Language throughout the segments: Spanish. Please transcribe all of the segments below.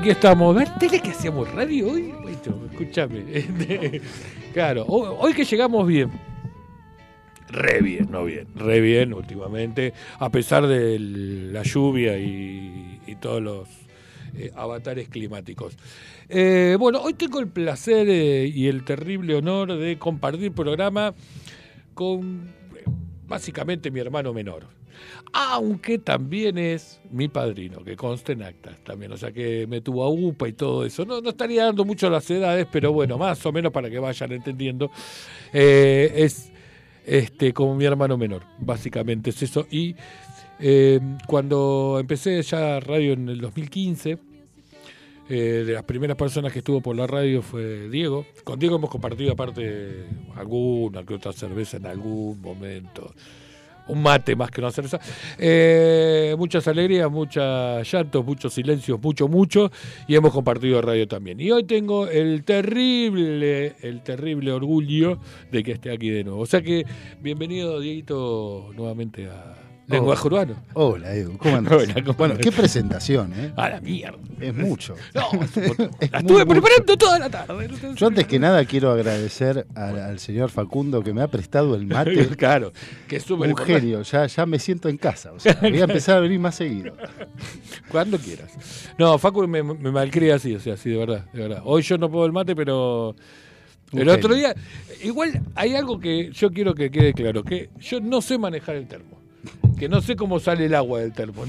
Aquí estamos. ¿Tele que hacíamos radio hoy? Escúchame. Este, claro, hoy que llegamos bien. Re bien, no bien, re bien últimamente, a pesar de la lluvia y, todos los eh, avatares climáticos. Eh, bueno, hoy tengo el placer eh, y el terrible honor de compartir programa con básicamente mi hermano menor aunque también es mi padrino, que conste en actas también, o sea que me tuvo a UPA y todo eso. No, no estaría dando mucho las edades, pero bueno, más o menos para que vayan entendiendo. Eh, es este como mi hermano menor, básicamente es eso. Y eh, cuando empecé ya radio en el 2015, eh, de las primeras personas que estuvo por la radio fue Diego. Con Diego hemos compartido aparte alguna que otra cerveza en algún momento un mate más que una cerveza. Eh, muchas alegrías, muchas llantos, muchos silencios, mucho, mucho. Y hemos compartido radio también. Y hoy tengo el terrible, el terrible orgullo de que esté aquí de nuevo. O sea que, bienvenido, Dieguito, nuevamente a Lenguaje urbano. Hola, Edu. ¿Cómo andas? bueno, qué presentación, ¿eh? A la mierda. Es mucho. No, la estuve preparando toda la tarde. Yo antes que nada quiero agradecer al, señor Facundo que me ha prestado el mate. claro, que es súper Un genio, ya, ya me siento en casa. O sea, voy a empezar a venir más seguido. Cuando quieras. No, Facu me, me malcría así, o sea, sí, de verdad, de verdad. Hoy yo no puedo el mate, pero... El otro día, igual hay algo que yo quiero que quede claro, que yo no sé manejar el termo que no sé cómo sale el agua del termo.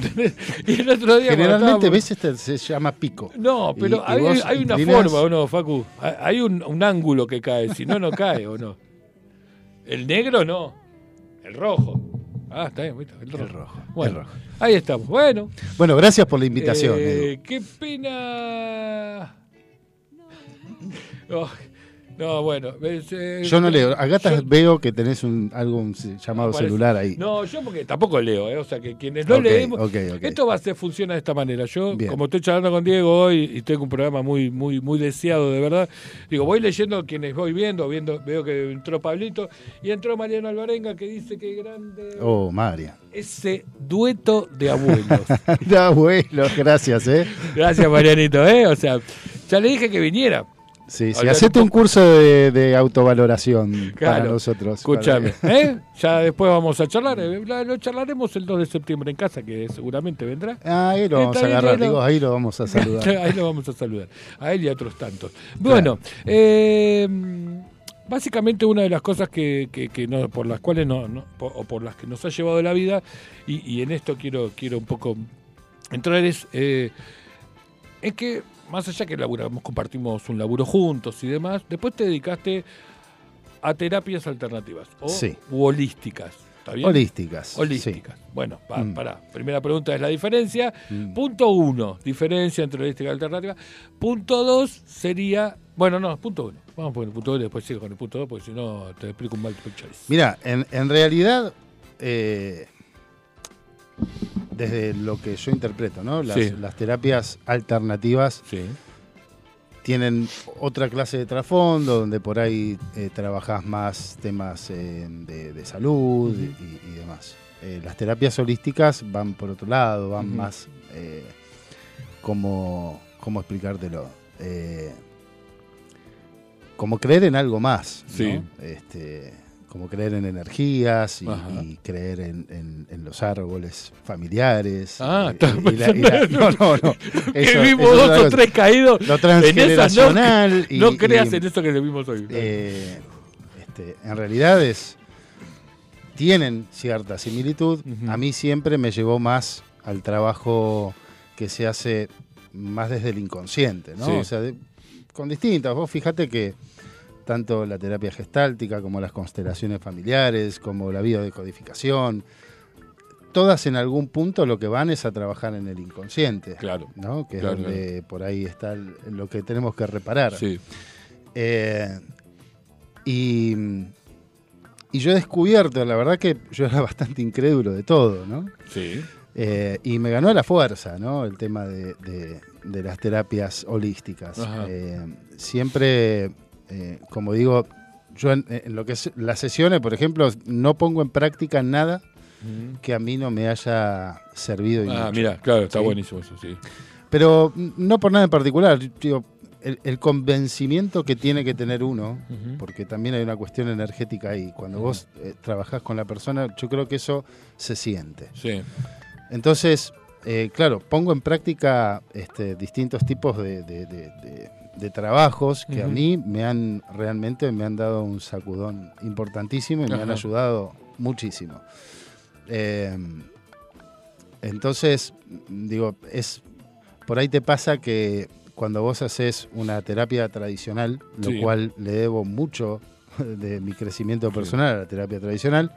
y el otro día Generalmente ves este se llama pico. No, pero hay, una forma, ¿o no, Facu? Hay un, ángulo que cae, si no, no cae, ¿o no? El negro no, el rojo. Ah, está bien, el rojo. Bueno, ahí estamos. Bueno. Bueno, gracias por la invitación. Eh, qué pena. Oh, no, bueno. Eh, yo no leo. Acá veo que tenés un, algo llamado celular ahí. No, yo porque tampoco leo, ¿eh? O sea, que quienes no leemos. Esto va a ser, funciona de esta manera. Yo, como estoy charlando con Diego hoy y tengo un programa muy, muy, muy deseado, de verdad, digo, voy leyendo quienes voy viendo, viendo veo que entró Pablito y entró Mariano Alvarenga que dice que grande. Oh, María. Ese dueto de abuelos. de abuelos, gracias, ¿eh? Gracias, Marianito, ¿eh? O sea, ya le dije que viniera. Sí, sí, hacete un curso de, autovaloración para nosotros. Escúchame, ¿eh? Ya después vamos a charlar, eh, lo charlaremos el 2 de septiembre en casa, que seguramente vendrá. ahí lo vamos a agarrar, digo, ahí lo vamos a saludar. ahí lo vamos a saludar, a él y a otros tantos. Bueno, eh, básicamente una de las cosas que, que, no, por las cuales no, o por las que nos ha llevado la vida, y, en esto quiero, quiero un poco entrar es, es que más allá que laburamos, compartimos un laburo juntos y demás, después te dedicaste a terapias alternativas o holísticas. ¿Está bien? Holísticas. Holísticas. Bueno, mm. para. Primera pregunta es la diferencia. Mm. Punto uno, diferencia entre holística y alternativa. Punto dos sería. Bueno, no, punto uno. Vamos a poner el punto dos y después sigo con el punto dos, porque si no te explico un mal choice. Mira, en, en realidad. Eh, desde lo que yo interpreto, ¿no? Las, terapias alternativas tienen otra clase de trasfondo, donde por ahí eh, trabajás más temas eh, de, de salud y, y demás. Eh, las terapias holísticas van por otro lado, van más eh, como, ¿cómo explicártelo? Como creer en algo más, ¿no? Sí. Este, como creer en energías y, creer en, en- en los árboles familiares. Ah, y- está y la- y la- no, no, no. que Eso- vimos eso es dos o tres caídos. Lo En no, transgeneracional. y- no creas en eso que vimos hoy. eh, este, en realidad es, tienen cierta similitud. A mí siempre me llevó más al trabajo que se hace más desde el inconsciente, ¿no? Sí. O sea, de- con distintas. Vos fíjate que tanto la terapia gestáltica como las constelaciones familiares, como la biodecodificación, todas en algún punto lo que van es a trabajar en el inconsciente, Claro. ¿no? Que Claro, es donde por ahí está lo que tenemos que reparar. Sí. Eh, y, y yo he descubierto, la verdad que yo era bastante incrédulo de todo, ¿no? Sí. Eh, y me ganó la fuerza, ¿no? El tema de, de- de las terapias holísticas. Eh, siempre, eh, como digo, yo en, en lo que es las sesiones, por ejemplo, no pongo en práctica nada que a mí no me haya servido. Ah, mucho. mira, claro, está Sí. buenísimo eso, sí. Pero no por nada en particular, digo, el, el convencimiento que tiene que tener uno, porque también hay una cuestión energética ahí. Cuando vos eh, trabajás con la persona, yo creo que eso se siente. Sí. Entonces, eh, claro, pongo en práctica este, distintos tipos de, de- de- de- de trabajos que a mí me han realmente me han dado un sacudón importantísimo y me han ayudado muchísimo. Eh, entonces, digo, es por ahí te pasa que cuando vos haces una terapia tradicional, lo Sí. cual le debo mucho de mi crecimiento personal a la terapia tradicional,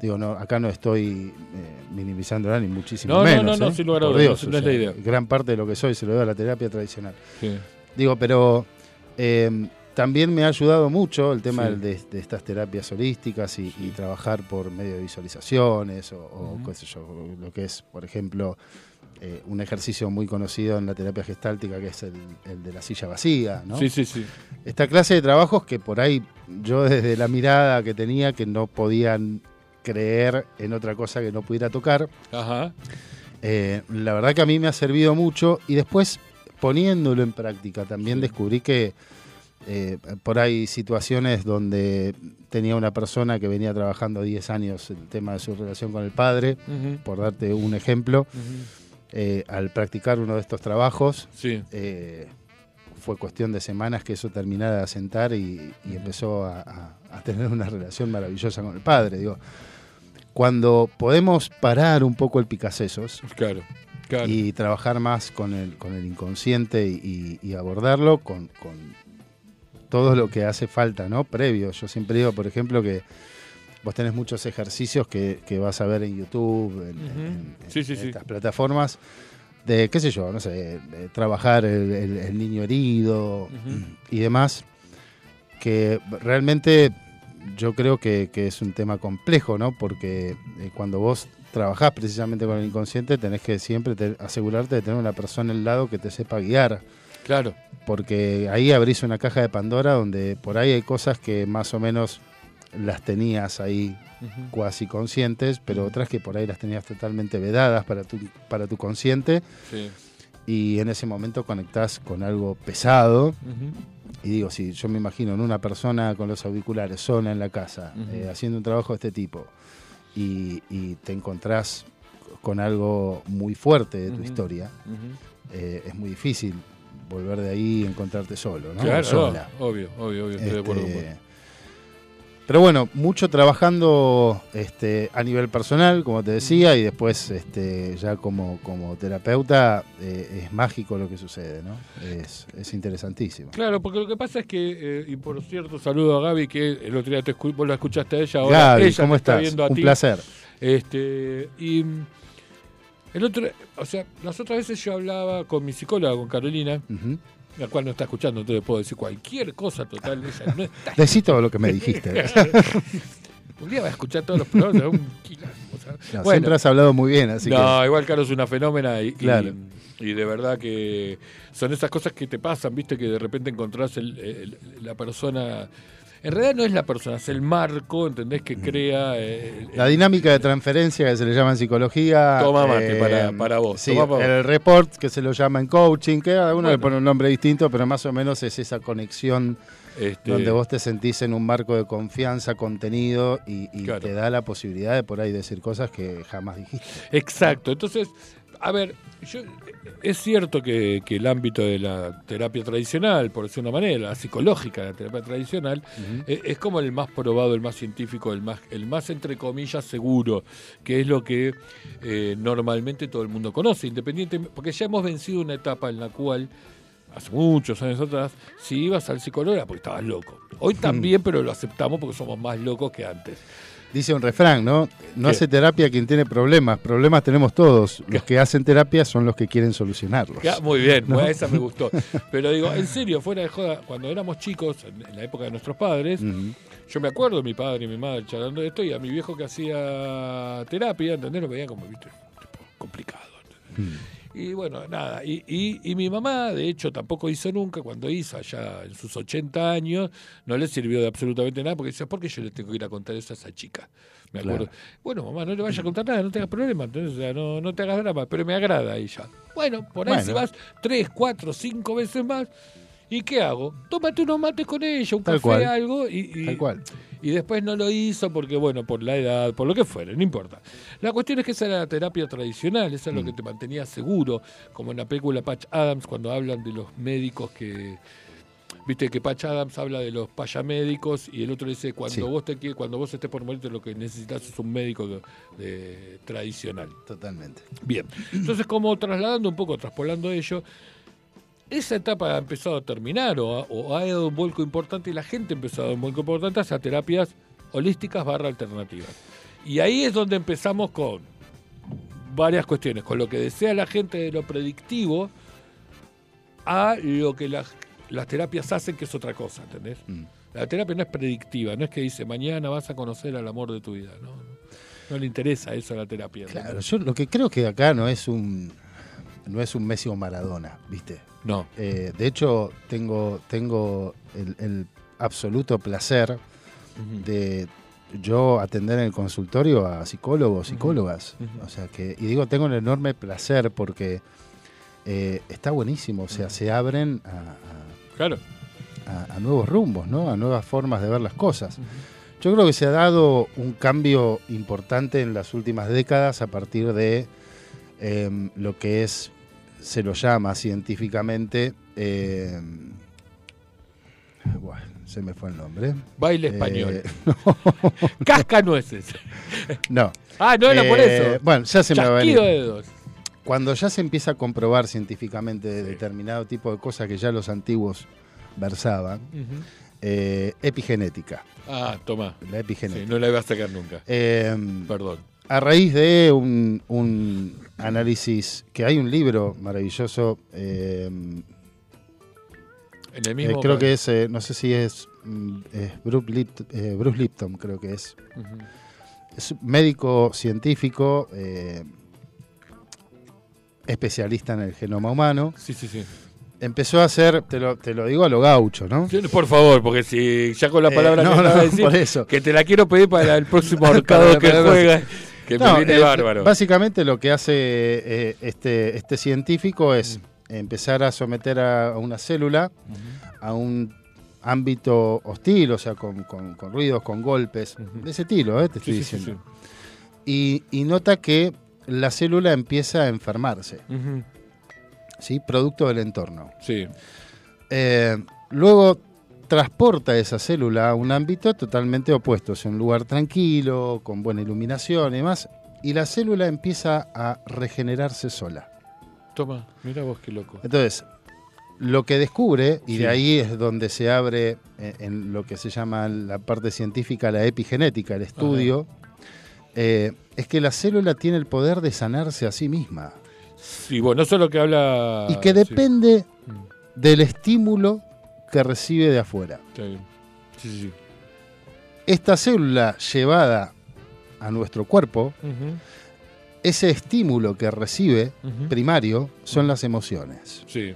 digo, no, acá no estoy eh, minimizándola ni muchísimo No, no, menos. no, no, ¿eh? sin lugar a Por dudas, Dios, no es la idea. Gran parte de lo que soy se lo debo a la terapia tradicional. Sí. Digo, pero eh, también me ha ayudado mucho el tema Sí. de, de estas terapias holísticas y, y trabajar por medio de visualizaciones o, qué sé yo, lo que es, por ejemplo, eh, un ejercicio muy conocido en la terapia gestáltica que es el, el de la silla vacía, ¿no? Sí, sí, sí. Esta clase de trabajos que por ahí yo desde la mirada que tenía que no podían creer en otra cosa que no pudiera tocar, Ajá. eh, la verdad que a mí me ha servido mucho y después poniéndolo en práctica también Sí. descubrí que eh, por ahí situaciones donde tenía una persona que venía trabajando 10 años el tema de su relación con el padre, por darte un ejemplo, eh, al practicar uno de estos trabajos Sí. eh, fue cuestión de semanas que eso terminara de asentar y, y empezó a, a- a tener una relación maravillosa con el padre. Digo, cuando podemos parar un poco el picasesos Claro. Claro. y trabajar más con el, con el inconsciente y, y abordarlo con, con todo lo que hace falta, ¿no? Previo. Yo siempre digo, por ejemplo, que vos tenés muchos ejercicios que, que vas a ver en YouTube, en, Ujú. en- en Sí, sí, sí. estas plataformas, de, qué sé yo, no sé, trabajar el, el- el niño herido y demás, que realmente yo creo que, que es un tema complejo, ¿no? Porque eh, cuando vos trabajás precisamente con el inconsciente, tenés que siempre te- asegurarte de tener una persona al lado que te sepa guiar, Claro. porque ahí abrís una caja de Pandora donde por ahí hay cosas que más o menos las tenías ahí cuasi conscientes, pero otras que por ahí las tenías totalmente vedadas para tu, para tu consciente. Sí. y en ese momento conectás con algo pesado. Y digo, si yo me imagino en una persona con los auriculares sola en la casa, eh, haciendo un trabajo de este tipo y, y te encontrás con algo muy fuerte de tu historia, eh, es muy difícil volver de ahí y encontrarte solo, ¿no? Claro, Sola. obvio, obvio, obvio, estoy de acuerdo con Este, vos. Pero bueno, mucho trabajando este, a nivel personal, como te decía, y después este, ya como, como terapeuta eh, es mágico lo que sucede, ¿no? Es, es interesantísimo. Claro, porque lo que pasa es que, eh, y por cierto, saludo a Gaby, que el otro día te escu- vos la escuchaste a ella, ahora Gaby, ella ¿cómo está estás? viendo a Un ti. placer. Este, y el otro, o sea, las otras veces yo hablaba con mi psicóloga, con Carolina, Ujú. La cual no está escuchando, entonces puedo decir cualquier cosa total, ella no está. Decí todo lo que me dijiste. Un día va a escuchar todos los programas, un quilombo. No, Bueno, Siempre has hablado muy bien, así no, igual Caro es una fenómena y, y- Claro. y de verdad que son esas cosas que te pasan, viste, que de repente encontrás el- el- la persona. En realidad no es la persona, es el marco, ¿entendés? Que crea. eh, la dinámica de transferencia que se le llama en psicología. eh, Toma mate para- para vos, Sí, para el report que se lo llama en coaching, que a uno le pone un nombre distinto, pero más o menos es esa conexión este, donde vos te sentís en un marco de confianza, contenido y, y Claro. te da la posibilidad de por ahí decir cosas que jamás dijiste. Exacto. Entonces, a ver, yo, es cierto que, que el ámbito de la terapia tradicional, por decir una manera, la psicológica, la terapia tradicional, eh, es como el más probado, el más científico, el más, el más entre comillas seguro, que es lo que eh, normalmente todo el mundo conoce, independiente, porque ya hemos vencido una etapa en la cual hace muchos años atrás, si ibas al psicólogo era porque estabas loco. Hoy también, pero lo aceptamos porque somos más locos que antes. Dice un refrán, ¿no? No ¿Qué? hace terapia quien tiene problemas. Problemas tenemos todos. Los que hacen terapia son los que quieren solucionarlos. Ya, muy bien, ¿No? bueno, esa me gustó. Pero digo, en serio, fuera de joda, cuando éramos chicos, en, la época de nuestros padres, yo me acuerdo de mi padre y mi madre charlando de esto y a mi viejo que hacía terapia, ¿entendés? Lo veía como, viste, tipo, complicado. ¿entendés? Y bueno, nada, y, y, y mi mamá, de hecho, tampoco hizo nunca, cuando hizo allá en sus 80 años, no le sirvió de absolutamente nada, porque decía, ¿por qué yo le tengo que ir a contar eso a esa chica? Me acuerdo. Bueno, mamá, no le vayas a contar nada, no tengas problema, entonces, o sea, no, no te hagas drama, pero me agrada ya. Bueno, por ahí Bueno. si vas tres, cuatro, cinco veces más, ¿y qué hago? Tómate unos mates con ella, un Tal café, cual. algo, y, y- Tal cual. y después no lo hizo porque, bueno, por la edad, por lo que fuera, no importa. La cuestión es que esa era la terapia tradicional, eso es Mm. lo que te mantenía seguro, como en la película Patch Adams, cuando hablan de los médicos que... Viste que Patch Adams habla de los payamédicos y el otro dice cuando Sí. vos te cuando vos estés por morirte lo que necesitas es un médico de- de- tradicional. Totalmente. Bien. Entonces, como trasladando un poco, traspolando ello, esa etapa ha empezado a terminar o ha, o ha dado un vuelco importante y la gente ha empezado a dar un vuelco importante hacia terapias holísticas barra alternativas. Y ahí es donde empezamos con varias cuestiones, con lo que desea la gente de lo predictivo a lo que las, las terapias hacen, que es otra cosa, ¿entendés? Mm. La terapia no es predictiva, no es que dice mañana vas a conocer al amor de tu vida, no, no, le interesa eso a la terapia. Claro, yo lo que creo que acá no es un no es un Messi o Maradona, ¿viste? No. Eh, de hecho, tengo, tengo el, el absoluto placer de yo atender en el consultorio a psicólogos, psicólogas. O sea que, y digo, tengo un enorme placer porque eh, está buenísimo. O sea, se abren a, Claro. a nuevos rumbos, ¿no? A nuevas formas de ver las cosas. Yo creo que se ha dado un cambio importante en las últimas décadas a partir de em, lo que es, se lo llama científicamente, em, bueno, se me fue el nombre. Baile Eh, español. Casca nueces. no. Ah, no era por Eh, eso. Bueno, ya se me va a venir. Dedos. Cuando ya se empieza a comprobar científicamente determinado tipo de cosas que ya los antiguos versaban, eh, epigenética. Ah, toma. La epigenética. Sí, no la iba a sacar nunca. Em, Perdón. A raíz de un, un análisis, que hay un libro maravilloso, eh, En el eh, mismo. creo que es, eh, no sé si es, mm, es Bruce, Lipt- eh, Bruce Lipton, creo que es. Es médico científico, eh, especialista en el genoma humano. Sí, sí, sí. Empezó a hacer, te lo, te lo digo a lo gaucho, ¿no? Por favor, porque si ya con la Eh, palabra no, que acabas no, de decir, por eso. que te la quiero pedir para el próximo la- que juega, que No, me viene eh, bárbaro. Básicamente lo que hace eh, este, este científico es empezar a someter a una célula a un ámbito hostil, o sea, con, con- con ruidos, con golpes, de ese estilo, eh, te estoy Sí, sí, sí, diciendo. Y, y nota que la célula empieza a enfermarse, sí. Producto del entorno. Sí. Eh, luego transporta esa célula a un ámbito totalmente opuesto, sea, un lugar tranquilo, con buena iluminación y demás, y la célula empieza a regenerarse sola. Toma, mira vos qué loco. Entonces, lo que descubre, y Sí. de ahí es donde se abre eh, en lo que se llama la parte científica la epigenética, el estudio, eh, es que la célula tiene el poder de sanarse a sí misma Sí, bueno, eso es lo que habla. y que depende Mm, del estímulo que recibe de afuera. Sí, sí, sí. Esta célula llevada a nuestro cuerpo, ese estímulo que recibe primario son las emociones, Sí.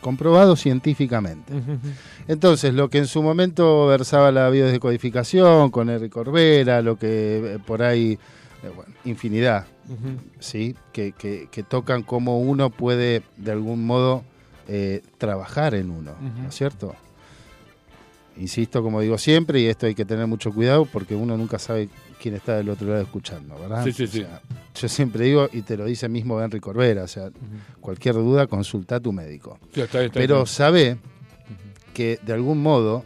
comprobado científicamente. Entonces, lo que en su momento versaba la biodescodificación con Eric Corbera, lo que eh, por ahí, eh, bueno, infinidad. ¿sí? Que, que- que tocan cómo uno puede, de algún modo, eh, trabajar en uno. ¿no es cierto? Insisto, como digo siempre, y esto hay que tener mucho cuidado porque uno nunca sabe quién está del otro lado escuchando, ¿verdad? Sí, sí, O sí. yo siempre digo, y te lo dice mismo Henry Corbera, o sea, cualquier duda, consulta a tu médico. Sí, está bien, está Pero sabe que de algún modo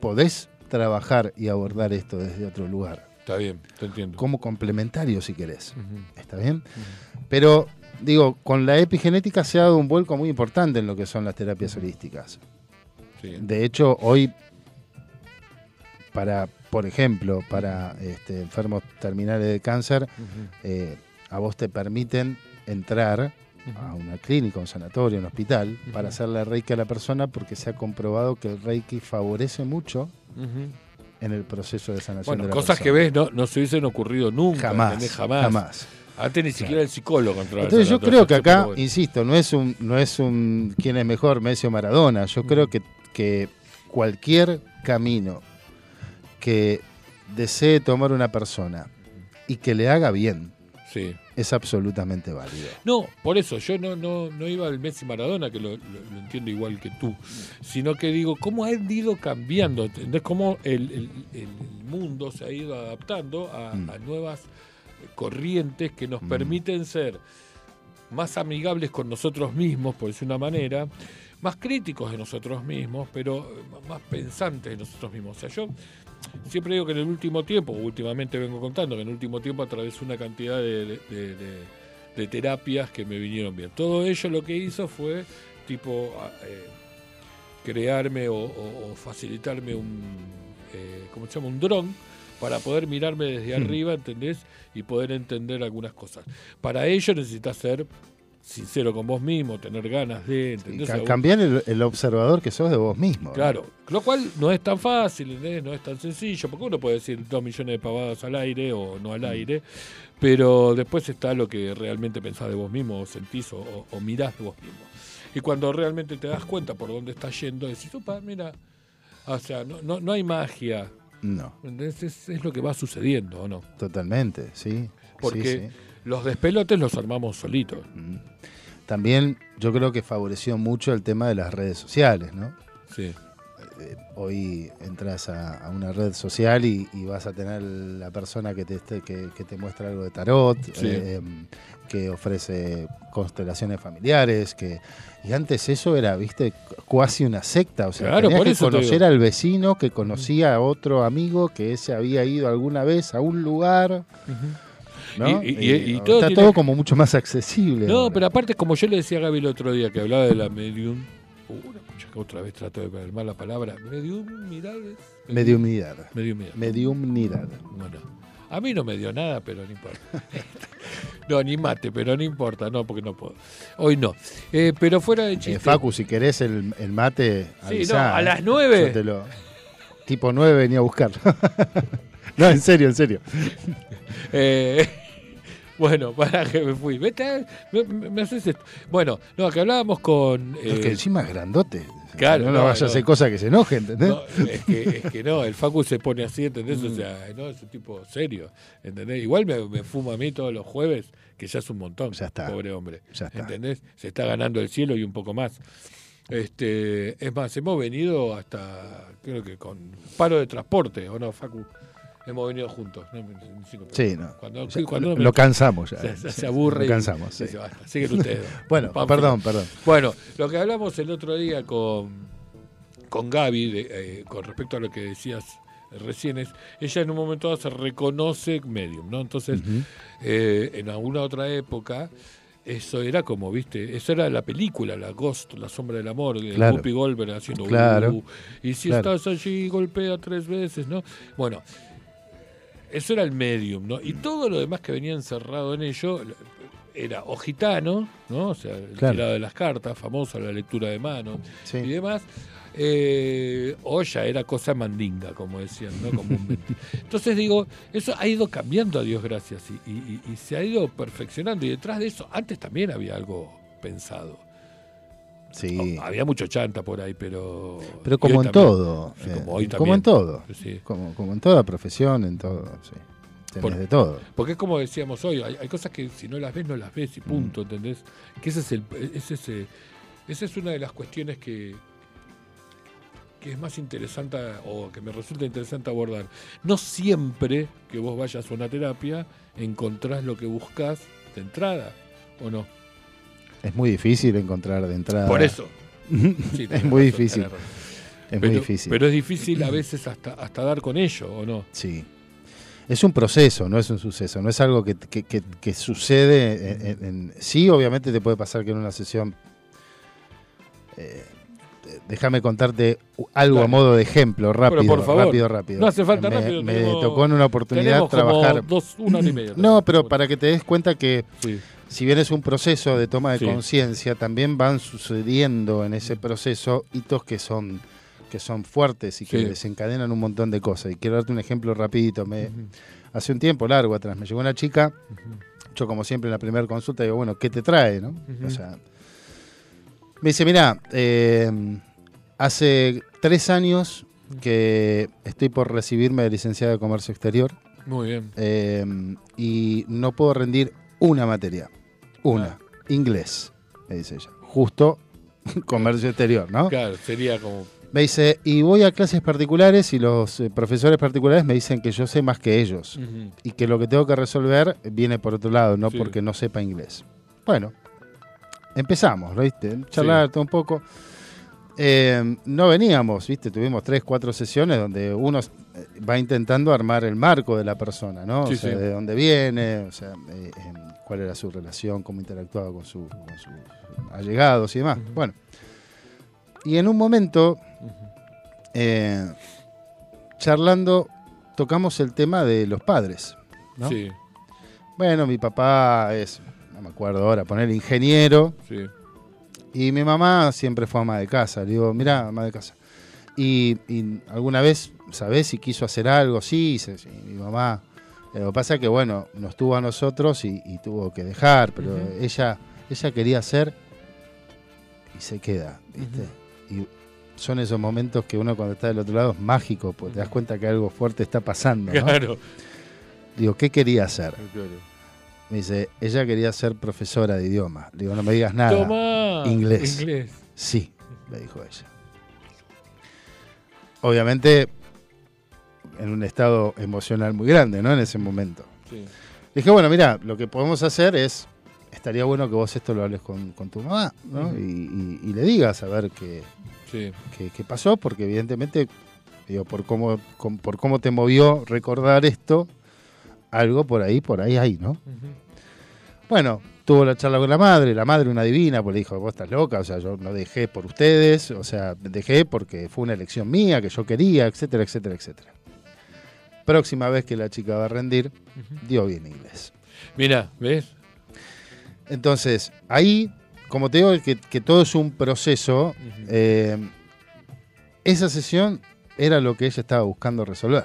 podés trabajar y abordar esto desde otro lugar, Está bien, te entiendo. como complementario si querés. ¿Está bien? Pero digo, con la epigenética se ha dado un vuelco muy importante en lo que son las terapias holísticas. Sí. De hecho, hoy, para, por ejemplo, para este, enfermos terminales de cáncer, eh, a vos te permiten entrar a una clínica, un sanatorio, un hospital, Ujú. para hacerle reiki a la persona porque se ha comprobado que el reiki favorece mucho en el proceso de sanación Bueno, de la cosas que ves no, no se hubiesen ocurrido nunca. Jamás, jamás. jamás. Antes ni siquiera el psicólogo entraba Entonces yo creo que acá, bueno. insisto, no es un, no es un quién es mejor, Messi o Maradona. Yo Mm. creo que, que cualquier camino que desee tomar una persona y que le haga bien Sí. es absolutamente válido. No, por eso, yo no, no, no iba al Messi Maradona, que lo, lo- lo entiendo igual que tú, sino que digo, cómo han ido cambiando, ¿entendés? Cómo el, el- el mundo se ha ido adaptando a, Mm. a nuevas corrientes que nos Mm. permiten ser más amigables con nosotros mismos, por decir una manera, más críticos de nosotros mismos, pero eh, más pensantes de nosotros mismos. O sea, yo siempre digo que en el último tiempo, últimamente vengo contando, que en el último tiempo atravesé una cantidad de, de- de- de- de terapias que me vinieron bien. Todo ello lo que hizo fue tipo eh, crearme o, o- o facilitarme un, eh, ¿cómo se llama? Un dron para poder mirarme desde Mm. arriba, ¿entendés? Y poder entender algunas cosas. Para ello necesitas ser sincero con vos mismo, tener ganas de, ¿entendés? ca- cambiar el, el observador que sos de vos mismo. ¿no? Claro, lo cual no es tan fácil, ¿entendés? no es tan sencillo, porque uno puede decir dos millones de pavadas al aire o no al aire, pero después está lo que realmente pensás de vos mismo, o sentís o, o- o mirás de vos mismo. Y cuando realmente te das cuenta por dónde estás yendo, decís, opa, mira, o sea, no, no, no hay magia, No, ¿entendés? Es, es lo que va sucediendo, ¿o no? totalmente, sí. Porque sí, sí. los despelotes los armamos solitos. Mm. También yo creo que favoreció mucho el tema de las redes sociales, ¿no? Sí. Eh, hoy entras a, a una red social y, y vas a tener la persona que te, que, que te muestra algo de tarot, Sí. eh, em, que ofrece constelaciones familiares, que y antes eso era, viste, cuasi una secta, o sea, Claro, tenías por que eso conocer al vecino que conocía a otro amigo que ese había ido alguna vez a un lugar, ¿no? Y- y- y todo está tiene- todo como mucho más accesible. No, pero aparte, como yo le decía a Gaby el otro día que hablaba de la medium. Uh, una otra vez trato de ver mal la palabra. Medium, mirades. Mediumnidad. Mediumidad. Mediumnidad. Bueno, a mí no me dio nada, pero no importa. no, ni mate, pero no importa, no, porque no puedo. Hoy no. Eh, pero fuera de chiste. Eh, Facu, si querés el, el mate, Sí, avisá, no, a ¿eh? las nueve. Lo- Tipo 9 venía a buscar. no, en serio, en serio. Eh, bueno, para que me fui. Vete, me, me- me haces esto. Bueno, no, que hablábamos con. es que eh, encima es grandote. claro, no, no, no a hacer cosas que se enoje, ¿entendés? No, es, que, es que no, el Facu se pone así, ¿entendés? Mm. O sea, no, es un tipo serio, ¿entendés? Igual me, me fuma a mí todos los jueves, que ya es un montón, Ya está. pobre hombre, Ya está. ¿entendés? Se está ganando el cielo y un poco más. Este, es más, hemos venido hasta, creo que con paro de transporte, ¿o no, Facu? Hemos venido juntos. ¿no? Cinco Sí, no. Cuando, lo, uno me- lo cansamos ya. se, se- se aburre Lo y- cansamos, y sí. se va. Siguen ustedes. Bueno, perdón, perdón. bueno, lo que hablamos el otro día con, con Gaby, de, eh, con respecto a lo que decías recién, es, ella en un momento dado se reconoce medium, ¿no? Entonces, eh, en alguna otra época, eso era como, viste, eso era la película, la Ghost, la sombra del amor, de Claro. Whoopi Goldberg haciendo Claro. "Uh", y si Claro. estás allí, golpea tres veces, ¿no? Bueno, eso era el medium, ¿no? Y todo lo demás que venía encerrado en ello era o gitano, ¿no? O sea, el Claro. tirado de las cartas, famosa la lectura de manos Sí. y demás. eh, o ya era cosa mandinga, como decían, ¿no? Comúnmente. Entonces digo, eso ha ido cambiando a Dios gracias y, y- y se ha ido perfeccionando y detrás de eso, antes también había algo pensado. Sí. Había mucho chanta por ahí, pero... Pero y como en también. todo. Sí, eh, como hoy como en todo. Sí. Como, como en toda profesión, en todo. Sí. Por- de todo. Porque es como decíamos hoy, hay, hay cosas que si no las ves, no las ves y punto, ¿entendés? Que ese es el, ese es, eh, esa es una de las cuestiones que, que es más interesante o que me resulta interesante abordar. No siempre que vos vayas a una terapia encontrás lo que buscas de entrada, ¿o no? Es muy difícil encontrar de entrada. Por eso. Sí, es muy razón, difícil. Es pero, muy difícil. Pero es difícil a veces hasta, hasta dar con ello, ¿o no? Sí. Es un proceso, no es un suceso, no es algo que, que- que- que sucede. En, en- en- sí, obviamente te puede pasar que en una sesión. eh, déjame contarte algo a modo de ejemplo, rápido, por favor. rápido, rápido. No hace falta me, rápido, Me tenemos- tocó en una oportunidad trabajar. dos, una hora y media. No, pero para que te des cuenta que Sí, si bien es un proceso de toma de Sí. conciencia, también van sucediendo en ese proceso hitos que son que son fuertes y que Sí. desencadenan un montón de cosas. Y quiero darte un ejemplo rapidito. Me, hace un tiempo largo atrás me llegó una chica, yo como siempre en la primera consulta digo, bueno, ¿qué te trae? ¿no? O sea, me dice, mira, eh, hace tres años que estoy por recibirme de licenciada de comercio exterior muy bien. eh, y no puedo rendir una materia. Una. Inglés, me dice ella. Justo comercio exterior, ¿no? Claro, sería como Me dice, y voy a clases particulares y los eh, profesores particulares me dicen que yo sé más que ellos y que lo que tengo que resolver viene por otro lado, no Sí. porque no sepa inglés. Bueno, empezamos, ¿lo ¿viste? Charlar todo un poco. Eh, no veníamos, ¿viste? Tuvimos tres, cuatro sesiones donde uno eh, va intentando armar el marco de la persona, ¿no? Sí, o sea, sí. de dónde viene, o sea, eh, em, cuál era su relación, cómo interactuaba con, su- con sus allegados y demás. Bueno, y en un momento, eh, charlando, tocamos el tema de los padres, ¿no? Sí, Bueno, mi papá es, no me acuerdo ahora, poner ingeniero. sí. Y mi mamá siempre fue ama de casa. Le digo, mirá, ama de casa. Y, y alguna vez, ¿sabés si quiso hacer algo? Sí, sí, sí, mi mamá. Lo que pasa es que, bueno, nos tuvo a nosotros y, y tuvo que dejar, pero ella, ella quería hacer y se queda, ¿viste? Y son esos momentos que uno cuando está del otro lado es mágico, porque te das cuenta que algo fuerte está pasando. ¿no? Claro. Digo, ¿qué quería hacer? claro. Me dice, ella quería ser profesora de idioma. Le digo, no me digas nada. Toma. Inglés. Inglés. Sí, me dijo ella. Obviamente, en un estado emocional muy grande, ¿no? En ese momento. Sí. Dije, bueno, mira, lo que podemos hacer es, estaría bueno que vos esto lo hables con, con tu mamá, ¿no? Y, y- y le digas a ver qué, Sí. qué- qué pasó, porque evidentemente, digo, por cómo, com- por cómo te movió recordar esto, algo por ahí, por ahí hay, ¿no? Bueno, tuvo la charla con la madre, la madre una divina, pues le dijo, vos estás loca, o sea, yo no dejé por ustedes, o sea, dejé porque fue una elección mía, que yo quería, etcétera, etcétera, etcétera. Próxima vez que la chica va a rendir, dio bien inglés. Mira, ¿ves? Entonces, ahí, como te digo, que, que todo es un proceso, eh, esa sesión era lo que ella estaba buscando resolver.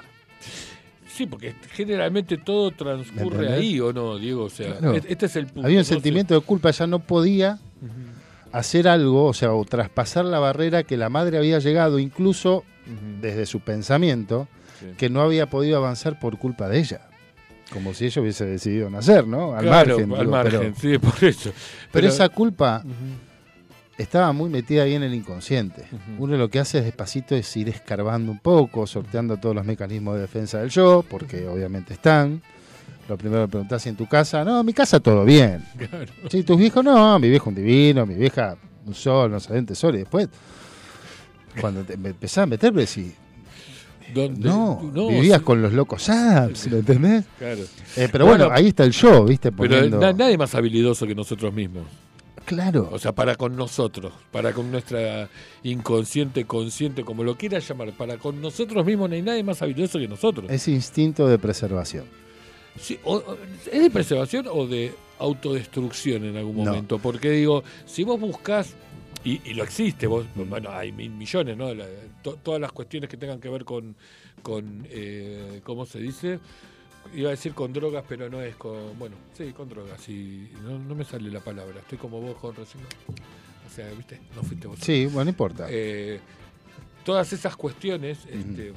Sí, porque generalmente todo transcurre ahí, ¿o no, Diego? O sea, Claro. e- este es el punto. Había un sentimiento de culpa, ella no podía hacer algo, o sea, o traspasar la barrera que la madre había llegado, incluso desde su pensamiento, Sí. que no había podido avanzar por culpa de ella. Como si ella hubiese decidido nacer, ¿no? Al Claro, margen. al digo, margen, pero, sí, por eso. pero esa culpa estaba muy metida ahí en el inconsciente. Uno lo que hace es despacito es ir escarbando un poco, sorteando todos los mecanismos de defensa del yo, porque obviamente están. Lo primero que preguntás en tu casa, no, en mi casa todo bien. Claro. Sí, tus viejos, no, mi viejo un divino, mi vieja un sol, no sé, un tesoro. Y después, cuando te empezás a meter, decís, No, No, vivías sí, con los locos Adams, ¿lo entendés? Claro. Eh, pero bueno, Bueno, ahí está el yo, ¿viste? Pero Poniendo... na- nadie más habilidoso que nosotros mismos. Claro. O sea, para con nosotros, para con nuestra inconsciente, consciente, como lo quieras llamar, para con nosotros mismos no hay nadie más habilidoso que nosotros. Ese instinto de preservación. Sí, o- o- ¿Es de preservación o de autodestrucción en algún No. momento? Porque digo, si vos buscás, Y, y lo existe, vos, bueno, hay mil millones, ¿no? La- to- todas las cuestiones que tengan que ver con, con eh, ¿cómo se dice? Iba a decir con drogas, pero no es con, bueno, sí, con drogas, y no, no me sale la palabra, estoy como vos con recién. O sea, ¿viste? No fuiste vos. Sí, bueno, no importa. Eh, todas esas cuestiones, este,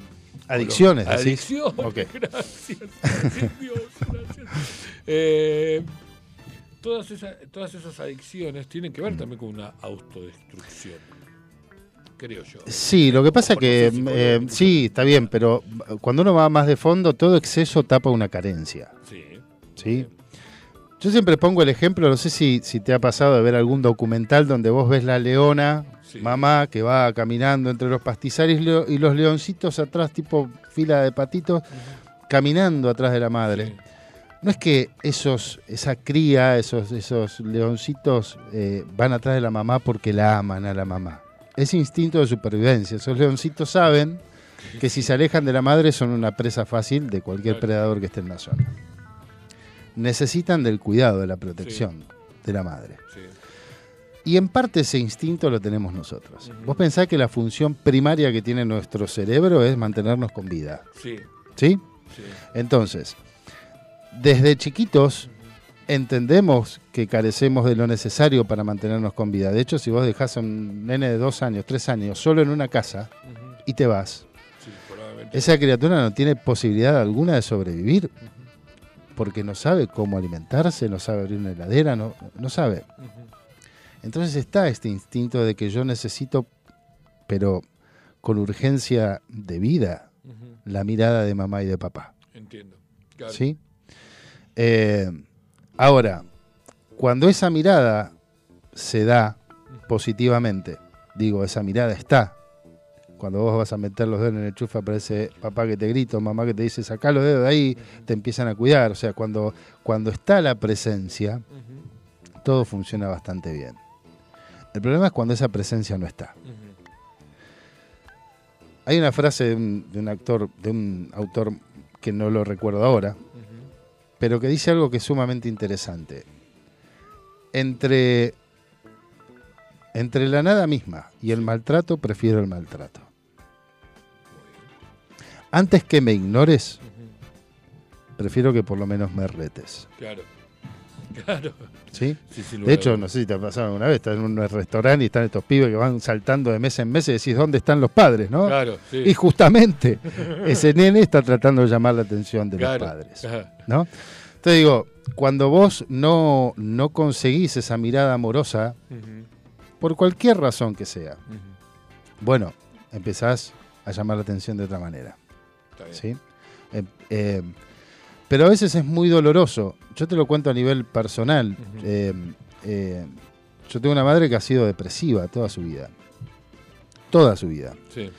Adicciones. Adicciones, Ok. gracias. gracias, Dios, gracias. Eh, todas, esas, todas esas adicciones tienen que ver Mm. también con una autodestrucción, creo yo. Sí, lo que pasa que eh, sí, está bien, pero cuando uno va más de fondo, todo exceso tapa una carencia. Sí. ¿sí? Yo siempre pongo el ejemplo, no sé si, si te ha pasado de ver algún documental donde vos ves la leona, Sí. mamá, que va caminando entre los pastizales y los leoncitos atrás, tipo fila de patitos, caminando atrás de la madre. Sí. No es que esos, esa cría, esos, esos leoncitos eh, van atrás de la mamá porque la aman a la mamá. Es instinto de supervivencia. Esos leoncitos saben que si se alejan de la madre son una presa fácil de cualquier predador que esté en la zona. Necesitan del cuidado, de la protección de la madre. Sí. Y en parte ese instinto lo tenemos nosotros. Vos pensás que la función primaria que tiene nuestro cerebro es mantenernos con vida. Sí, ¿Sí? sí. Entonces, desde chiquitos entendemos que carecemos de lo necesario para mantenernos con vida. De hecho, si vos dejás a un nene de dos años, tres años, solo en una casa y te vas, Sí, esa criatura no tiene posibilidad alguna de sobrevivir porque no sabe cómo alimentarse, no sabe abrir una heladera, no, no sabe. Entonces está este instinto de que yo necesito, pero con urgencia de vida, la mirada de mamá y de papá. Entiendo. Claro. ¿Sí? Eh, ahora, cuando esa mirada se da positivamente, digo, esa mirada está. Cuando vos vas a meter los dedos en el enchufe aparece papá que te grita, mamá que te dice sacá los dedos de ahí, te empiezan a cuidar. O sea, cuando, cuando está la presencia, todo funciona bastante bien. El problema es cuando esa presencia no está. Hay una frase de un, de un actor, de un autor que no lo recuerdo ahora. Pero que dice algo que es sumamente interesante. Entre, entre la nada misma y el maltrato, prefiero el maltrato. Antes que me ignores, prefiero que por lo menos me retes. Claro. Claro. ¿Sí? Sí, sin De hecho, no sé si te ha pasado alguna vez, estás en un restaurante y están estos pibes que van saltando de mes en mes y decís, ¿dónde están los padres? ¿no? Claro, sí. Y justamente ese nene está tratando de llamar la atención de Claro. los padres. ¿no? Entonces digo, cuando vos no, no conseguís esa mirada amorosa, por cualquier razón que sea, bueno, empezás a llamar la atención de otra manera. Está bien. ¿sí? Eh, eh, pero a veces es muy doloroso. Yo te lo cuento a nivel personal. Eh, eh, yo tengo una madre que ha sido depresiva toda su vida. Toda su vida. Sí.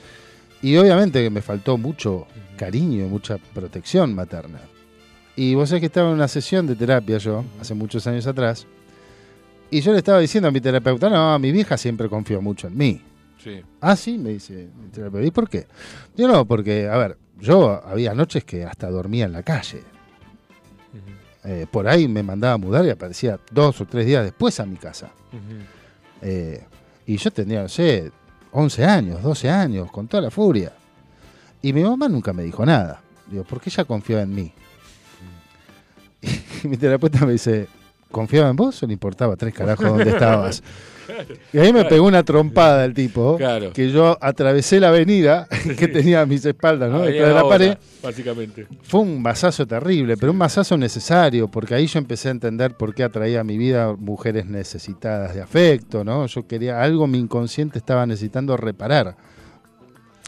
Y obviamente que me faltó mucho cariño y mucha protección materna. Y vos sabés que estaba en una sesión de terapia yo, hace muchos años atrás, y yo le estaba diciendo a mi terapeuta, no, mi vieja siempre confió mucho en mí. Sí. Ah, sí, me dice mi terapeuta. ¿Y por qué? Yo no, porque, a ver, yo había noches que hasta dormía en la calle. Eh, por ahí me mandaba a mudar y aparecía dos o tres días después a mi casa. Eh, y yo tenía, no sé, 11 años, 12 años, con toda la furia. Y mi mamá nunca me dijo nada. Digo, porque ella confiaba en mí. Y mi terapeuta me dice, ¿confiaba en vos o le importaba tres carajos dónde estabas? Y ahí me pegó una trompada el tipo, Claro. que yo atravesé la avenida que tenía a mis espaldas, ¿no? Detrás de la pared. Básicamente. Fue un masazo terrible, pero un masazo necesario, porque ahí yo empecé a entender por qué atraía a mi vida mujeres necesitadas de afecto, ¿no? Yo quería, algo mi inconsciente estaba necesitando reparar,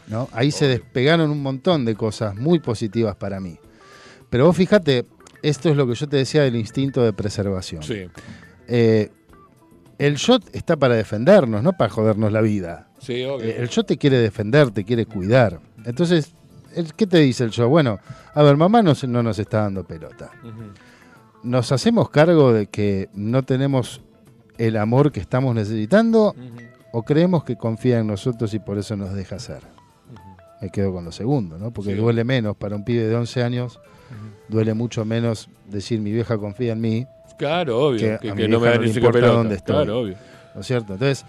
¿no? Ahí se despegaron un montón de cosas muy positivas para mí. Pero vos fíjate, esto es lo que yo te decía del instinto de preservación. Sí. Eh, el shot está para defendernos, no para jodernos la vida. Sí, obvio. Eh, el yo te quiere defender, te quiere cuidar. Entonces, ¿qué te dice el yo? Bueno, a ver, mamá no, no nos está dando pelota. ¿Nos hacemos cargo de que no tenemos el amor que estamos necesitando o creemos que confía en nosotros y por eso nos deja hacer? Ujú. Me quedo con lo segundo, ¿no? Porque Sí. duele menos para un pibe de 11 años, duele mucho menos decir mi vieja confía en mí, Claro, obvio. Que Que, a que mi no me da no ni importa pelota. dónde estoy. Claro, obvio. ¿no es cierto? Entonces,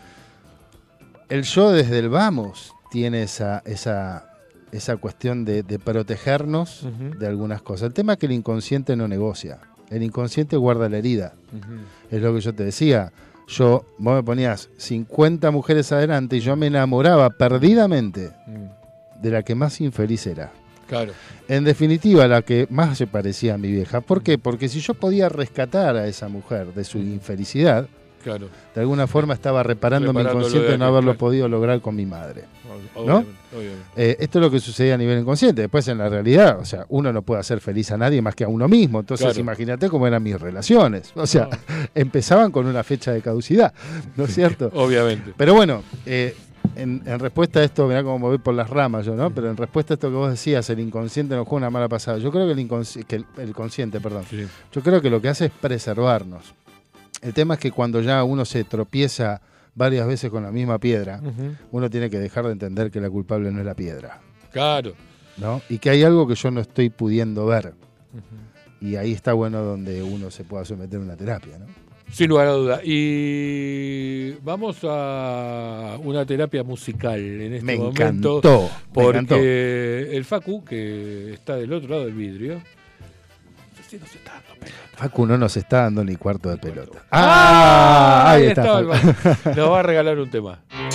el yo desde el vamos tiene esa, esa, esa cuestión de, de protegernos de algunas cosas. El tema es que el inconsciente no negocia. El inconsciente guarda la herida. Es lo que yo te decía. Yo, vos me ponías 50 mujeres adelante y yo me enamoraba perdidamente Mm. de la que más infeliz era. Claro. En definitiva, la que más se parecía a mi vieja. ¿Por qué? Porque si yo podía rescatar a esa mujer de su infelicidad, Claro. de alguna forma estaba reparando mi inconsciente de no haberlo claro. podido lograr con mi madre. Ob- ¿No? Obviamente, obviamente. Eh, esto es lo que sucedía a nivel inconsciente. Después, en la realidad, o sea, uno no puede hacer feliz a nadie más que a uno mismo. Entonces, Claro. imagínate cómo eran mis relaciones. O sea, empezaban con una fecha de caducidad, ¿no es cierto? Obviamente. Pero bueno, eh, en, en respuesta a esto, mirá cómo me voy por las ramas yo, ¿no? Pero en respuesta a esto que vos decías, el inconsciente nos juega una mala pasada. Yo creo que el, inconsci- que el, el consciente, perdón, Sí. yo creo que lo que hace es preservarnos. El tema es que cuando ya uno se tropieza varias veces con la misma piedra, uno tiene que dejar de entender que la culpable no es la piedra, Claro. ¿no? Y que hay algo que yo no estoy pudiendo ver. Y ahí está bueno donde uno se pueda someter a una terapia, ¿no? Sin lugar a duda. Y vamos a una terapia musical en este Me momento. encantó. me encantó. Porque el Facu, que está del otro lado del vidrio, no sé si nos está dando pelota. Facu no nos está dando ni cuarto de pelota. ¡Ah! ¡Ah! Ahí está. Nos va a regalar un tema.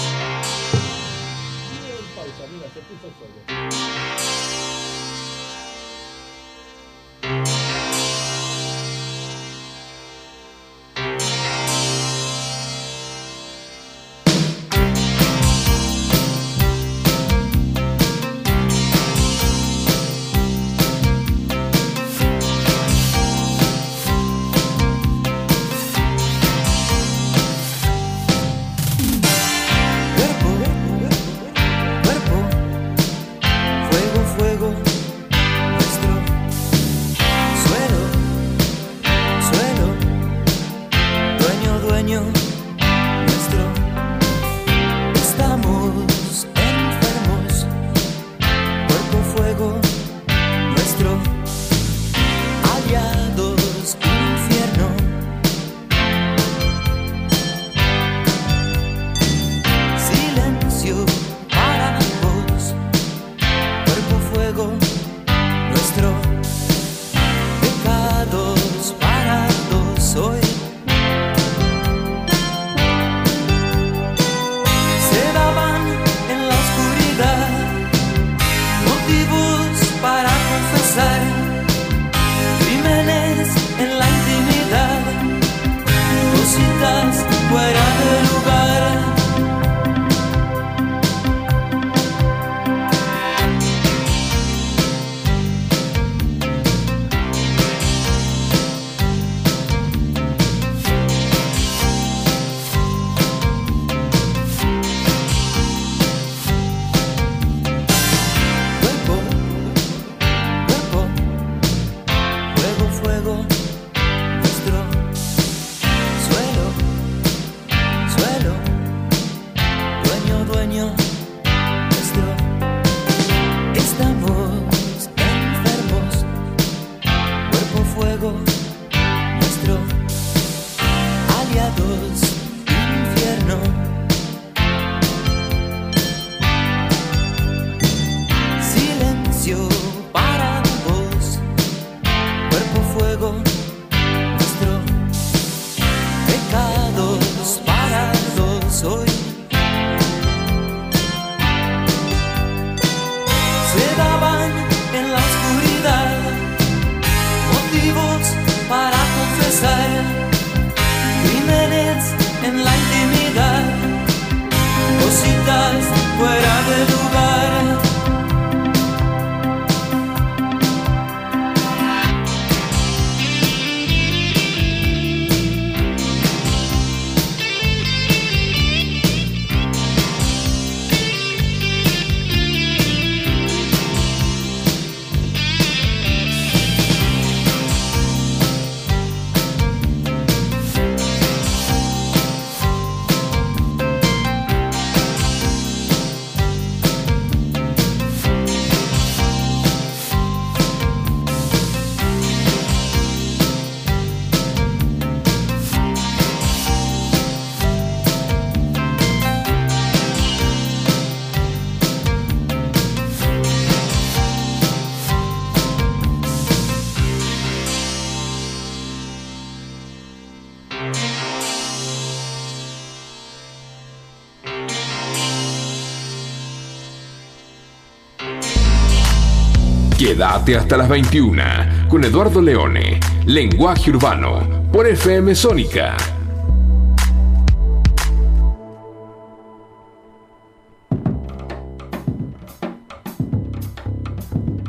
Quédate hasta las 21 con Eduardo Leone, Lenguaje Urbano, por FM Sónica.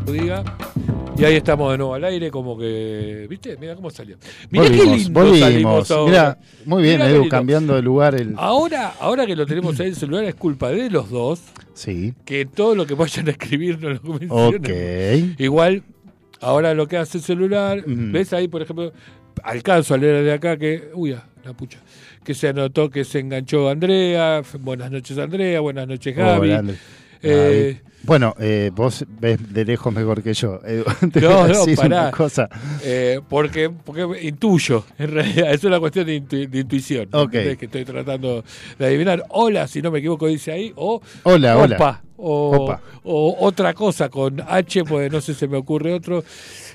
diga. Y ahí estamos de nuevo al aire, como que. ¿Viste? Mira cómo salió. Mira qué Volvimos, lindo volvimos. salimos ahora. Mirá, muy bien, Mirá qué Edu, lindo. cambiando de lugar el. Ahora, ahora que lo tenemos ahí en el celular es culpa de los dos, Sí. que todo lo que vayan a escribir no lo mencionen. Ok. Igual, ahora lo que hace el celular, Mm. ves ahí, por ejemplo, alcanzo a leer de acá que, uy, ah, la pucha, que se anotó que se enganchó Andrea, buenas noches Andrea, buenas noches Gaby. Hola. Eh. Bueno, eh, vos ves de lejos mejor que yo. Edu. Te No, voy a no, decir pará. una cosa. Eh, porque, porque intuyo, en realidad, es una cuestión de, intu- de intuición. Ok. ¿entendés? Que estoy tratando de adivinar. Hola, si no me equivoco, dice ahí. O Hola, hola. opa. O, Opa. o otra cosa con H, pues no sé, se me ocurre otro.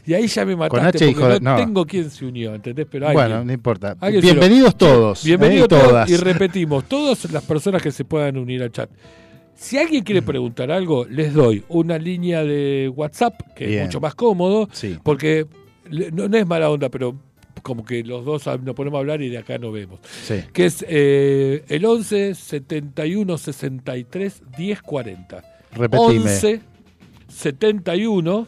Y ahí ya me mataste Con H, porque hijo no, no. tengo quien se unió, ¿entendés? Pero alguien. Bueno, no importa. Bienvenidos todos. Bienvenidos eh, todos todas. y repetimos, todas las personas que se puedan unir al chat. Si alguien quiere preguntar algo, les doy una línea de WhatsApp, que Bien. es mucho más cómodo, Sí. porque no, no es mala onda, pero como que los dos hab- nos ponemos a hablar y de acá no vemos. Sí. Que es eh, el 11 71 63 10 40. Repetime. 11 71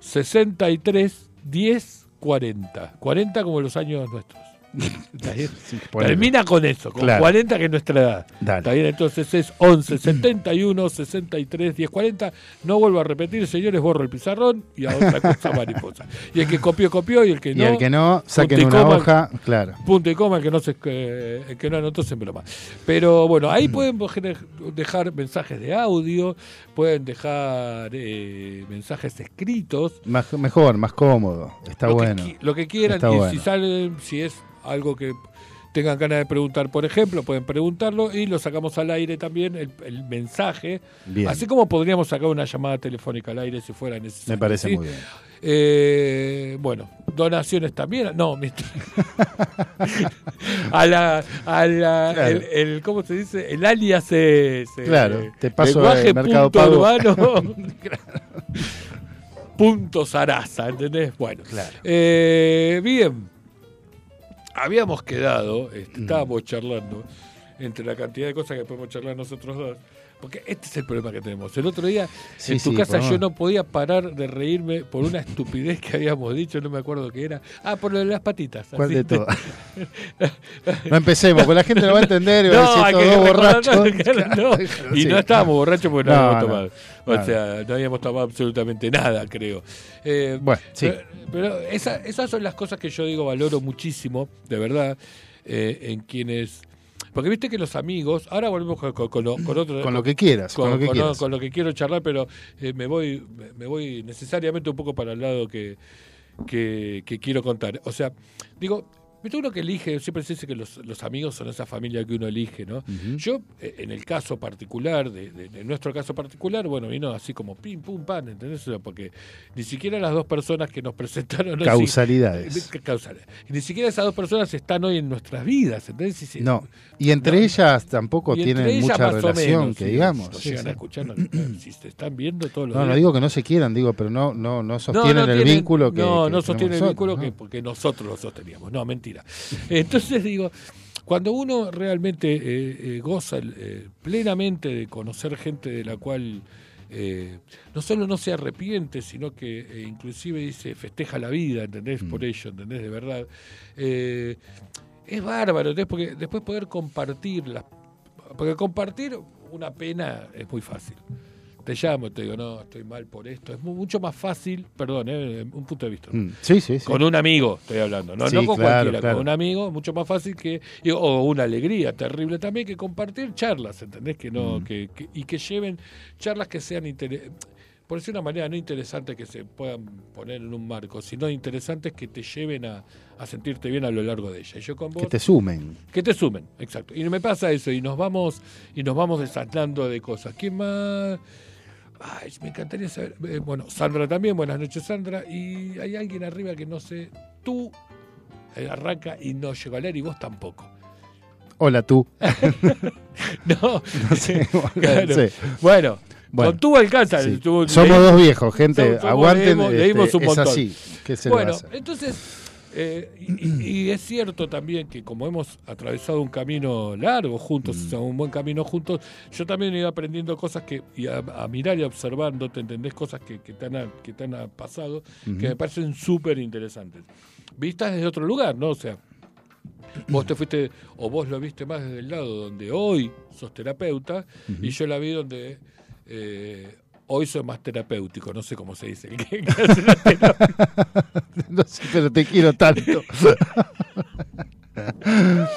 63 10 40. 40 como los años nuestros. Termina con eso, con Claro. 40 que es nuestra edad. Dale. Está bien, entonces es 11 71 63 10 40. No vuelvo a repetir, señores, borro el pizarrón y a otra cosa mariposa. Y el que copió, copió, y el que Y no. el que no, saquen y una coma. hoja. Claro. Punto y coma, el que no, se, eh, el que no anotó se broma. Pero bueno, Mm. ahí pueden gener- dejar mensajes de audio, pueden dejar eh, mensajes escritos, Más- mejor, más cómodo. Está lo, bueno. que, lo que quieran. Y bueno. si salen, si es algo que tengan ganas de preguntar, por ejemplo, pueden preguntarlo y lo sacamos al aire también, el, el mensaje. Bien. Así como podríamos sacar una llamada telefónica al aire si fuera necesario. Me parece ¿sí? muy bien. Eh, bueno, donaciones también. No, a la, a la Claro. el, el- ¿cómo se dice? El alias es eh, Claro, te paso lenguaje el Mercado punto urbano, punto Sarasa, ¿entendés? Bueno, Claro. eh, bien. Habíamos quedado, este, Mm. estábamos charlando entre la cantidad de cosas que podemos charlar nosotros dos. Porque este es el problema que tenemos. El otro día Sí, en tu sí, casa yo no podía parar de reírme por una estupidez que habíamos dicho, no me acuerdo qué era. Ah, por lo de las patitas. ¿Cuál de todas? no empecemos, porque la gente lo va a entender y va a No, decir recordar- borrachos. no, y no estábamos borrachos porque no, No, habíamos no. tomado. O sea, no habíamos tomado absolutamente nada, creo. Eh, Bueno, sí. Pero, pero esa- esas son las cosas que yo digo valoro muchísimo, de verdad, eh, en quienes... Porque viste que los amigos, ahora volvemos con, con- con lo- con otro... Con lo que quieras, con, lo que quieras. con lo que quiero charlar, pero eh, me voy me- me voy necesariamente un poco para el lado que, que, que quiero contar. O sea, digo, viste uno que elige, siempre se dice que los, los amigos son esa familia que uno elige, ¿no? Yo, eh, en el caso particular, de, de- de nuestro caso particular, bueno, vino así como pim, pum, pan, ¿entendés? Porque ni siquiera las dos personas que nos presentaron... Causalidades. eh, causales. Y ni siquiera esas dos personas están hoy en nuestras vidas, ¿entendés? Y se- No, y entre No. ellas tampoco tienen ellas mucha relación, menos, que digamos. nos Sí, llegan sí. a escuchar, no- si se están viendo todos los No, no días. digo que no se quieran, digo, pero no, no, no sostienen no el tienen- vínculo que. No, que no sostiene el vínculo que ¿no? porque nosotros lo sosteníamos. No, mentira. Entonces digo, cuando uno realmente eh, eh, goza eh, plenamente de conocer gente de la cual no solo no se arrepiente, sino que inclusive dice festeja la vida, ¿entendés? Mm. Por ello, ¿entendés? De verdad. Es bárbaro, ¿entendés? Porque después poder compartir las... Porque compartir una pena es muy fácil. Te llamo, te digo, no, estoy mal por esto. Es mu- mucho más fácil, perdón, eh, un punto de vista. Mm, Sí, sí, sí. Con un amigo estoy hablando, no, Sí, no con claro, cualquiera, claro. con un amigo, mucho más fácil que, y- o una alegría terrible también que compartir charlas, ¿entendés? Que no, Mm. que, que- y que lleven charlas que sean por decir una manera, no interesantes que se puedan poner en un marco, sino interesantes que te lleven a, a sentirte bien a lo largo de ella. Y yo con vos, Que te sumen. que te sumen, exacto. Y me pasa eso, y nos vamos, y nos vamos desatando de cosas. ¿Quién más? Ay, me encantaría saber. eh, bueno, Sandra también, buenas noches, Sandra. Y hay alguien arriba que no sé. Tú eh, arranca y no llegó a leer, y vos tampoco. Hola tú. No, No sé. Claro. Sí. Bueno, Bueno, Con tubo alcanza. Sí. Somos leí- dos viejos, gente. somos- aguanten. leímos- este, leímos un es montón. así. ¿Qué se le va a Bueno, entonces, eh, y, y es cierto también que como hemos atravesado un camino largo juntos, Mm. o sea, un buen camino juntos, yo también he ido aprendiendo cosas que, y a, a mirar y observando, te entendés cosas que, que te, han, que te han pasado, que me parecen súper interesantes. Vistas desde otro lugar, ¿no? O sea, vos te fuiste, o vos lo viste más desde el lado donde hoy sos terapeuta, y yo la vi donde... eh, Hoy soy más terapéutico, no sé cómo se dice. el. No sé, pero te quiero tanto.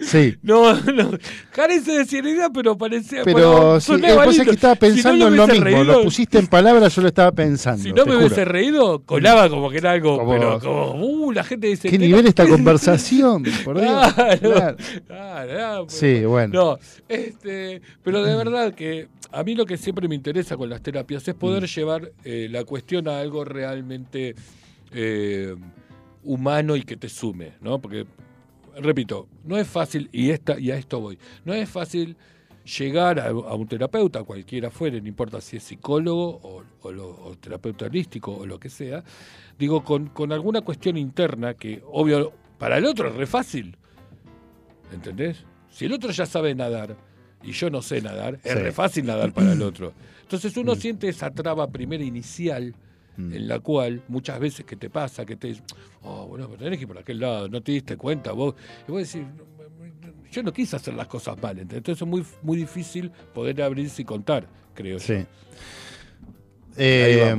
sí. No, no, carece de seriedad, pero parecía. Pero bueno, sí, sonaba eh, que estaba Si no pensando en lo mismo. reído- Lo pusiste en palabras, yo lo estaba pensando. Si no me hubiese reído, colaba como que era algo. Como- pero como, uh, la gente dice. ¿Qué "Pero nivel esta conversación? Por Dios. Claro, Claro. claro, claro, Sí, bueno. No, este, pero de verdad que a mí lo que siempre me interesa con las terapias es Mm. poder llevar eh, la cuestión a algo realmente eh, humano y que te sume, ¿no? Porque, repito, no es fácil, y, esta, y a esto voy, no es fácil llegar a, a un terapeuta, cualquiera fuere, no importa si es psicólogo o, o lo- o terapeuta holístico o lo que sea, digo, con, con alguna cuestión interna que, obvio, para el otro es re fácil, ¿entendés? Si el otro ya sabe nadar y yo no sé nadar, es re fácil nadar para el otro. Entonces uno siente esa traba primera inicial Mm. en la cual muchas veces que te pasa, que te dicen, oh, bueno, pero tenés que ir por aquel lado, no te diste cuenta vos. Y vos decís, yo no quise hacer las cosas mal, ¿entendés? entonces es muy, muy difícil poder abrirse y contar, creo yo. Eh,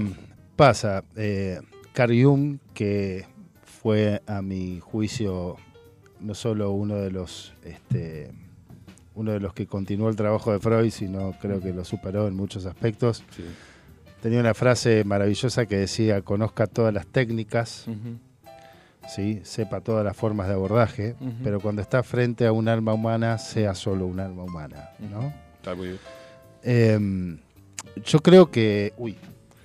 pasa, eh, Carl Jung, que fue a mi juicio no solo uno de los este, uno de los que continuó el trabajo de Freud, sino creo que lo superó en muchos aspectos. Sí. Tenía una frase maravillosa que decía, conozca todas las técnicas. ¿sí? sepa todas las formas de abordaje, pero cuando está frente a un alma humana, sea solo un alma humana. ¿no? Está muy bien. Eh, yo creo que. Uy,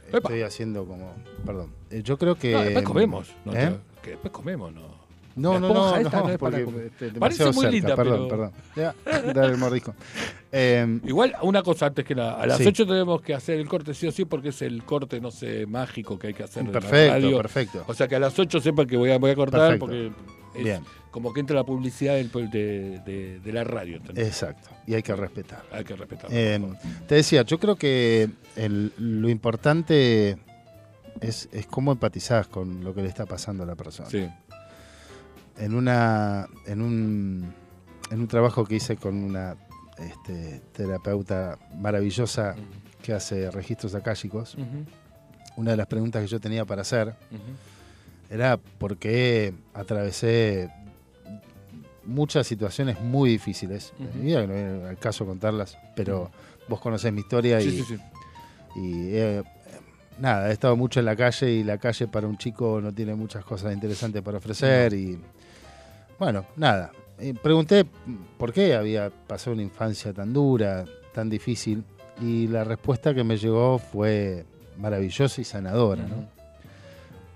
Epa. estoy haciendo como. Perdón. Eh, yo creo que. No, después comemos. No, ¿Eh? que después comemos, ¿no. No, La no, no, esta no, no es para porque comer. este, Parece muy cerca, linda, perdón, pero- perdón. Ya, dale el mordisco. Eh, Igual, una cosa antes que nada. A las Sí. 8 tenemos que hacer el corte sí o sí porque es el corte, no sé, mágico que hay que hacer en la perfecto, radio. perfecto. O sea que a las 8 sepan que voy a, voy a cortar Perfecto. porque es Bien. como que entra la publicidad del- de, de- de la radio. ¿entendés? Exacto. Y hay que respetar. Hay que respetarlo. Eh, por favor. te decía, yo creo que el- lo importante es, es cómo empatizás con lo que le está pasando a la persona. sí. En una en un en un trabajo que hice con una este, terapeuta maravillosa que hace registros akáshicos, Ujú, una de las preguntas que yo tenía para hacer era por qué atravesé muchas situaciones muy difíciles. No viene al caso contarlas, pero vos conocés mi historia Sí, y, sí, sí. y, eh, nada, he estado mucho en la calle y la calle para un chico no tiene muchas cosas interesantes para ofrecer y bueno, nada. Y pregunté por qué había pasado una infancia tan dura, tan difícil y la respuesta que me llegó fue maravillosa y sanadora.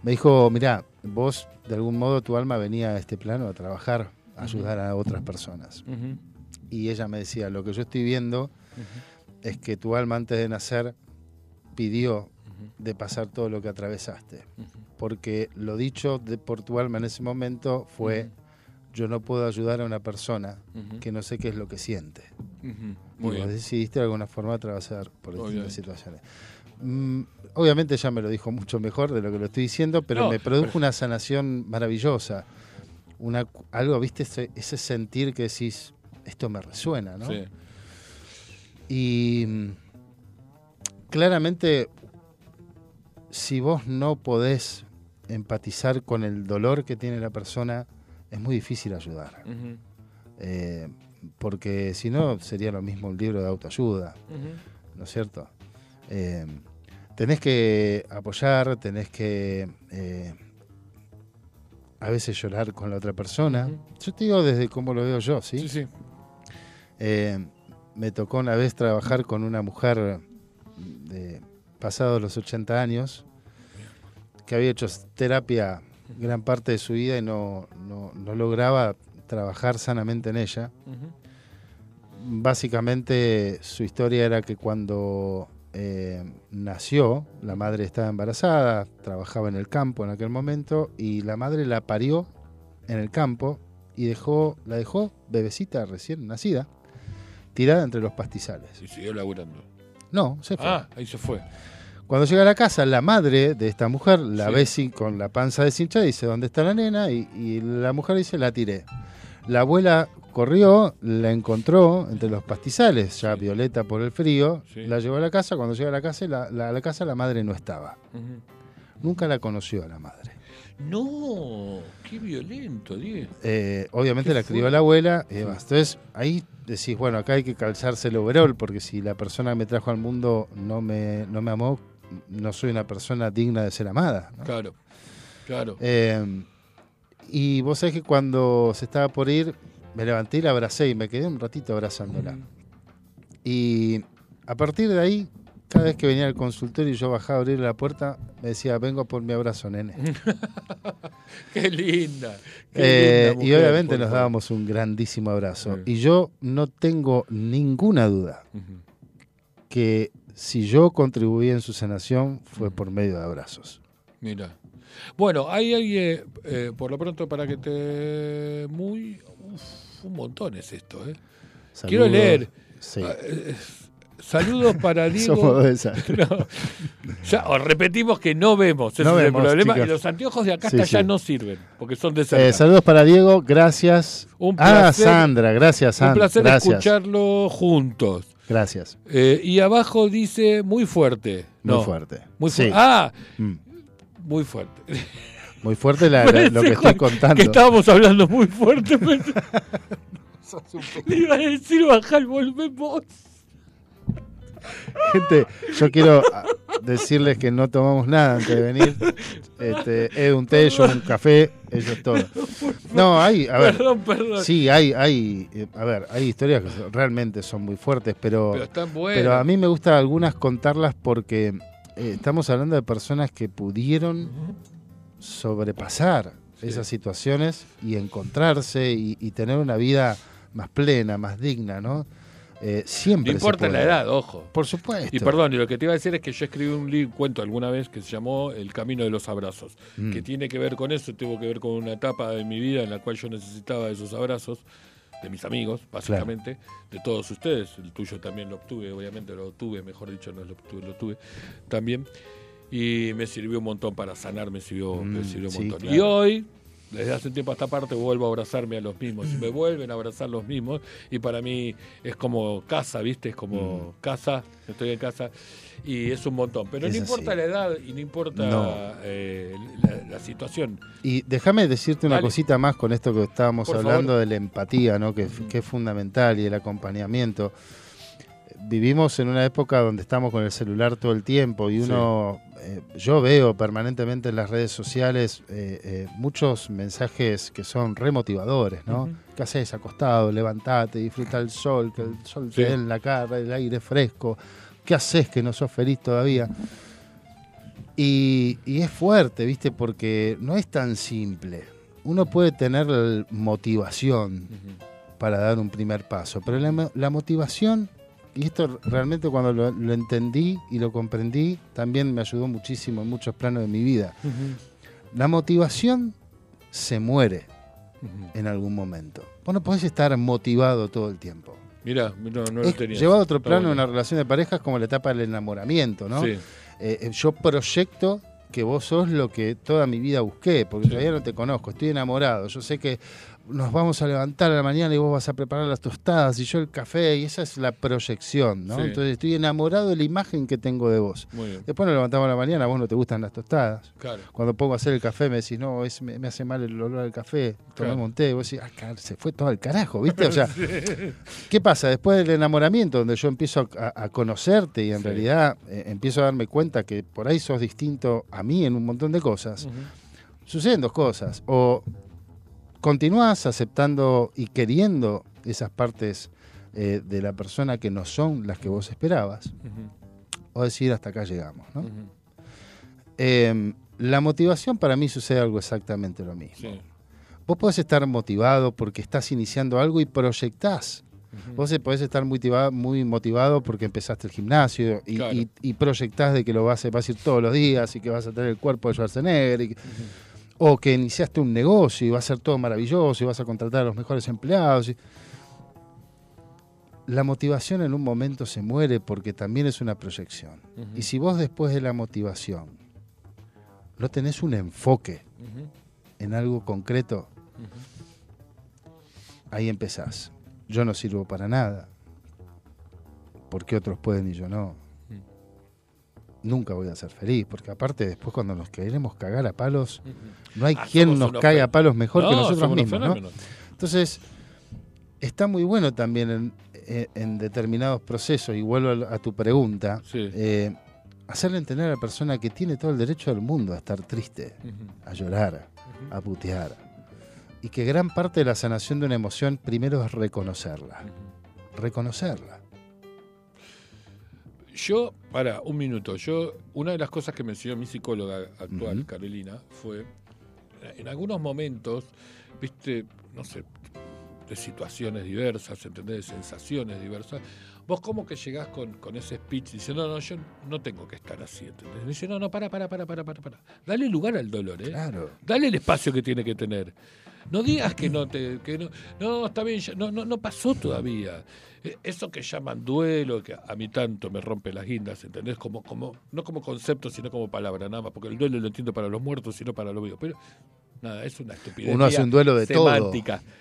Me dijo, mirá, vos de algún modo tu alma venía a este plano a trabajar, a ayudar a otras personas. Y ella me decía, lo que yo estoy viendo es que tu alma antes de nacer pidió de pasar todo lo que atravesaste. Porque lo dicho de, por tu alma en ese momento fue, yo no puedo ayudar a una persona que no sé qué es lo que siente. Ujú. Y Muy vos decidiste de alguna forma atravesar por distintas Obviamente. situaciones. Mm, obviamente ella me lo dijo mucho mejor de lo que lo estoy diciendo, pero No, me produjo pero- una sanación maravillosa. Una, algo, viste, ese, ese sentir que decís, esto me resuena, ¿no? Sí. Y mm, claramente, si vos no podés empatizar con el dolor que tiene la persona, es muy difícil ayudar. Eh, porque si no, sería lo mismo un libro de autoayuda. ¿no es cierto? Eh, tenés que apoyar, tenés que eh, a veces llorar con la otra persona. Yo te digo desde cómo lo veo yo, ¿sí? Sí, sí. Me tocó una vez trabajar con una mujer de pasados los 80 años que había hecho terapia gran parte de su vida y no, no- no lograba trabajar sanamente en ella. Básicamente su historia era que cuando eh, nació, la madre estaba embarazada, trabajaba en el campo en aquel momento y la madre la parió en el campo y dejó, la dejó bebecita recién nacida, tirada entre los pastizales. Y siguió laburando. No, se fue. Ah, ahí se fue. Cuando llega a la casa, la madre de esta mujer la Sí. ve sin- con la panza deshinchada y dice, ¿dónde está la nena? Y, y la mujer dice, la tiré. La abuela corrió, la encontró entre los pastizales, ya Sí. violeta por el frío, Sí. la llevó a la casa, cuando llega a la casa, la, la- a la casa la madre no estaba. Nunca la conoció a la madre. No, qué violento, Diego. Eh, obviamente la crió la abuela y demás. Entonces ahí decís, bueno, acá hay que calzarse el overall, porque si la persona que me trajo al mundo no me, no me amó, no soy una persona digna de ser amada. ¿no? Claro, claro. Eh, y vos sabés que cuando se estaba por ir, me levanté y la abracé y me quedé un ratito abrazándola. Y a partir de ahí, cada vez que venía al consultorio y yo bajaba a abrir la puerta, me decía, vengo por mi abrazo, nene. Qué linda. qué Eh, linda y obviamente nos dábamos un grandísimo abrazo. Sí. Y yo no tengo ninguna duda que si yo contribuí en su sanación fue por medio de abrazos. Mira. Bueno, hay, eh, eh, por lo pronto, para que te... Muy... uf, un montón es esto, ¿eh? Quiero leer. Sí. Ah, eh, saludos para Diego. No, ya, os repetimos que no vemos, ese No es vemos, el problema. chicos. Y los anteojos de acá Sí, hasta allá sí. no sirven, porque son de cerca. Eh, saludos para Diego, gracias. Un ah, placer. Sandra, gracias, Un Sandra. placer gracias. escucharlo juntos. Gracias. Eh, y abajo dice muy fuerte. Muy fuerte. Muy Sí. fuerte. Ah, Mm. muy fuerte. Muy fuerte la- la- lo que estoy contando. Que estábamos hablando muy fuerte. pero- Le iba a decir bajar el volumen vos. Gente, yo quiero ah, decirles que no tomamos nada antes de venir. Este, es un té, yo un café, eso es todo. No, hay, a ver, Perdón, perdón. sí, hay, hay, eh, a ver, hay historias que realmente son muy fuertes, pero, Pero están buenas. pero a mí me gusta algunas contarlas porque eh, estamos hablando de personas que pudieron sobrepasar Sí. esas situaciones y encontrarse y, y tener una vida más plena, más digna, ¿no? Eh, no siempre se importa la edad, ojo. Por supuesto. Y perdón, y lo que te iba a decir es que yo escribí un cuento alguna vez que se llamó El Camino de los Abrazos, Mm. que tiene que ver con eso, tuvo que ver con una etapa de mi vida en la cual yo necesitaba esos abrazos de mis amigos, básicamente, de todos ustedes. El tuyo también lo obtuve, obviamente lo tuve, mejor dicho, no lo obtuve, lo tuve también. Y me sirvió un montón para sanar, me sirvió, me Mm, sirvió un sí, montón. claro. Y hoy, desde hace un tiempo a esta parte, vuelvo a abrazarme a los mismos. Y me vuelven a abrazar los mismos. Y para mí es como casa, ¿viste? Es como casa, estoy en casa. Y es un montón. Pero Mm. Es no importa la edad y no importa No. eh, la, la situación. Y déjame decirte una Dale. cosita más con esto que estábamos Por hablando favor. de la empatía, ¿no? que, es fundamental y el acompañamiento. Vivimos en una época donde estamos con el celular todo el tiempo y uno, eh, yo veo permanentemente en las redes sociales eh, eh, muchos mensajes que son remotivadores, ¿no? ¿Qué haces acostado? Levantate, disfruta el sol, que el sol Sí. te dé en la cara, el aire fresco. ¿Qué haces que no sos feliz todavía? Y, y es fuerte, ¿viste? Porque no es tan simple. Uno puede tener motivación para dar un primer paso, pero la, la motivación, y esto realmente cuando lo, lo entendí y lo comprendí, también me ayudó muchísimo en muchos planos de mi vida. La motivación se muere en algún momento. Vos no podés estar motivado todo el tiempo. Mira, no, no lo tenía. llevado a otro plano, bueno. una relación de pareja es como la etapa del enamoramiento, ¿no? Sí. Eh, eh, yo proyecto que vos sos lo que toda mi vida busqué, porque Sí. todavía no te conozco, estoy enamorado, yo sé que nos vamos a levantar a la mañana y vos vas a preparar las tostadas y yo el café, y esa es la proyección, ¿no? Sí. Entonces estoy enamorado de la imagen que tengo de vos. Muy bien. Después nos levantamos a la mañana, vos no te gustan las tostadas. Claro. Cuando pongo a hacer el café me decís, no, es- me, me hace mal el olor al café, tomemos Claro. un té, y vos decís, ah, car- se fue todo al carajo, ¿viste? O sea, ¿qué pasa? Después del enamoramiento, donde yo empiezo a, a conocerte y en Sí. realidad eh, empiezo a darme cuenta que por ahí sos distinto a mí en un montón de cosas, suceden dos cosas. O continúas aceptando y queriendo esas partes eh, de la persona que no son las que vos esperabas, o decir hasta acá llegamos, ¿no? Eh, la motivación para mí sucede algo exactamente lo mismo. Sí. Vos podés estar motivado porque estás iniciando algo y proyectás Vos eh, podés estar muy, motiva- muy motivado porque empezaste el gimnasio y, Claro. y- y proyectás de que lo vas a, vas a ir todos los días y que vas a tener el cuerpo de Schwarzenegger. y que- O que iniciaste un negocio y va a ser todo maravilloso y vas a contratar a los mejores empleados. y- La motivación en un momento se muere porque también es una proyección. Y si vos después de la motivación no tenés un enfoque en algo concreto, ahí empezás. Yo no sirvo para nada. ¿Por qué otros pueden y yo no? Nunca voy a ser feliz, porque aparte después cuando nos queremos cagar a palos, no hay Ah, quien nos cague a palos mejor que No, nosotros mismos. ¿no? Entonces, está muy bueno también en, determinados procesos, y vuelvo a, tu pregunta, Sí. eh, hacerle entender a la persona que tiene todo el derecho del mundo a estar triste, a llorar, a putear. Y que gran parte de la sanación de una emoción primero es reconocerla. Reconocerla. Yo, para un minuto, yo, una de las cosas que me enseñó mi psicóloga actual. Carolina, fue, en algunos momentos, viste, no sé, de situaciones diversas, ¿entendés? De sensaciones diversas, vos como que llegás con, con ese speech diciendo, no, no, yo no tengo que estar así, ¿entendés? Dice, no, no, para, para, para, para, para, para. Dale lugar al dolor, ¿eh? Claro. Dale el espacio que tiene que tener. No digas que no te, que no, no está bien, ya- no, no, no pasó todavía. Eh, Eso que llaman duelo, que a mí tanto me rompe las guindas, ¿entendés? Como, como, no como concepto, sino como palabra, nada más, porque el duelo lo entiendo para los muertos, sino para los vivos. Pero nada, es una estupidez. Uno hace un duelo de todo.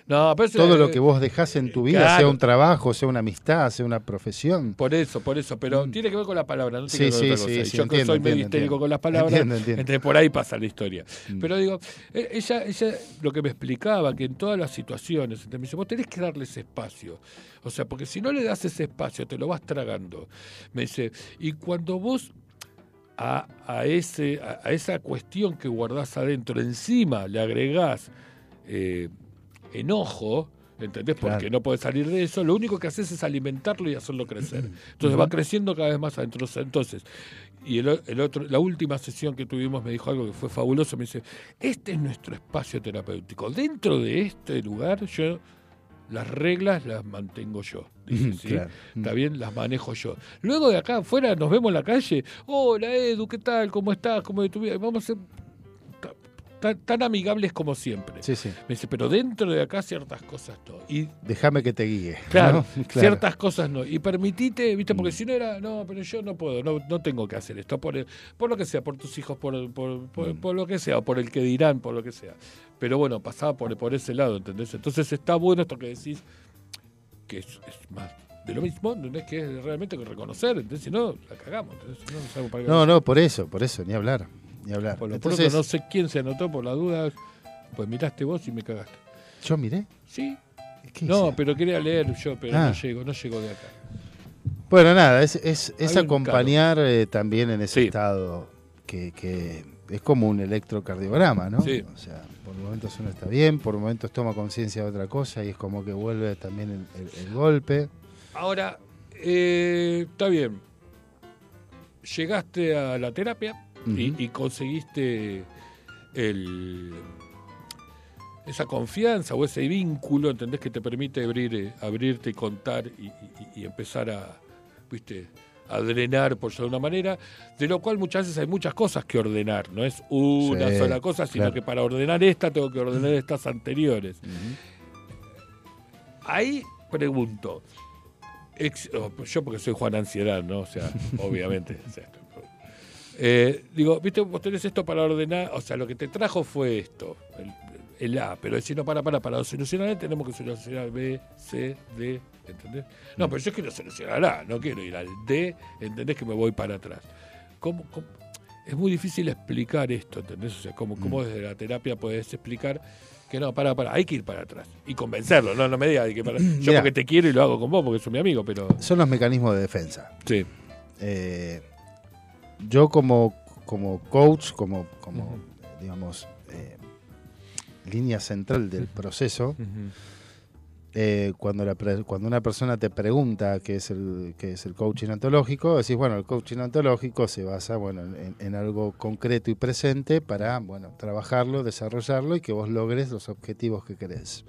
No, pero Todo lo que vos dejás en tu vida, Claro. sea un trabajo, sea una amistad, sea una profesión. Por eso, por eso, pero tiene que ver con la palabra, no tiene Mm. Sí, que ver con sí, otra sí, cosa. sí, Yo que entiendo, soy medio histérico con las palabras, Entiendo, entiendo. entonces por ahí pasa la historia. Mm. Pero digo, eh, ella, ella lo que me explicaba, que en todas las situaciones, me dice, vos tenés que darle ese espacio. O sea, porque si no le das ese espacio, te lo vas tragando. Me dice, y cuando vos a, a ese, a, a esa cuestión que guardás adentro, encima le agregás eh, enojo, ¿entendés? Porque no podés salir de eso, lo único que haces es alimentarlo y hacerlo crecer. Entonces va creciendo cada vez más adentro. Entonces, y el otro, la última sesión que tuvimos me dijo algo que fue fabuloso, me dice, este es nuestro espacio terapéutico. Dentro de este lugar yo las reglas las mantengo yo. Dice, ¿sí? Claro. Está bien, las manejo yo. Luego de acá afuera nos vemos en la calle. Hola Edu, ¿qué tal? ¿Cómo estás? ¿Cómo de tu vida? Vamos a tan, tan amigables como siempre. Sí, sí. Me dice, pero dentro de acá ciertas cosas no. Y Déjame que te guíe. Claro, ¿no? ciertas cosas no. Y permitite, viste, porque Mm. si no era, no, pero yo no puedo, no, no tengo que hacer esto, por, el- por lo que sea, por tus hijos, por, por, por- Mm. por lo que sea, o por el que dirán, por lo que sea. Pero bueno, pasaba por, por ese lado, ¿entendés? Entonces está bueno esto que decís, que es, es más de lo mismo, no es que es realmente que reconocer, ¿entendés? Si no, la cagamos, no, para No, no, por eso, por eso, ni hablar. Ni hablar. Por lo Entonces, pronto no sé quién se anotó por la duda, pues miraste vos y me cagaste. yo miré. Sí, ¿Qué no, hice? pero quería leer yo, pero Ah. no llego, no llego de acá. Bueno, nada, es, es, acompañar eh, también en ese Sí. estado que, que es como un electrocardiograma, ¿no? Sí. O sea, por momentos uno está bien, por momentos toma conciencia de otra cosa y es como que vuelve también el, el- el golpe. Ahora, eh, está bien. Llegaste a la terapia y, conseguiste el, esa confianza o ese vínculo, ¿entendés? Que te permite abrir, eh, abrirte y contar y, y- y empezar a, ¿viste? a drenar, por de una manera, de lo cual muchas veces hay muchas cosas que ordenar, no es una Sí, sola cosa, sino claro. que para ordenar esta tengo que ordenar estas anteriores. Ahí pregunto, oh, yo porque soy Juan Ansiedad, ¿no? O sea, obviamente. o sea, eh, digo, viste, vos tenés esto para ordenar, o sea, lo que te trajo fue esto, el, el A, pero si no, para, para, para solucionar A tenemos que solucionar B, C, D, ¿entendés? No, pero yo quiero solucionar A, no quiero ir al D, ¿entendés? Que me voy para atrás. ¿Cómo, cómo? Es muy difícil explicar esto, ¿entendés? O sea, cómo, cómo desde la terapia podés explicar que no, para, para, hay que ir para atrás y convencerlo, no, no me digas que para, yo Mirá. porque te quiero y lo hago con vos porque sos mi amigo, pero Son los mecanismos de defensa. sí. Eh, yo como, como coach, como, como digamos, eh, línea central del proceso, eh, cuando, la pre- cuando una persona te pregunta qué es el, qué es el coaching ontológico, decís, bueno, el coaching ontológico se basa bueno, en, en algo concreto y presente para bueno, trabajarlo, desarrollarlo y que vos logres los objetivos que querés.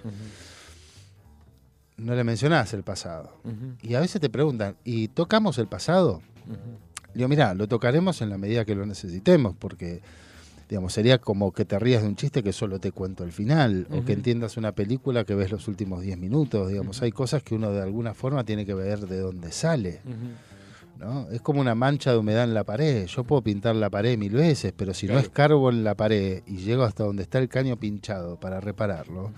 no le mencionás el pasado. Y a veces te preguntan, ¿y tocamos el pasado? Digo, mira, lo tocaremos en la medida que lo necesitemos, porque digamos, sería como que te rías de un chiste que solo te cuento el final, o que entiendas una película que ves los últimos 10 minutos, digamos, hay cosas que uno de alguna forma tiene que ver de dónde sale. ¿no? Es como una mancha de humedad en la pared, yo puedo pintar la pared mil veces, pero si no Claro. escarbo en la pared y llego hasta donde está el caño pinchado para repararlo,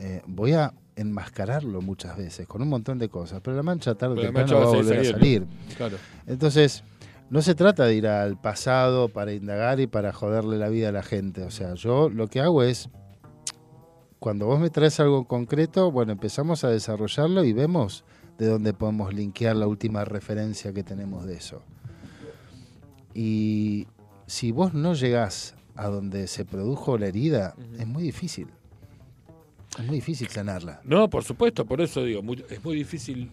eh, voy a enmascararlo muchas veces con un montón de cosas, pero la mancha tarde o temprano va a volver a salir. Claro. Entonces, no se trata de ir al pasado para indagar y para joderle la vida a la gente. O sea, yo lo que hago es, cuando vos me traes algo concreto, bueno, empezamos a desarrollarlo y vemos de dónde podemos linkear la última referencia que tenemos de eso. Y si vos no llegás a donde se produjo la herida, es muy difícil. Es muy difícil sanarla. No, por supuesto, por eso digo, muy- es muy difícil.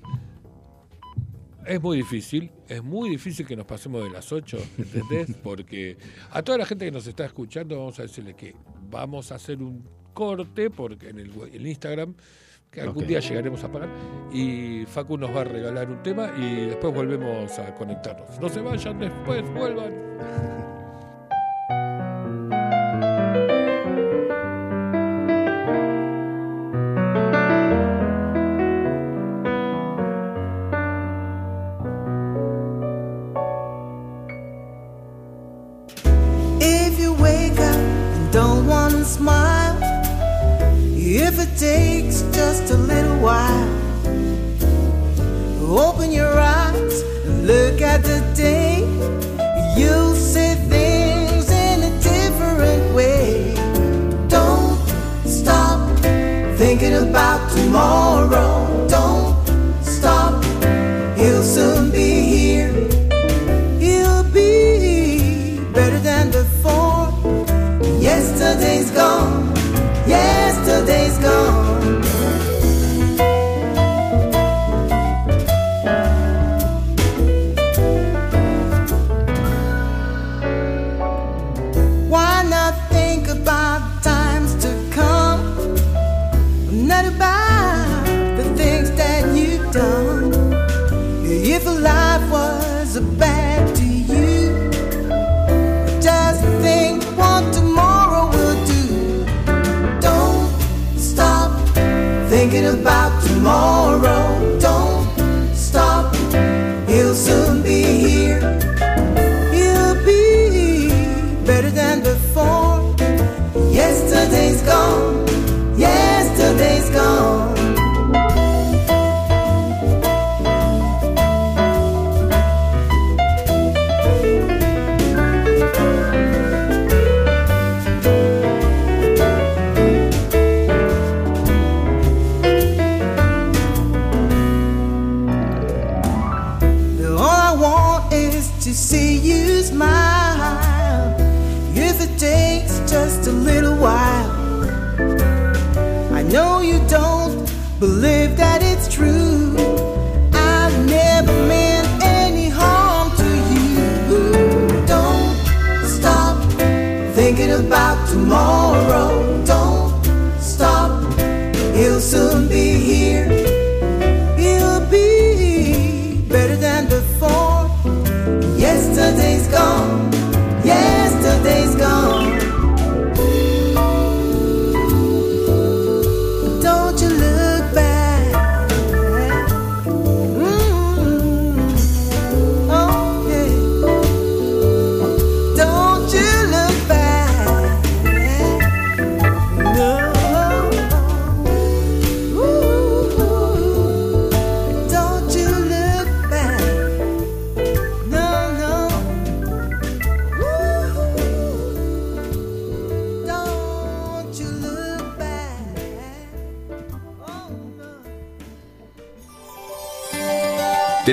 Es muy difícil, es muy difícil que nos pasemos de las 8, ¿entendés? Porque a toda la gente que nos está escuchando vamos a decirle que vamos a hacer un corte porque en el, Instagram, que algún día llegaremos a pagar, y Facu nos va a regalar un tema y después volvemos a conectarnos. No se vayan, después vuelvan. open your eyes and look at the day. You'll see things in a different way. Don't stop thinking about tomorrow.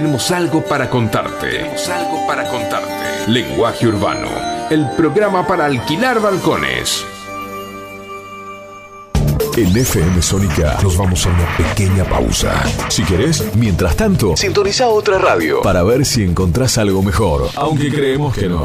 Tenemos algo para contarte. Tenemos algo para contarte. Lenguaje Urbano, el programa para alquilar balcones. En FM Sónica nos vamos a una pequeña pausa. Si querés, mientras tanto, sintoniza otra radio para ver si encontrás algo mejor. Aunque creemos que no.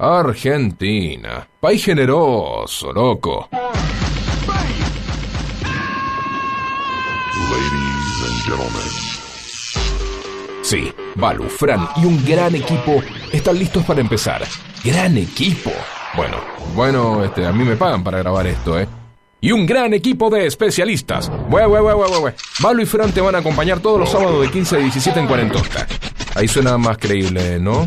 Argentina. País generoso, loco. Ladies and gentlemen. Sí, Balu, Fran y un gran equipo están listos para empezar. ¡Gran equipo! Bueno, bueno, este, a mí me pagan para grabar esto, ¿eh? Y un gran equipo de especialistas. Bue, bue, bue. Balu y Fran te van a acompañar todos los sábados de 15 a 17 en Cuarentosta. Ahí suena más creíble, ¿no?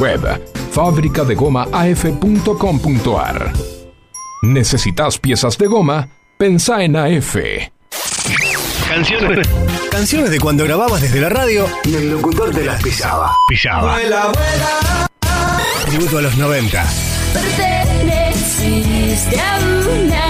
Web fabricadegomaaf.com.ar. ¿Necesitas piezas de goma? Pensá en AF. Canciones. Canciones de cuando grababas desde la radio y el locutor te las pisaba. Pisaba. Tributo a los 90. Perteneciste a una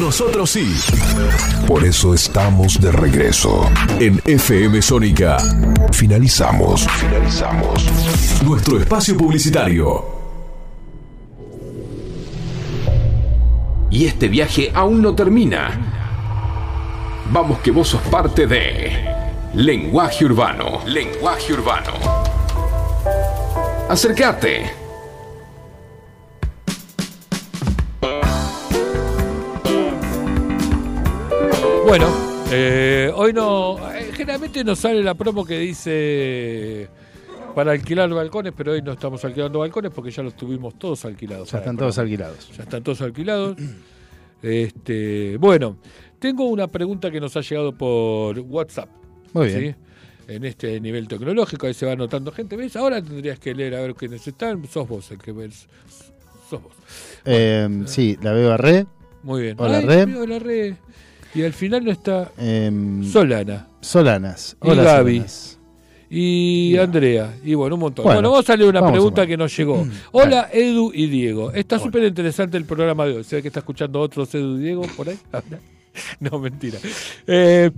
Nosotros sí. Por eso estamos de regreso. En FM Sónica, Finalizamos. Finalizamos. nuestro espacio publicitario. Y este viaje aún no termina. Vamos que vos sos parte de Lenguaje Urbano. Lenguaje Urbano. Acércate. Bueno, eh, hoy no. eh, generalmente nos sale la promo que dice para alquilar balcones, pero hoy no estamos alquilando balcones porque ya los tuvimos todos alquilados. Ya están todos alquilados. Ya están todos alquilados. Este, bueno, tengo una pregunta que nos ha llegado por WhatsApp. Muy bien. ¿sí? En este nivel tecnológico, ahí se va anotando gente. ¿Ves? Ahora tendrías que leer a ver quiénes están. Sos vos el que ves. Sos vos. Eh, sí, la veo a Re. Muy bien. Hola, Ay, Re. Hola, Re. Y al final no está Em, Solana. Solanas. Y Hola, Gaby. Solanas. Y Andrea. Y bueno, un montón. Bueno, Bueno, vamos a leer una pregunta que nos llegó. Hola, Edu y Diego. Está súper interesante el programa de hoy. ¿Se ve que está escuchando otros Edu y Diego por ahí? no, mentira. Eh,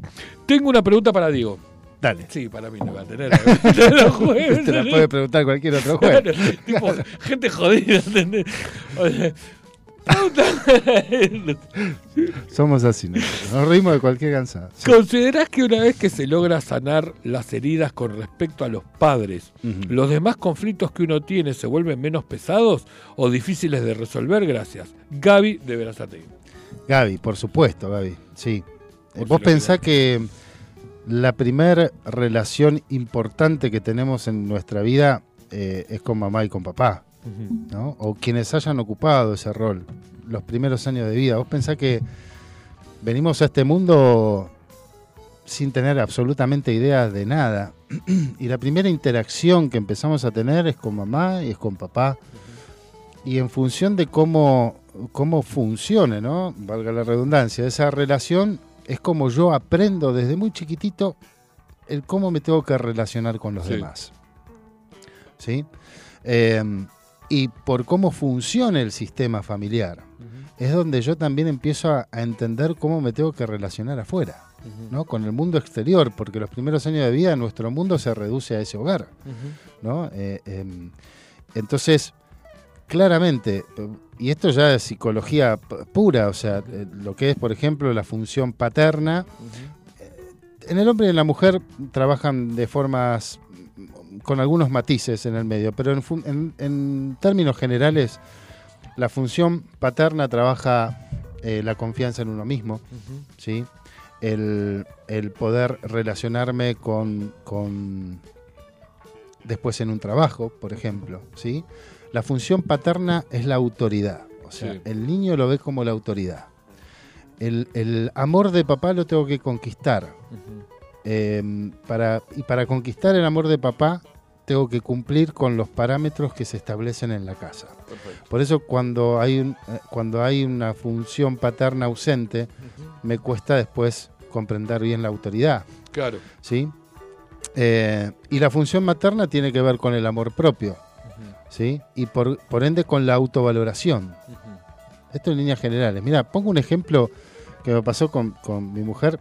tengo una pregunta para Diego. Dale. Sí, para mí no va a tener. Los jueves. Te la puede preguntar cualquier otro juez. Claro, tipo, gente jodida, ¿entendés? O sea, Somos así, nosotros. nos reímos de cualquier cansada. Sí. ¿Considerás que una vez que se logra sanar las heridas con respecto a los padres, los demás conflictos que uno tiene se vuelven menos pesados o difíciles de resolver? Gracias. Gaby de Verazategui. Gaby, por supuesto, Gaby, sí. Eh, Por Vos si lo pensás que la primera relación importante que tenemos en nuestra vida eh, es con mamá y con papá, ¿no? O quienes hayan ocupado ese rol, los primeros años de vida. Vos pensás que venimos a este mundo sin tener absolutamente idea de nada. y la primera interacción que empezamos a tener es con mamá y es con papá. Y en función de cómo, cómo funcione, ¿no? Valga la redundancia, esa relación es como yo aprendo desde muy chiquitito el cómo me tengo que relacionar con los Sí. demás. ¿Sí? Eh, y por cómo funciona el sistema familiar, es donde yo también empiezo a, a entender cómo me tengo que relacionar afuera, ¿no? Con el mundo exterior, porque los primeros años de vida nuestro mundo se reduce a ese hogar, ¿no? Eh, em, entonces, claramente, y esto ya es psicología pura, o sea, eh, lo que es, por ejemplo, la función paterna, eh, en el hombre y en la mujer trabajan de formas con algunos matices en el medio, pero en, en- en términos generales, la función paterna trabaja eh, la confianza en uno mismo, ¿sí? el, el poder relacionarme con, con después en un trabajo, por ejemplo, ¿sí? La función paterna es la autoridad, o sea, Sí. el niño lo ve como la autoridad. El, el amor de papá lo tengo que conquistar. Eh, para, y para conquistar el amor de papá, tengo que cumplir con los parámetros que se establecen en la casa. Por eso cuando hay, un- eh, cuando hay una función paterna ausente, me cuesta después comprender bien la autoridad. Claro. ¿sí? Eh, y la función materna tiene que ver con el amor propio, ¿sí? Y por, por ende con la autovaloración. Esto en líneas generales. Mira, pongo un ejemplo que me pasó con, con mi mujer.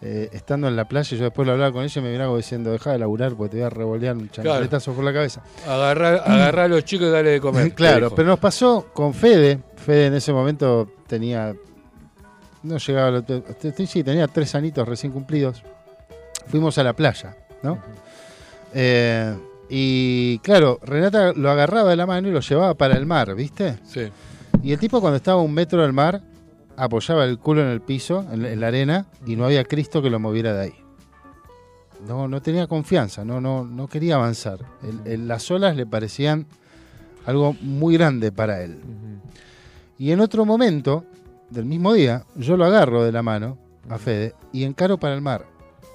Eh, estando en la playa, yo después lo hablaba con ella y me miraba diciendo, deja de laburar porque te voy a revolear un chancletazo por la cabeza. Agarrar, agarrar a los chicos y darle de comer. claro, pero nos pasó con Fede. Fede en ese momento tenía. No llegaba Sí, tenía tres anitos recién cumplidos. Fuimos a la playa, ¿no? Eh, y claro, Renata lo agarraba de la mano y lo llevaba para el mar, ¿viste? Sí. Y el tipo, cuando estaba a un metro del mar, apoyaba el culo en el piso, en, en la arena, y no había Cristo que lo moviera de ahí. No, no tenía confianza, no, no, no quería avanzar. El- el- las olas le parecían algo muy grande para él. Y en otro momento del mismo día, yo lo agarro de la mano a Fede y encaro para el mar.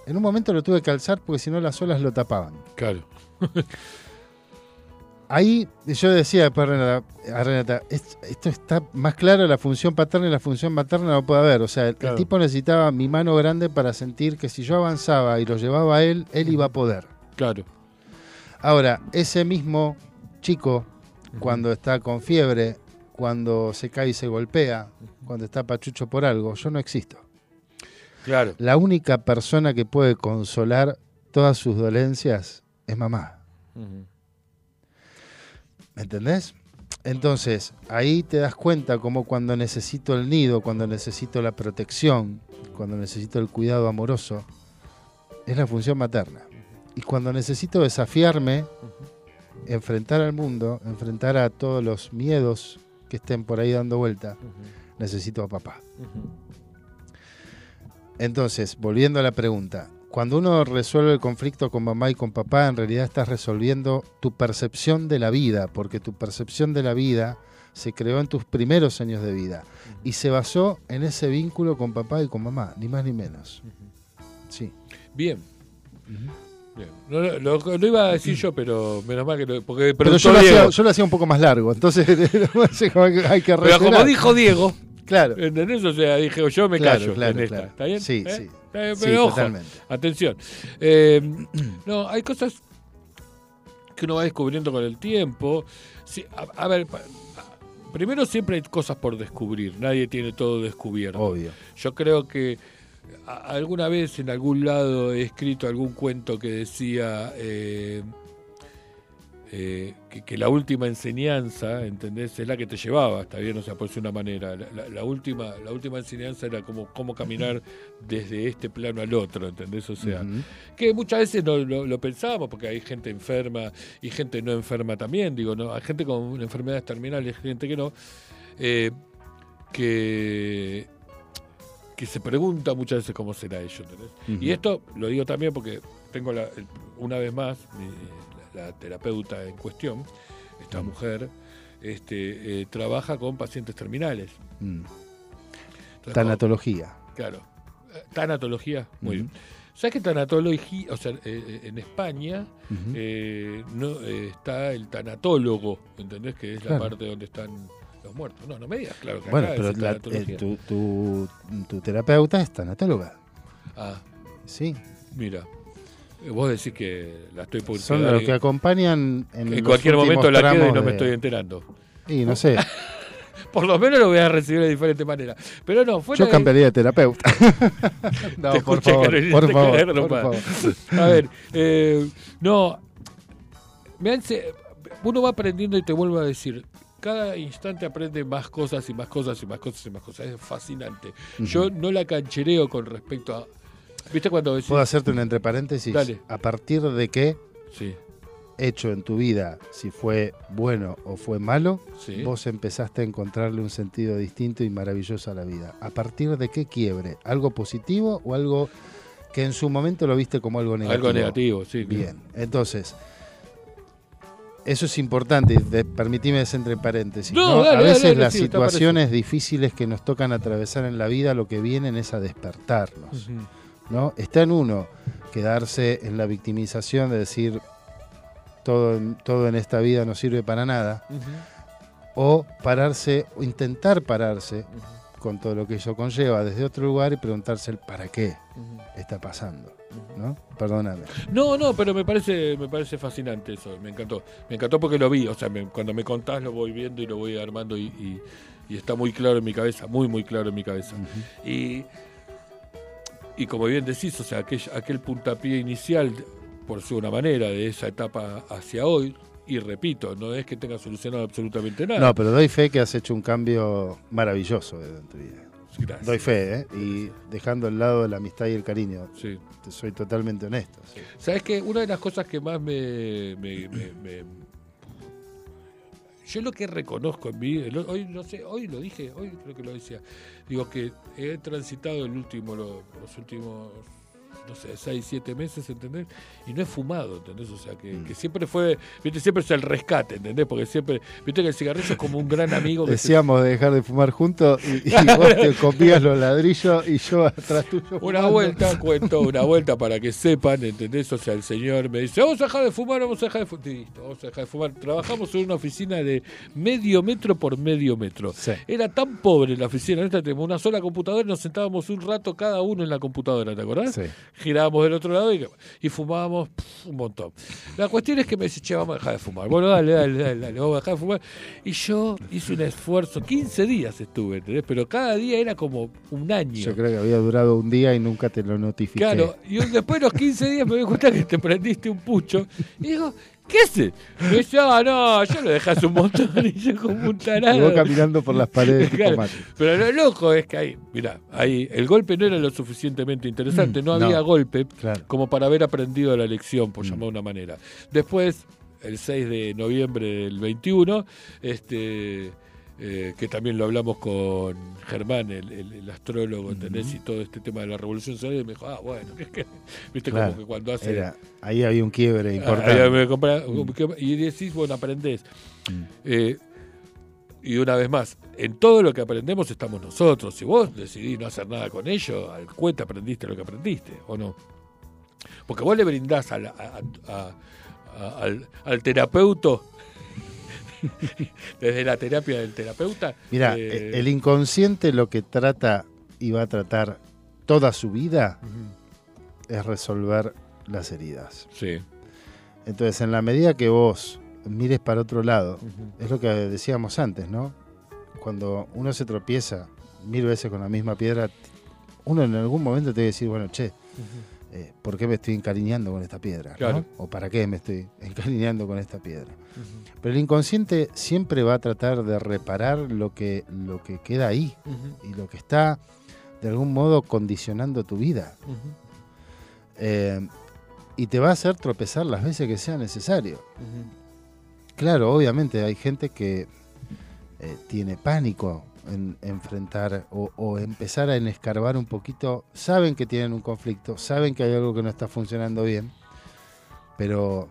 En un momento lo tuve que alzar porque si no las olas lo tapaban. Claro. Ahí yo decía después a Renata, a Renata, "Es- esto está más claro, la función paterna y la función materna no puede haber. O sea, el, tipo necesitaba mi mano grande para sentir que si yo avanzaba y lo llevaba a él, él iba a poder. Claro. Ahora, ese mismo chico, cuando está con fiebre, cuando se cae y se golpea, cuando está pachucho por algo, yo no existo. Claro. La única persona que puede consolar todas sus dolencias es mamá. ¿Me entendés? Entonces, ahí te das cuenta como cuando necesito el nido, cuando necesito la protección, cuando necesito el cuidado amoroso, es la función materna. Y cuando necesito desafiarme, enfrentar al mundo, enfrentar a todos los miedos que estén por ahí dando vuelta, necesito a papá. Entonces, volviendo a la pregunta, cuando uno resuelve el conflicto con mamá y con papá, en realidad estás resolviendo tu percepción de la vida, porque tu percepción de la vida se creó en tus primeros años de vida y se basó en ese vínculo con papá y con mamá, ni más ni menos. Sí. Bien. Bien. No, lo, lo iba a decir yo, pero menos mal que lo. Porque Pero yo lo, hacía, yo lo hacía un poco más largo, entonces hay que Pero como dijo Diego. Claro. ¿Entendés? O sea, dije, yo me Claro, callo claro, en esta. claro. ¿Está bien? Sí, ¿Eh? sí. Sí, pero ojo, totalmente. atención. Eh, no, hay cosas que uno va descubriendo con el tiempo. Sí, a, a ver, primero siempre hay cosas por descubrir. Nadie tiene todo descubierto. Obvio. Yo creo que alguna vez en algún lado he escrito algún cuento que decía... eh, eh, que, que la última enseñanza, ¿entendés? Es la que te llevaba, está bien, o sea, por decir una manera. La, la- la última, la última enseñanza era como cómo caminar desde este plano al otro, ¿entendés? O sea, que muchas veces no lo, lo pensábamos, porque hay gente enferma y gente no enferma también, digo, ¿no? Hay gente con enfermedades terminales, gente que no, eh, que, que se pregunta muchas veces cómo será ello, ¿entendés? Ujú. Y esto lo digo también porque tengo la- una vez más mi- la, terapeuta en cuestión, esta mujer, este, eh, trabaja con pacientes terminales. Mm. Entonces, Tanatología. Claro. Eh, Tanatología, muy bien. ¿Sabes que tanatología, o sea, eh, eh, en España eh, no está el tanatólogo, ¿entendés? Que es la parte donde están los muertos. No, no me digas, claro que Bueno, acá pero es la- tu, tu- tu terapeuta es tanatóloga. Ah, Sí. mira. Vos decís que la estoy por Son los que acompañan en, En los cualquier momento la quedo y no me estoy enterando. Y no sé, Por lo menos lo voy a recibir de diferente manera. Pero no, fuera yo cambiaría de terapeuta. no, Te por favor, Carolina, por favor, por. A ver, eh, no, me han uno va aprendiendo y te vuelvo a decir, cada instante aprende más cosas y más cosas y más cosas y más cosas. Es fascinante. Yo no la canchereo con respecto a... ¿Viste cuando decís... ¿Puedo hacerte un entre paréntesis? Dale. ¿A partir de qué Sí, hecho en tu vida, si fue bueno o fue malo, sí. vos empezaste a encontrarle un sentido distinto y maravilloso a la vida? ¿A partir de qué quiebre? ¿Algo positivo o algo que en su momento lo viste como algo negativo? Algo negativo, sí. claro. Bien, entonces, eso es importante, de- permitime ese entre paréntesis. No, ¿no? dale, a veces dale, las sí, situaciones difíciles que nos tocan atravesar en la vida lo que vienen es a despertarnos. Ujú. ¿No? Está en uno quedarse en la victimización de decir todo en, todo en esta vida no sirve para nada, o pararse, o intentar pararse con todo lo que ello conlleva desde otro lugar y preguntarse el para qué está pasando. ¿no? Perdóname. No, no, pero me parece, me parece fascinante eso, me encantó. Me encantó porque lo vi, o sea, me- cuando me contás lo voy viendo y lo voy armando y, y- y está muy claro en mi cabeza, muy, muy claro en mi cabeza. Y, y como bien decís, o sea, aquel, aquel puntapié inicial, por su una manera, de esa etapa hacia hoy, y repito, no es que tenga solucionado absolutamente nada. No, pero doy fe que has hecho un cambio maravilloso en tu vida. Gracias. Doy fe, ¿eh? Y dejando al lado la amistad y el cariño. Sí. Te soy totalmente honesto. sí. ¿Sabes qué? Una de las cosas que más me, me- me- me- Yo lo que reconozco en mí, hoy no sé, hoy lo dije, hoy creo que lo decía, digo que he transitado el último, lo- los últimos, no sé, seis, siete meses, ¿entendés? Y no he fumado, ¿entendés? O sea, que, que siempre fue, viste, siempre es el rescate, ¿entendés? Porque siempre, viste que el cigarrillo es como un gran amigo que se- Decíamos de dejar de fumar juntos y, y vos te comías los ladrillos y yo atrás tuyo. Una vuelta, cuento una vuelta para que sepan, ¿entendés? O sea, el señor me dice, vamos a dejar de fumar, vamos a dejar de fumar. Listo, vamos a dejar de fumar. Trabajamos en una oficina de medio metro por medio metro. Sí. Era tan pobre la oficina, esta tenemos una sola computadora y nos sentábamos un rato cada uno en la computadora, ¿te acordás? Sí. Girábamos del otro lado y, y fumábamos un montón. La cuestión es que me dice, che, vamos a dejar de fumar. Bueno, dale, dale, dale, dale, vamos a dejar de fumar. Y yo hice un esfuerzo, 15 días estuve, ¿entendés? Pero cada día era como un año. Yo creo que había durado un día y nunca te lo notifiqué. Claro, y después de los 15 días me doy cuenta que te prendiste un pucho. Y digo, ¿qué haces? Me dice, ah, no, yo lo dejas un montón y yo como un Y tarado. vos caminando por las paredes Claro. Pero lo loco es que ahí, mirá, ahí el golpe no era lo suficientemente interesante, no Mm, no. había golpe Claro. como para haber aprendido la lección, por llamar de una manera. Después, el 6 de noviembre del 21, este, eh, que también lo hablamos con Germán, el, el- el astrólogo, ¿entendés? Y todo este tema de la revolución solar, y me dijo, ah, bueno, que- viste Claro. como que cuando hace... Era- ahí había un quiebre Ah, importante. ahí me compra- Y decís, bueno, aprendés. Mm. Eh, y una vez más, en todo lo que aprendemos estamos nosotros. Si vos decidís no hacer nada con ello, al cuenta aprendiste lo que aprendiste, ¿o no? Porque vos le brindás a la- a- a- a- al, al terapeuta, desde la terapia del terapeuta. Mira, eh, el inconsciente lo que trata y va a tratar toda su vida es resolver las heridas. Sí. Entonces, en la medida que vos mires para otro lado, es lo que decíamos antes, ¿no? Cuando uno se tropieza mil veces con la misma piedra, uno en algún momento te debe decir, bueno, che, eh, ¿por qué me estoy encariñando con esta piedra? ¿no? Claro. ¿O para qué me estoy encariñando con esta piedra? Pero el inconsciente siempre va a tratar de reparar lo que, lo que queda ahí y lo que está de algún modo condicionando tu vida. Eh, y te va a hacer tropezar las veces que sea necesario. Claro, obviamente hay gente que eh, tiene pánico en enfrentar o, o empezar a escarbar un poquito. Saben que tienen un conflicto, saben que hay algo que no está funcionando bien, pero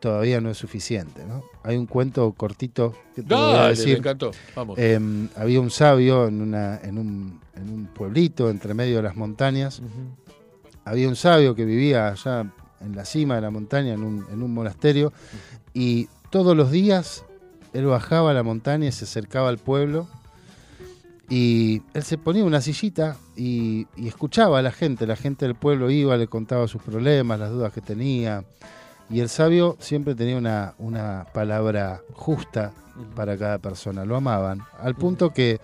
todavía no es suficiente. ¿no? Hay un cuento cortito que te voy a Dale, me decir. encantó. Vamos. Em, había un sabio en, una, en, un, en un pueblito entre medio de las montañas. Había un sabio que vivía allá en la cima de la montaña, en un, en un monasterio, y todos los días él bajaba a la montaña y se acercaba al pueblo. Y él se ponía una sillita y, y escuchaba a la gente. La gente del pueblo iba, le contaba sus problemas, las dudas que tenía. Y el sabio siempre tenía una, una palabra justa para cada persona. Lo amaban. Al punto que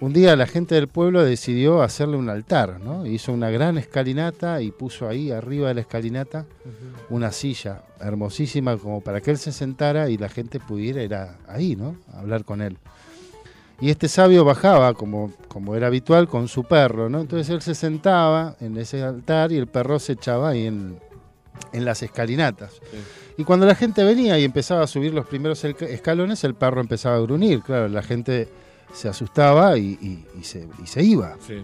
un día la gente del pueblo decidió hacerle un altar, ¿no? Hizo una gran escalinata y puso ahí arriba de la escalinata una silla hermosísima como para que él se sentara y la gente pudiera ir a- ahí, ¿no? A hablar con él. Y este sabio bajaba, como, como era habitual, con su perro, ¿no? Entonces él se sentaba en ese altar y el perro se echaba ahí en, en las escalinatas. Y cuando la gente venía y empezaba a subir los primeros escalones, el perro empezaba a gruñir. Claro, la gente se asustaba y, y- y se, y se iba. Sí.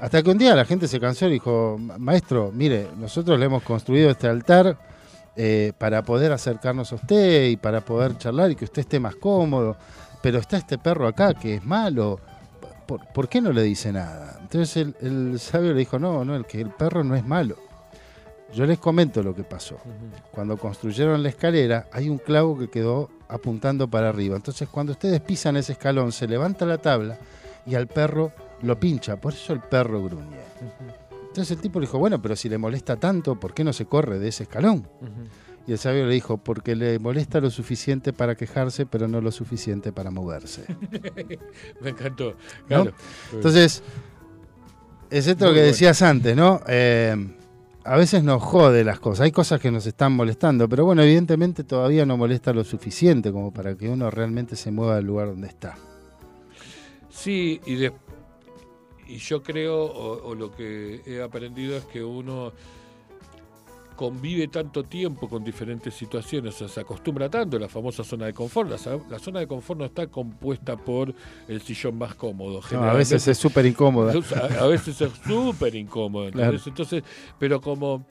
Hasta que un día la gente se cansó y dijo, "Ma- maestro, mire, nosotros le hemos construido este altar eh, para poder acercarnos a usted y para poder charlar y que usted esté más cómodo, pero está este perro acá que es malo, ¿por, por qué no le dice nada? Entonces el, el sabio le dijo, no, no, el que el perro no es malo. Yo les comento lo que pasó. Cuando construyeron la escalera, hay un clavo que quedó apuntando para arriba. Entonces, cuando ustedes pisan ese escalón, se levanta la tabla y al perro lo pincha. Por eso el perro gruñe. Entonces el tipo le dijo, bueno, pero si le molesta tanto, ¿por qué no se corre de ese escalón? Y el sabio le dijo, porque le molesta lo suficiente para quejarse, pero no lo suficiente para moverse. me encantó. ¿no? Claro. Entonces, es esto Muy que bueno. decías antes, ¿no? Eh, a veces nos jode las cosas, hay cosas que nos están molestando, pero bueno, evidentemente todavía no molesta lo suficiente como para que uno realmente se mueva del lugar donde está. Sí, y, y yo creo, o, o lo que he aprendido es que uno convive tanto tiempo con diferentes situaciones, o sea, se acostumbra tanto a la famosa zona de confort. La, la zona de confort no está compuesta por el sillón más cómodo. No, a veces es súper incómoda. A, a veces es súper ¿entendés? Claro. Entonces, pero como,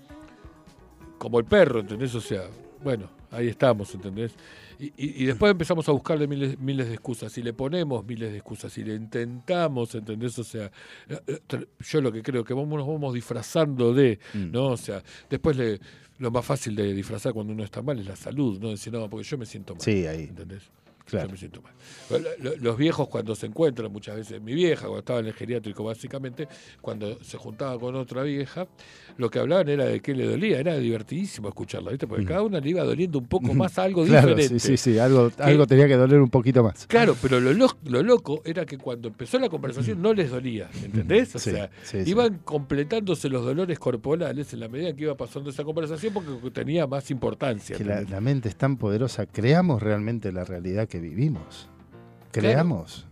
como el perro, ¿entendés? O sea, bueno, ahí estamos, ¿entendés? Y, y- y después empezamos a buscarle miles, miles de excusas. Y le ponemos miles de excusas. Y le intentamos, ¿entendés? O sea, eh, eh, yo lo que creo que vamos, nos vamos disfrazando de, Mm. ¿no? O sea, después le, lo más fácil de disfrazar cuando uno está mal es la salud, ¿no? Decir, no, porque yo me siento mal. Sí, ahí. ¿Entendés? Claro. Yo me siento mal. Lo- lo- Los viejos cuando se encuentran, muchas veces, mi vieja, cuando estaba en el geriátrico básicamente, cuando se juntaba con otra vieja, lo que hablaban era de qué le dolía, era divertidísimo escucharla, ¿viste? Porque cada una le iba doliendo un poco más algo claro, diferente. sí, sí, sí, algo, Que- algo tenía que doler un poquito más. Claro, pero lo, lo- lo loco era que cuando empezó la conversación no les dolía, ¿entendés? O Sí, sea, sí, sí. iban completándose los dolores corporales en la medida que iba pasando esa conversación porque tenía más importancia. Que la mente es tan poderosa, creamos realmente la realidad que vivimos. Creamos.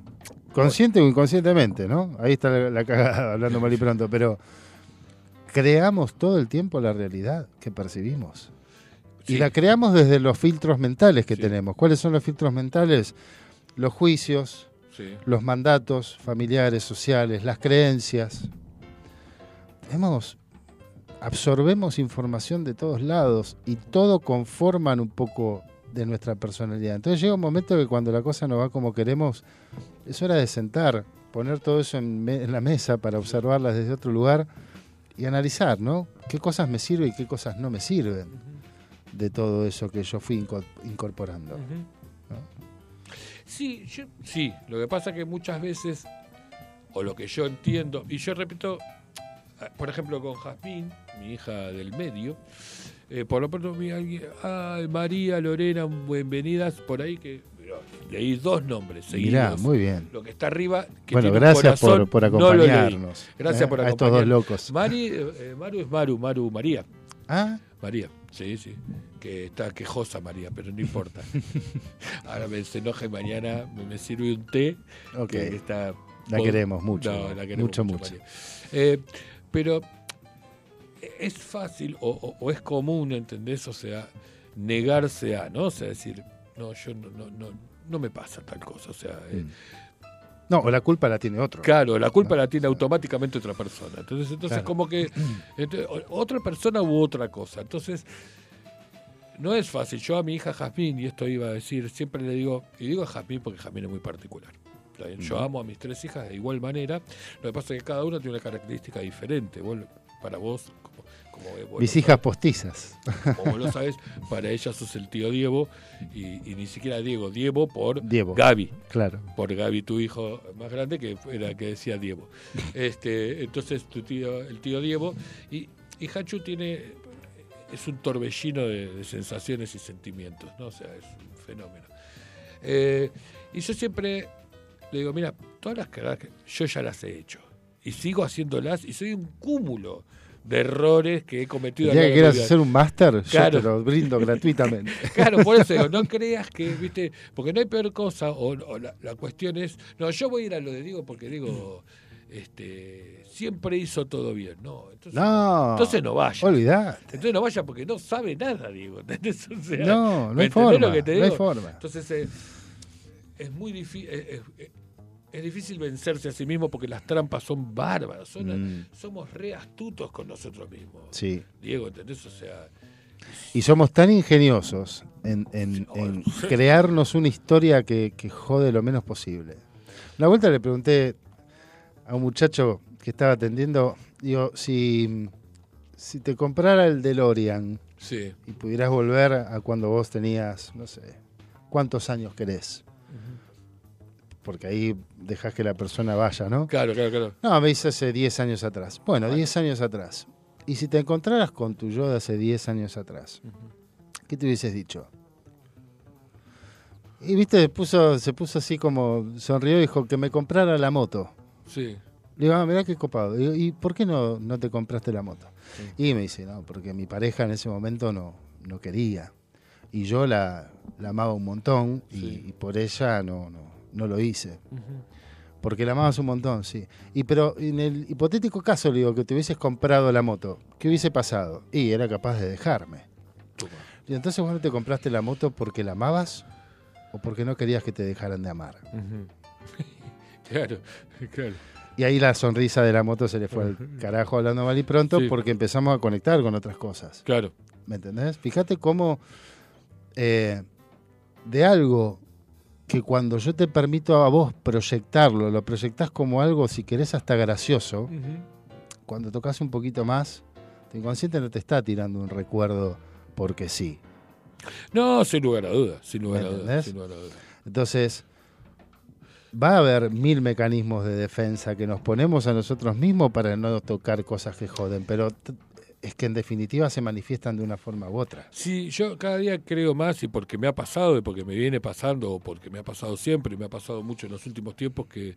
Consciente o inconscientemente, ¿no? Ahí está la, la cagada, hablando mal y pronto, pero creamos todo el tiempo la realidad que percibimos. Y la creamos desde los filtros mentales que tenemos. ¿Cuáles son los filtros mentales? Los juicios, Sí. los mandatos familiares, sociales, las creencias. Tenemos, absorbemos información de todos lados y todo conforman un poco de nuestra personalidad. Entonces llega un momento que cuando la cosa no va como queremos, es hora de sentar, poner todo eso en, me- en la mesa para observarlas desde otro lugar y analizar, ¿no? ¿Qué cosas me sirven y qué cosas no me sirven de todo eso que yo fui inco- incorporando? Sí, yo- sí, lo que pasa que muchas veces, o lo que yo entiendo, y yo repito, ah, por ejemplo con Jazmín, mi hija del medio, eh, por lo pronto vi alguien, ay, María, Lorena, bienvenidas, por ahí que leí dos nombres seguidos. Mirá, muy bien. Lo que está arriba. Que Bueno, tiene gracias por- corazón, por acompañarnos, gracias ¿eh? por a estos dos acompañarnos. locos. Mari, eh, Maru es Maru, Maru María. Ah, María, sí, sí. Que está quejosa María, pero no importa. Ahora me se enoja y mañana me, me sirve un té. Ok. que está La queremos mucho, No, la queremos mucho, mucho. Eh, pero es fácil o, o- o es común, ¿entendés? O sea, negarse a, ¿no? O sea, decir, no, yo no, no, no, no me pasa tal cosa. O sea, eh, Mm. no, o la culpa la tiene otro. Claro, la culpa la tiene automáticamente otra persona. Entonces, entonces Claro. como que entonces, otra persona u otra cosa. Entonces, no es fácil. Yo a mi hija Jazmín, y esto iba a decir, siempre le digo, y digo a Jazmín porque Jazmín es muy particular. Yo Mm. amo a mis tres hijas de igual manera. Lo que pasa es que cada una tiene una característica diferente. Vos, para vos, como, como vos Mis hijas postizas. como vos lo sabes, para ella sos el tío Diego y, y ni siquiera Diego, Diego por Diego. Gaby. Claro. Por Gaby, tu hijo más grande, que era el que decía Diego. Este, entonces tu tío, el tío Diego, y, y Hachu tiene, es un torbellino de, de sensaciones y sentimientos, ¿no? O sea, es un fenómeno. Eh, y yo siempre le digo, mira, todas las cagadas que yo ya las he hecho. Y sigo haciéndolas y soy un cúmulo de errores que he cometido. El a día lo que quieras hacer un máster, Claro. yo te lo brindo gratuitamente. Claro, por eso digo, no creas que, viste, porque no hay peor cosa, o, o la, la cuestión es, no, yo voy a ir a lo de Diego porque digo, este, siempre hizo todo bien, ¿no? Entonces No. entonces no vaya. Olvidate. Entonces no vaya porque no sabe nada, Diego. ¿entendés? O sea, No, no ¿me hay forma, lo que te no hay forma. Entonces eh, es muy difícil. Es, es- es difícil vencerse a sí mismo porque las trampas son bárbaras. son- Mm. Somos re astutos con nosotros mismos. Sí. Diego, ¿entendés? O sea, Y somos tan ingeniosos en, en- en crearnos una historia que, que jode lo menos posible. Una vuelta le pregunté a un muchacho que estaba atendiendo, digo, si, si te comprara el DeLorean Sí. y pudieras volver a cuando vos tenías, no sé, ¿cuántos años querés? Porque ahí dejas que la persona vaya, ¿no? Claro, claro, claro. No, me dice hace 10 años atrás. Bueno, 10 años atrás. Y si te encontraras con tu yo de hace 10 años atrás, ¿qué te hubieses dicho? Y viste, se puso, se puso así como sonrió y dijo que me comprara la moto. Sí. Le digo, ah, mirá qué copado. Digo, ¿y por qué no, no te compraste la moto? Y me dice, no, porque mi pareja en ese momento no, no quería. Y yo la, la amaba un montón y, y por ella no, no, no lo hice. Porque la amabas un montón, sí. Y pero en el hipotético caso, le digo, que te hubieses comprado la moto, ¿qué hubiese pasado? Y era capaz de dejarme. Y entonces vos no te compraste la moto porque la amabas o porque no querías que te dejaran de amar. Claro, claro. Y ahí la sonrisa de la moto se le fue al carajo hablando mal y pronto Sí. porque empezamos a conectar con otras cosas. Claro. ¿Me entendés? Fíjate cómo eh, de algo que cuando yo te permito a vos proyectarlo, lo proyectás como algo, si querés, hasta gracioso, cuando tocas un poquito más, tu inconsciente no te está tirando un recuerdo porque sí. No, sin lugar a dudas, sin lugar ¿Me a dudas, entendés? sin lugar a dudas. Entonces, va a haber mil mecanismos de defensa que nos ponemos a nosotros mismos para no tocar cosas que joden, pero es que en definitiva se manifiestan de una forma u otra. Sí, yo cada día creo más y porque me ha pasado y porque me viene pasando o porque me ha pasado siempre y me ha pasado mucho en los últimos tiempos que,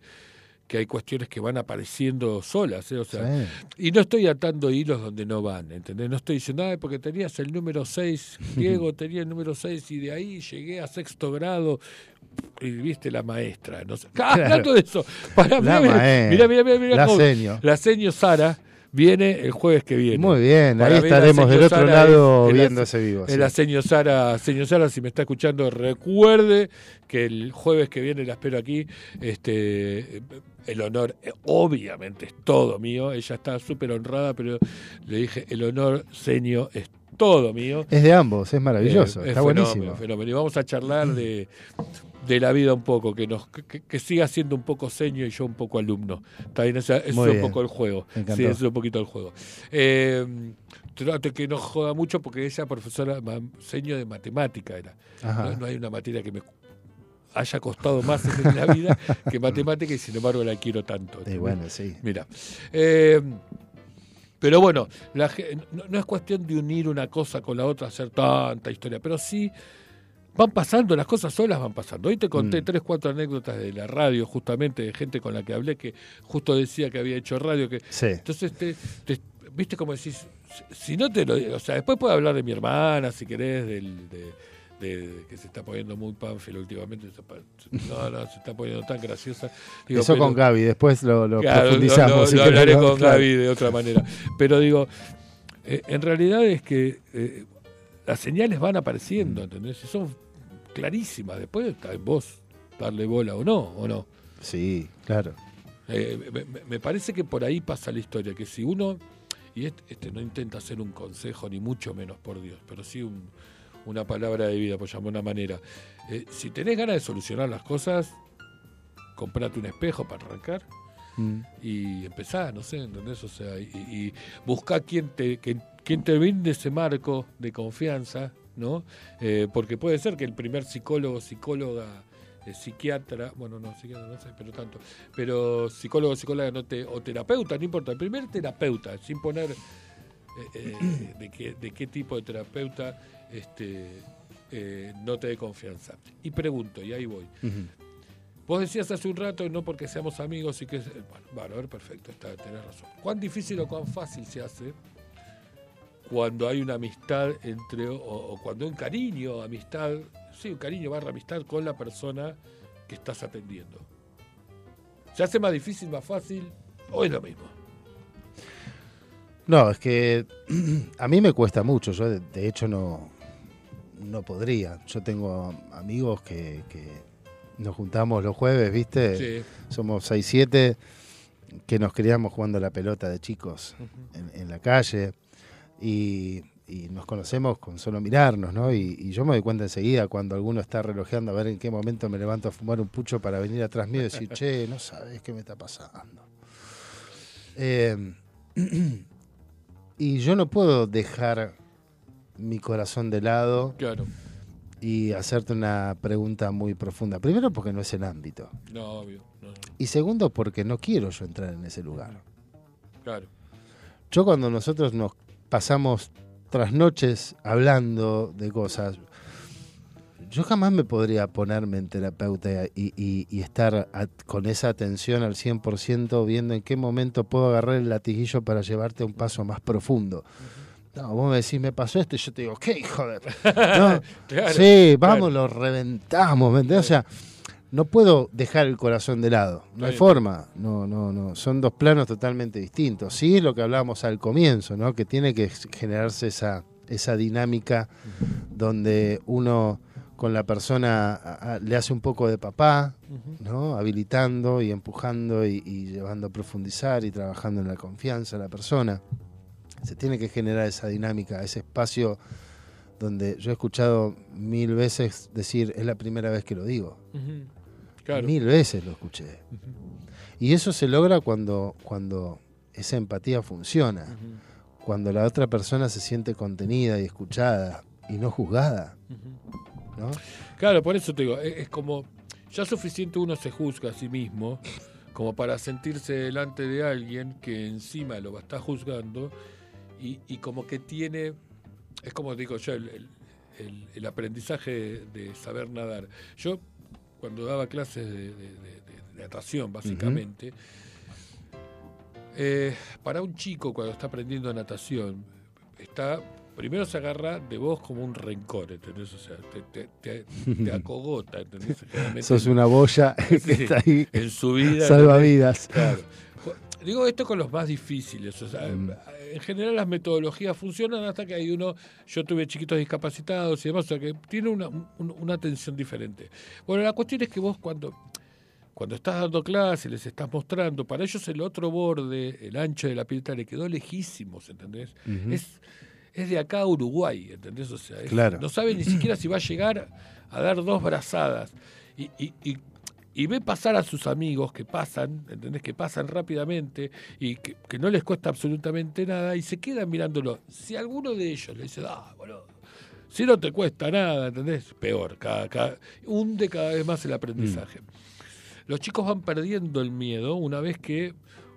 que hay cuestiones que van apareciendo solas, ¿eh? o sea, y no estoy atando hilos donde no van, ¿entendés? No estoy diciendo, "Ay, porque tenías el número 6, Diego tenía el número 6 y de ahí llegué a sexto grado y viste la maestra, no sé. Ah, Claro. Hablando de eso, para La mira, maestra, mira, mira, mira, mira la cómo- seño. la seño Sara viene el jueves que viene. Muy bien, Para ahí estaremos del otro Sara lado es- es viendo ese vivo. es sí. señor Sara, señor Sara, si me está escuchando, recuerde que el jueves que viene la espero aquí. Este, el honor, eh, obviamente, es todo mío. Ella está súper honrada, pero le dije, el honor, señor, es todo mío. Es de ambos, es maravilloso, Eh, es está fenómeno, buenísimo. fenómeno. Y vamos a charlar de, de la vida un poco, que nos que, que siga siendo un poco seño y yo un poco alumno. Está bien, eso es un poco el juego. Sí, eso es un poquito el juego. Eh, trate que no joda mucho porque ella profesora seño de matemática era. No, no hay una materia que me haya costado más en la vida que matemática y sin embargo la quiero tanto. Y bueno, sí. Mira. eh, pero bueno, la ge- no, no es cuestión de unir una cosa con la otra, hacer tanta historia, pero sí van pasando, las cosas solas van pasando. Hoy te conté Mm. tres, cuatro anécdotas de la radio, justamente de gente con la que hablé que justo decía que había hecho radio. que Sí. Entonces, te, te- viste como decís, si, no te lo digo, o sea, después puedo hablar de mi hermana, si querés, del, de, de- que se está poniendo muy pánfilo últimamente. No, no, se está poniendo tan graciosa. Digo, Eso pero- con Gaby, después lo, lo Claro, profundizamos. Lo, lo- lo hablaré con Claro. Gaby de otra manera. Pero digo, eh, en realidad es que eh, las señales van apareciendo, ¿entendés? Y son clarísimas. Después está en vos darle bola o no, o no. Sí, claro. Eh, me, parece que por ahí pasa la historia, que si uno, y este, este no intenta hacer un consejo, ni mucho menos por Dios, pero sí un- una palabra de vida, por llamar una manera. Eh, si tenés ganas de solucionar las cosas, comprate un espejo para arrancar Mm. y empezá, no sé, ¿entendés? O sea, y, y buscá quien te, quien te brinde ese marco de confianza, ¿no? Eh, porque puede ser que el primer psicólogo, psicóloga, eh, psiquiatra, bueno, no, psiquiatra no sé, pero tanto, pero psicólogo, psicóloga no te, o terapeuta, no importa, el primer terapeuta, sin poner eh, de, qué, de qué tipo de terapeuta este, no te dé confianza. Y pregunto, y ahí voy. Vos decías hace un rato, no porque seamos amigos y que... Bueno, bueno, a ver, perfecto, está, tenés razón. ¿Cuán difícil o cuán fácil se hace cuando hay una amistad entre... o, o cuando hay un cariño, amistad... Sí, un cariño barra amistad con la persona que estás atendiendo? ¿Se hace más difícil, más fácil o es lo mismo? No, es que a mí me cuesta mucho. Yo, de, de hecho, no, no podría. Yo tengo amigos que, que nos juntamos los jueves, ¿viste? Sí. Somos 6, 7 que nos criamos jugando la pelota de chicos en, en la calle y, y nos conocemos con solo mirarnos, ¿no? Y, y yo me doy cuenta enseguida cuando alguno está relojeando a ver en qué momento me levanto a fumar un pucho para venir atrás mío y decir, che, no sabes qué me está pasando. Eh, y yo no puedo dejar mi corazón de lado Claro. y hacerte una pregunta muy profunda. Primero porque no es el ámbito. No, obvio. No, no. Y segundo porque no quiero yo entrar en ese lugar. Claro. Yo cuando nosotros nos pasamos tras noches hablando de cosas, yo jamás me podría ponerme en terapeuta y, y- y estar a- con esa atención al 100% viendo en qué momento puedo agarrar el latiguillo para llevarte a un paso más profundo. No, vos me decís, me pasó esto y yo te digo, ¿qué joder? No, Claro, sí, vamos, claro. lo reventamos, ¿me? O sea, no puedo dejar el corazón de lado. No hay forma. No, no, no. Son dos planos totalmente distintos. Sí, es lo que hablábamos al comienzo, ¿no? Que tiene que generarse esa, esa dinámica donde uno con la persona a- a- le hace un poco de papá, ¿no? Habilitando y empujando y, y llevando a profundizar y trabajando en la confianza de la persona. Se tiene que generar esa dinámica, ese espacio donde yo he escuchado mil veces decir, es la primera vez que lo digo. Claro. Mil veces lo escuché. Y eso se logra cuando, cuando esa empatía funciona, cuando la otra persona se siente contenida y escuchada y no juzgada. ¿no? Claro, por eso te digo, es, es como, ya suficiente uno se juzga a sí mismo como para sentirse delante de alguien que encima lo está juzgando y, y como que tiene, es como digo yo, el, el- aprendizaje de saber nadar. Yo cuando daba clases de, de- de- de natación, básicamente, eh, para un chico cuando está aprendiendo natación, está primero se agarra de vos como un rencor, ¿entendés? O sea, te, te, te- te acogota, ¿entendés? Sos una boya que está ahí. en su vida. ¿entendés? Claro. Digo esto con los más difíciles. O sea, Mm. En general las metodologías funcionan hasta que hay uno, yo tuve chiquitos discapacitados y demás, o sea que tiene una, un- una atención diferente. Bueno, la cuestión es que vos cuando, cuando estás dando clases, les estás mostrando, para ellos el otro borde, el ancho de la pileta, le quedó lejísimos, ¿entendés? Es, es de acá a Uruguay, ¿entendés? O sea, es- Claro. no sabe ni siquiera si va a llegar a dar dos brazadas. Y, y, y, y ve pasar a sus amigos que pasan, ¿entendés? Que pasan rápidamente y que, que no les cuesta absolutamente nada y se quedan mirándolo. Si alguno de ellos le dice, ah, boludo, si no te cuesta nada, ¿entendés? Peor, cada, cada- hunde cada vez más el aprendizaje. Los chicos van perdiendo el miedo una vez que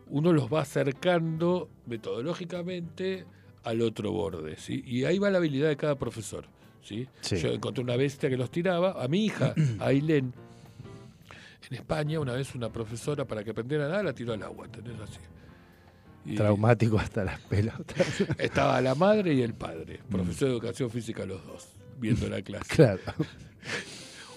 uno los va acercando metodológicamente al otro borde, ¿sí? Y ahí va la habilidad de cada profesor. ¿sí? Sí. Yo encontré una bestia que los tiraba. A mi hija, a Ailén, en España, una vez una profesora, para que aprendiera a nadar, la tiró al agua, ¿entendés? Así. Y Traumático hasta las pelotas. estaba la madre y el padre, profesor de educación física los dos, viendo la clase. claro.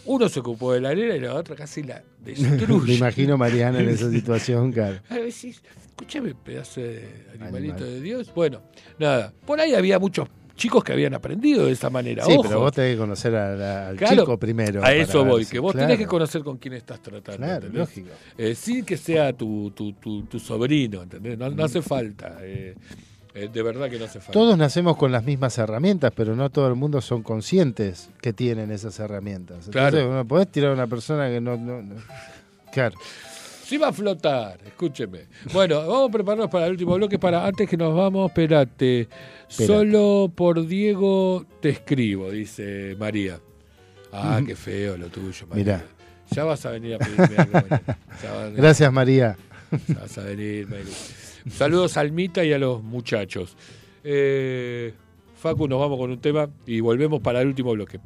Uno se ocupó de la arena y la otra casi la Me destruye. imagino a Mariana en esa situación, claro. A sí, escúchame, pedazo de animalito Animal. de Dios. Bueno, nada, por ahí había muchos chicos que habían aprendido de esa manera. Sí, Ojo. pero vos tenés que conocer a la- al Claro, chico primero. A eso voy, si- que vos claro. tenés que conocer con quién estás tratando. Claro, ¿entendés? lógico. Eh, sin que sea tu, tu, tu, tu sobrino, ¿entendés? No, no hace falta. eh, eh, de verdad que no hace falta. Todos nacemos con las mismas herramientas, pero no todo el mundo son conscientes que tienen esas herramientas. Entonces, Claro. podés tirar a una persona que no, no- no- Claro. Sí va a flotar, escúcheme. Bueno, vamos a prepararnos para el último bloque. Para antes que nos vamos, espérate. Solo por Diego te escribo, dice María. Ah, qué feo lo tuyo, María. Mirá. Ya vas a venir a pedirme algo. María. Gracias, María. Ya vas a venir, María. Saludos a Almita y a los muchachos. Eh, Facu, nos vamos con un tema y volvemos para el último bloque.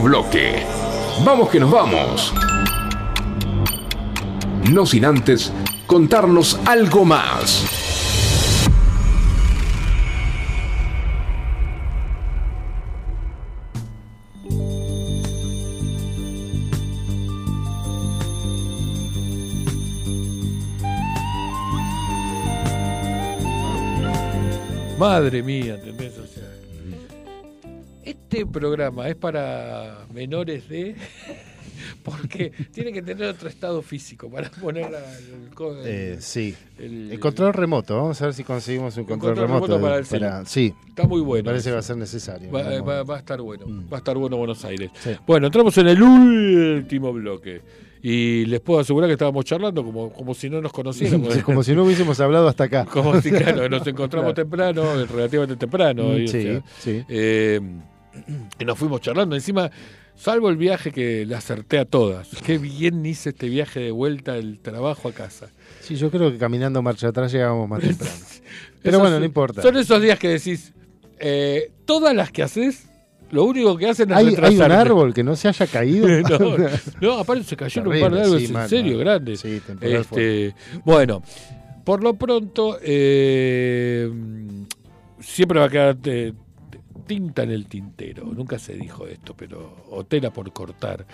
Bloque. Vamos que nos vamos. No sin antes contarnos algo más. Madre mía. Este programa es para menores de Porque tiene que tener otro estado físico para poner el, co- el- Eh, sí. el- El control remoto, vamos a ver si conseguimos un control, control remoto. remoto para el celu. sí. Está muy bueno Me parece que va a ser necesario. Va, Vamos. va- va a estar bueno, va a estar bueno Buenos Aires. Sí. Bueno, entramos en el último bloque. Y les puedo asegurar que estábamos charlando como, como si no nos conociéramos. Sí, Como si no hubiésemos hablado hasta acá. Como si, claro, nos encontramos Claro. temprano, relativamente temprano. Mm, y, o sí, sea, sí. eh, y nos fuimos charlando. Encima, salvo el viaje que le acerté a todas. Qué bien hice este viaje de vuelta del trabajo a casa. Sí, yo creo que caminando marcha atrás llegamos más temprano. Pero bueno, no importa. Son esos días que decís, eh, todas las que haces, lo único que hacen es ¿Hay, hay un árbol que no se haya caído. no, no, aparte se cayeron un par de árboles sí, en serio grandes. Sí, Este, bueno, por lo pronto, eh, siempre va a quedar eh, tinta en el tintero. Nunca se dijo esto, pero o tela por cortar.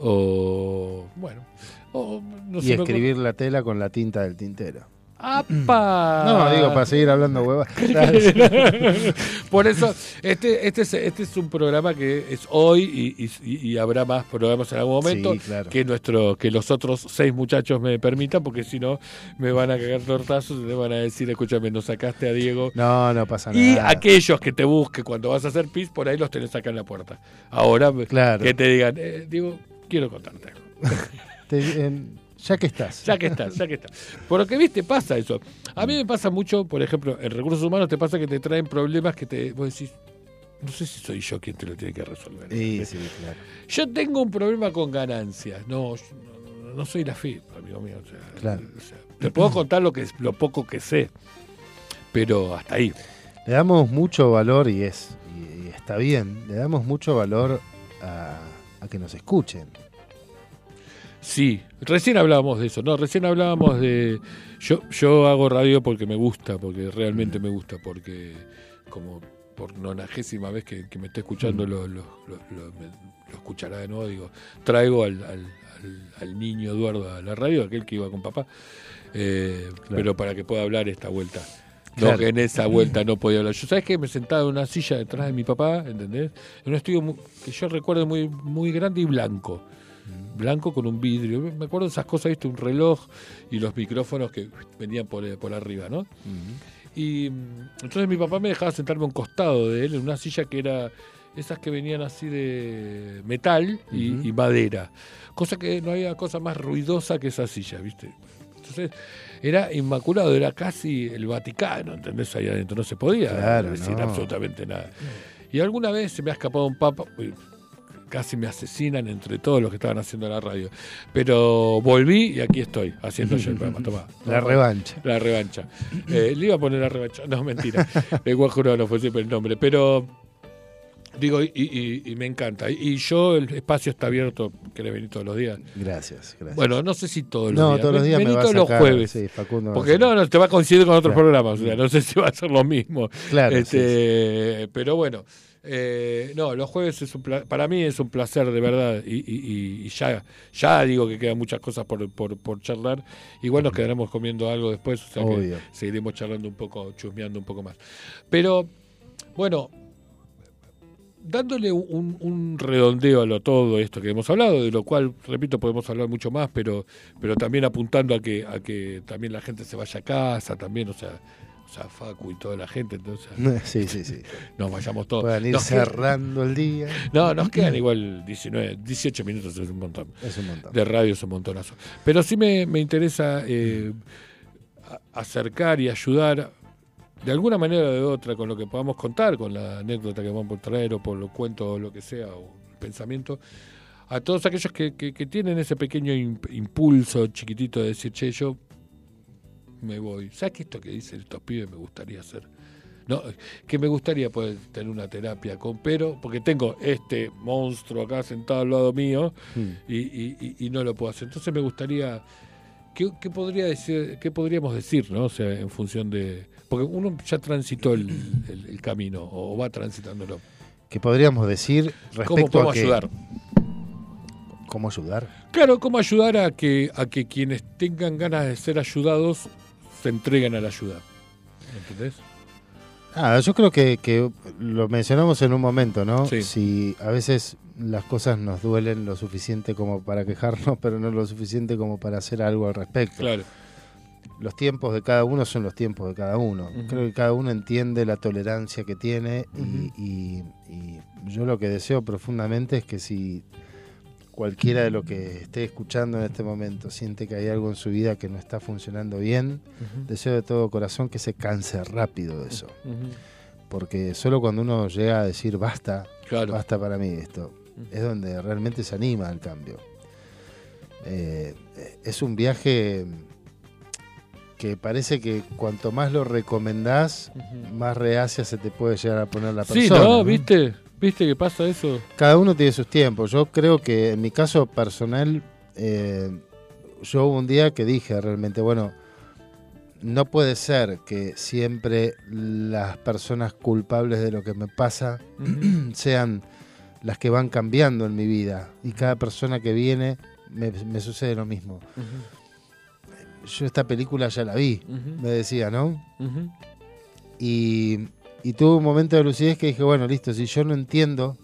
O, bueno, o, no y escribir la tela con la tinta del tintero. ¡Apa! No, digo, para seguir hablando huevas. Por eso, este, este, es, este es un programa que es hoy y, y- y habrá más programas en algún momento Sí, claro. que nuestro que los otros seis muchachos me permitan, porque si no me van a cagar tortazos y me van a decir, escúchame, nos sacaste a Diego. No, no pasa Y nada. aquellos que te busquen cuando vas a hacer pis, por ahí los tenés acá en la puerta. Ahora, Claro. que te digan, eh, Diego, quiero contarte algo. Te- em, ya que estás. Ya que estás, ya que estás. Por lo que viste, pasa eso. A mí me pasa mucho, por ejemplo, en recursos humanos te pasa que te traen problemas que te vos decís, no sé si soy yo quien te lo tiene que resolver. Sí, sí, claro. Yo tengo un problema con ganancias. No, yo no, no soy la FIP, amigo mío. o sea, Claro. o sea, te puedo contar lo que lo poco que sé, pero hasta ahí. Le damos mucho valor y es y, y está bien. Le damos mucho valor a, a que nos escuchen. Sí, recién hablábamos de eso, no, recién hablábamos de yo yo hago radio porque me gusta, porque realmente me gusta, porque como por nonagésima vez que, que me esté escuchando lo, lo, lo- lo- me- lo escuchará de nuevo, digo, traigo al, al, al- al niño Eduardo a la radio, aquel que iba con papá, eh, pero para que pueda hablar esta vuelta. No, que en esa vuelta no podía hablar. Yo, ¿sabes qué? Me sentaba en una silla detrás de mi papá, ¿entendés? En un estudio mu- que yo recuerdo muy, muy grande y blanco. Blanco con un vidrio. Me acuerdo de esas cosas, ¿viste? Un reloj y los micrófonos que venían por, eh, por arriba, ¿no? Y mm, entonces mi papá me dejaba sentarme a un costado de él en una silla que era esas que venían así de metal y, y madera. Cosa que no había cosa más ruidosa que esa silla, ¿viste? Entonces era inmaculado, era casi el Vaticano, ¿entendés? Ahí adentro no se podía Claro, decir no. absolutamente nada. Y alguna vez se me ha escapado un papa, casi me asesinan entre todos los que estaban haciendo la radio. Pero volví y aquí estoy, haciendo yo el programa. Tomá, La revancha. La revancha. Eh, le iba a poner la revancha. No, mentira. El guajuro no fue siempre el nombre. Pero, digo, y, y- y me encanta. Y yo, el espacio está abierto. ¿Querés venir todos los días? Gracias, gracias. Bueno, no sé si todos los No, días. todos los días me vení a todos los jueves. sí, Facundo Porque no, no, te va a coincidir con otros Claro. programas. O sea, no sé si va a ser lo mismo. Claro, Este, Pero bueno. Eh, no, los jueves es un pla- para mí es un placer de verdad y, y- y- ya ya digo que quedan muchas cosas por, por, por charlar. Igual nos quedaremos comiendo algo después, o sea Obvio. que seguiremos charlando un poco, chusmeando un poco más. Pero bueno, dándole un, un redondeo a lo todo esto que hemos hablado, de lo cual, repito, podemos hablar mucho más, pero, pero también apuntando a que, a que también la gente se vaya a casa, también, o sea, sea, Facu y toda la gente, entonces Sí, sí, sí. nos vayamos todos. Puedan ir Nos cerrando el día. no, nos quedan igual 19, 18 minutos, es un montón. Es un montón. De radio es un montonazo. Pero sí me, me interesa eh, acercar y ayudar de alguna manera o de otra con lo que podamos contar, con la anécdota que vamos a traer o por lo cuento o lo que sea, o el pensamiento, a todos aquellos que, que- que tienen ese pequeño imp- impulso chiquitito de decir, che, yo me voy. ¿Sabes que esto que dicen estos pibes me gustaría hacer? No, que me gustaría poder tener una terapia con pero, porque tengo este monstruo acá sentado al lado mío y, y- y- y no lo puedo hacer. Entonces me gustaría, ¿qué, qué podría decir, qué podríamos decir, no? O sea, en función de, porque uno ya transitó el, el- el camino o va transitándolo. Que podríamos decir respecto ¿Cómo a que, ayudar? ¿Cómo ayudar? Claro, ¿cómo ayudar a que a que quienes tengan ganas de ser ayudados se entreguen a la ayuda? ¿Entendés? Ah, yo creo que, que lo mencionamos en un momento, ¿no? Sí. Si a veces las cosas nos duelen lo suficiente como para quejarnos, pero no lo suficiente como para hacer algo al respecto. Claro. Los tiempos de cada uno son los tiempos de cada uno. Creo que cada uno entiende la tolerancia que tiene y, y yo lo que deseo profundamente es que si cualquiera de lo que esté escuchando en este momento siente que hay algo en su vida que no está funcionando bien, deseo de todo corazón que se canse rápido de eso. Porque solo cuando uno llega a decir basta, Claro. basta para mí esto, es donde realmente se anima al cambio. Eh, es un viaje que parece que cuanto más lo recomendás, más reacia se te puede llegar a poner la persona. Sí. ¿no? ¿Viste? ¿Viste que pasa eso? Cada uno tiene sus tiempos. Yo creo que en mi caso personal, eh, yo hubo un día que dije realmente, bueno, no puede ser que siempre las personas culpables de lo que me pasa sean las que van cambiando en mi vida. Y cada persona que viene me, me sucede lo mismo. Yo esta película ya la vi, me decía, ¿no? Y, y tuve un momento de lucidez que dije, bueno, listo, si yo no entiendo,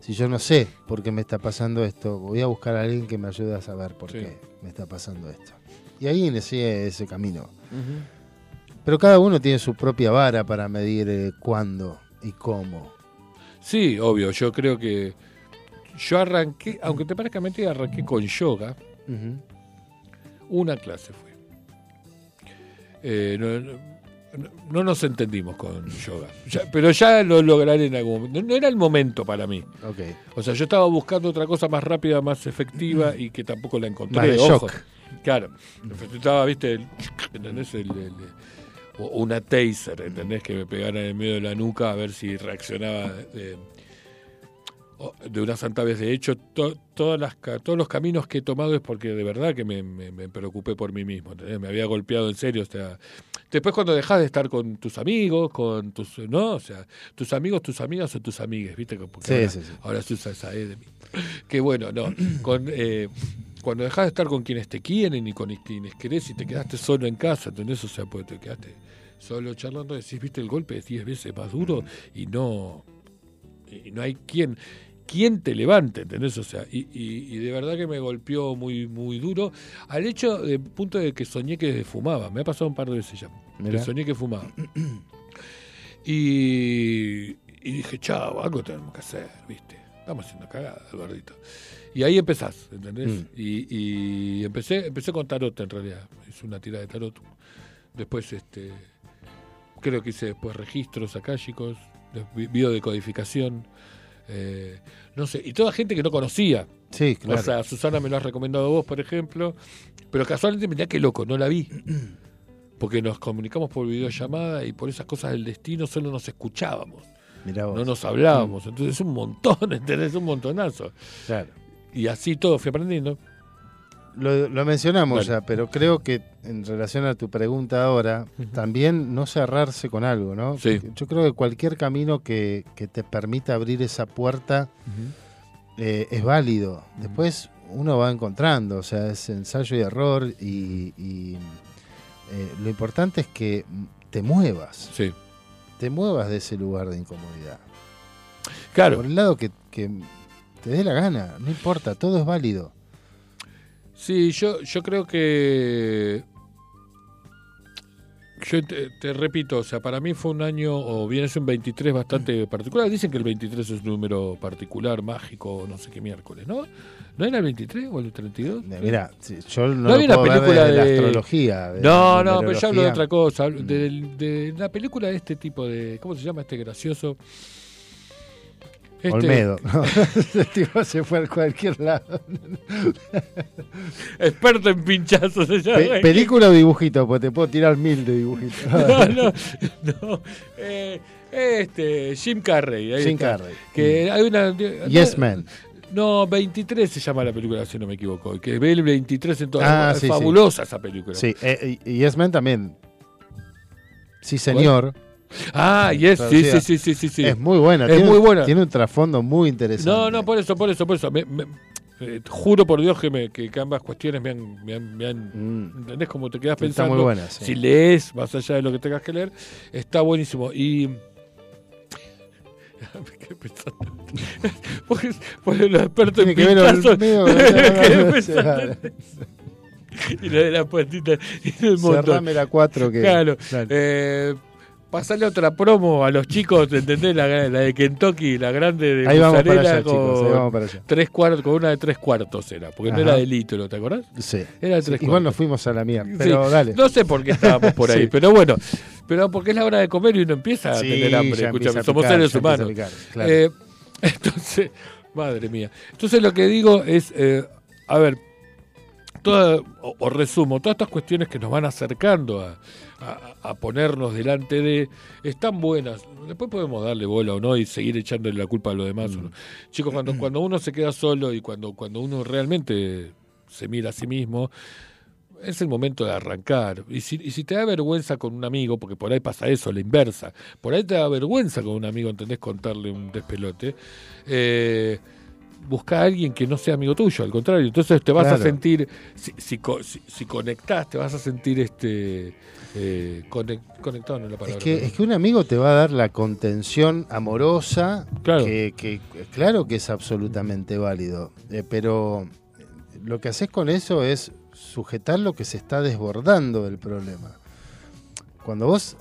si yo no sé por qué me está pasando esto, voy a buscar a alguien que me ayude a saber por Sí. qué me está pasando esto. Y ahí inicié ese camino. Pero cada uno tiene su propia vara para medir eh, cuándo y cómo. Sí, obvio. Yo creo que yo arranqué, aunque te parezca mentira, arranqué con yoga. Una clase fue. Eh, no, no- no nos entendimos con yoga. Ya- pero ya lo lograré en algún momento. No, era el momento para mí. Ok. O sea, yo estaba buscando otra cosa más rápida, más efectiva y que tampoco la encontré. Más de ojo. shock. Claro. Necesitaba, viste, el, ¿entendés? El- el- o una taser, ¿entendés? Que me pegara en el medio de la nuca a ver si reaccionaba de, o- de una santa vez. De hecho, to- todas las, todos los caminos que he tomado es porque de verdad que me, me- me preocupé por mí mismo. ¿entendés? Me había golpeado en serio. O sea, después cuando dejas de estar con tus amigos, con tus, ¿no? O sea, tus amigos, tus amigas o tus amigues, ¿viste? Porque Sí, ahora, sí, sí. ahora se usa esa E de mí. Que bueno, no. Con, eh, cuando dejas de estar con quienes te quieren y con quienes querés y te quedaste solo en casa, ¿entendés? O sea, pues te quedaste solo charlando, decís, viste, el golpe es 10 veces más duro y no, y no hay quien, quien te levante, ¿entendés? O sea, y, y- y de verdad que me golpeó muy, muy duro al hecho, de punto de que soñé que fumaba. Me ha pasado un par de veces ya. Que soñé que fumaba. Y, y dije, chao, algo tenemos que hacer, ¿viste? Estamos haciendo cagada, gordito. Y ahí empezás, ¿entendés? Mm. Y, y empecé, empecé con tarot en realidad. Hice una tirada de tarot. Después, este, creo que hice después registros akáshicos, de- vi- biodecodificación. eh, no sé, y toda gente que no conocía. Sí, claro. O sea, Susana me lo has recomendado vos, por ejemplo. Pero casualmente, mirá qué loco, no la vi. Porque nos comunicamos por videollamada y por esas cosas del destino solo nos escuchábamos. Mirá vos. No nos hablábamos. Entonces es un montón, ¿entendés? Un montonazo. Claro. Y así todo fui aprendiendo. Lo, lo mencionamos ya, pero creo que en relación a tu pregunta ahora, también no cerrarse con algo, ¿no? Sí. Yo creo que cualquier camino que, que te permita abrir esa puerta eh, es válido. Después uno va encontrando, o sea, es ensayo y error y, y, eh, lo importante es que te muevas. Sí. Te muevas de ese lugar de incomodidad. Claro. Por el lado que, que te dé la gana, no importa, todo es válido. Sí, yo, yo creo que. Yo te, te repito, o sea, para mí fue un año, o bien es un 23 bastante particular. Dicen que el 23 es un número particular, mágico, no sé qué miércoles, ¿no? ¿No era el 23 o el 32? Mira, si- yo no, No había una película de la astrología. de No, no, pero yo hablo de otra cosa. De, de la película de este tipo de. ¿Cómo se llama este gracioso? Este- Olmedo. ¿no? Ese tipo se fue a cualquier lado. Experto en pinchazos. se llama. Pe- ¿Película o dibujito? Pues te puedo tirar mil de dibujitos. No, no, no. Eh, este, Jim Carrey. ahí Jim está. Carrey. Que hay una. Yes Man. No, 23 se llama la película, si no me equivoco. Que ve el 23 en todas. Ah, es sí, sí. fabulosa esa película. Sí, eh, Yes Man también. Sí, señor. Ah, yes, sí, sí, sí, sí, sí, sí. Es muy buena. Es tiene, muy buena. Tiene un trasfondo muy interesante. No, no, por eso, por eso, por eso. Me- me- Eh, juro por Dios que, me, que, ambas cuestiones me han, me han, me han- Mm. ¿entendés? Como te quedas Está pensando. muy buena, sí. Si lees, más allá de lo que tengas que leer, está buenísimo. Y. Me quedé pensando. porque, porque los expertos en eso. y lo de la patita y el montón. Cerrame la cuatro que- Claro. claro. Eh, pasarle otra promo a los chicos, ¿entendés? La, la de Kentucky, la grande de Ahí vamos para allá, chicos, ahí con vamos para allá. tres cuartos, con una de tres cuartos era, porque no era de litro, ¿te acordás? Sí. Era de Sí, tres Igual cuartos. nos fuimos a la mierda, Sí, dale. No sé por qué estábamos por ahí, Sí. pero bueno. Pero porque es la hora de comer y uno empieza a Sí, tener hambre. Escúchame, somos seres humanos. picar, claro. Eh, entonces, madre mía. Entonces lo que digo es, eh, a ver, toda, o, o resumo, todas estas cuestiones que nos van acercando a, a- a ponernos delante de, están buenas. Después podemos darle bola o no y seguir echándole la culpa a los demás. no. Chicos, cuando, cuando uno se queda solo y cuando, cuando uno realmente se mira a sí mismo, es el momento de arrancar. Y si, y si te da vergüenza con un amigo, porque por ahí pasa eso, la inversa, por ahí te da vergüenza con un amigo, ¿entendés? Contarle un despelote. Eh, busca a alguien que no sea amigo tuyo, al contrario. Entonces te vas a sentir, si, si, si- conectás, te vas a sentir este eh, conec- conectado, es la Es palabra. que, pero- es que un amigo te va a dar la contención amorosa, Claro. que, que- claro que es absolutamente válido, eh, pero lo que haces con eso es sujetar lo que se está desbordando del problema. Cuando vos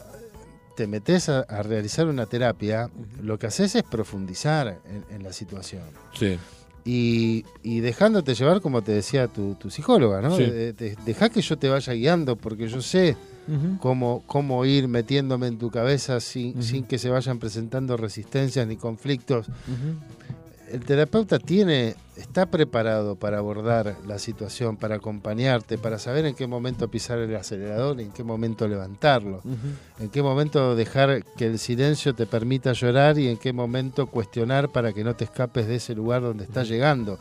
te metes a, a realizar una terapia, lo que haces es profundizar en, en la situación. Sí. Y, y dejándote llevar, como te decía tu, tu psicóloga, ¿no? Sí. De- de- Dejá que yo te vaya guiando, porque yo sé cómo, cómo ir metiéndome en tu cabeza sin, sin que se vayan presentando resistencias ni conflictos. El terapeuta tiene, está preparado para abordar la situación, para acompañarte, para saber en qué momento pisar el acelerador y en qué momento levantarlo, en qué momento dejar que el silencio te permita llorar y en qué momento cuestionar para que no te escapes de ese lugar donde estás llegando.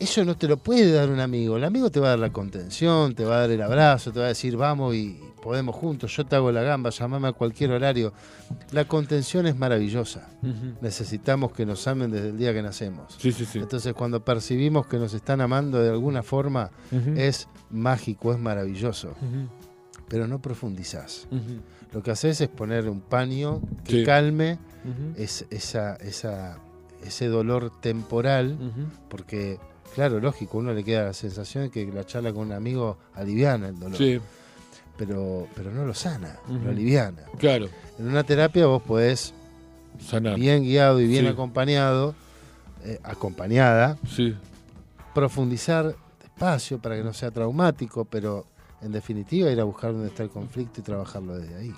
Eso no te lo puede dar un amigo. El amigo te va a dar la contención, te va a dar el abrazo, te va a decir vamos y podemos juntos, yo te hago la gamba, llamame a cualquier horario. La contención es maravillosa. Necesitamos que nos amen desde el día que nacemos. Sí, sí, sí. Entonces cuando percibimos que nos están amando de alguna forma, es mágico, es maravilloso. Pero no profundizás. Lo que haces es poner un paño que calme Ujú. es- esa, esa, ese dolor temporal, porque, claro, lógico, uno le queda la sensación de que la charla con un amigo aliviana el dolor. Sí. Pero, pero no lo sana, lo aliviana. Claro. En una terapia vos podés, Sanar. bien guiado y bien Sí. acompañado, eh, acompañada, Sí. profundizar despacio para que no sea traumático, pero en definitiva ir a buscar dónde está el conflicto y trabajarlo desde ahí.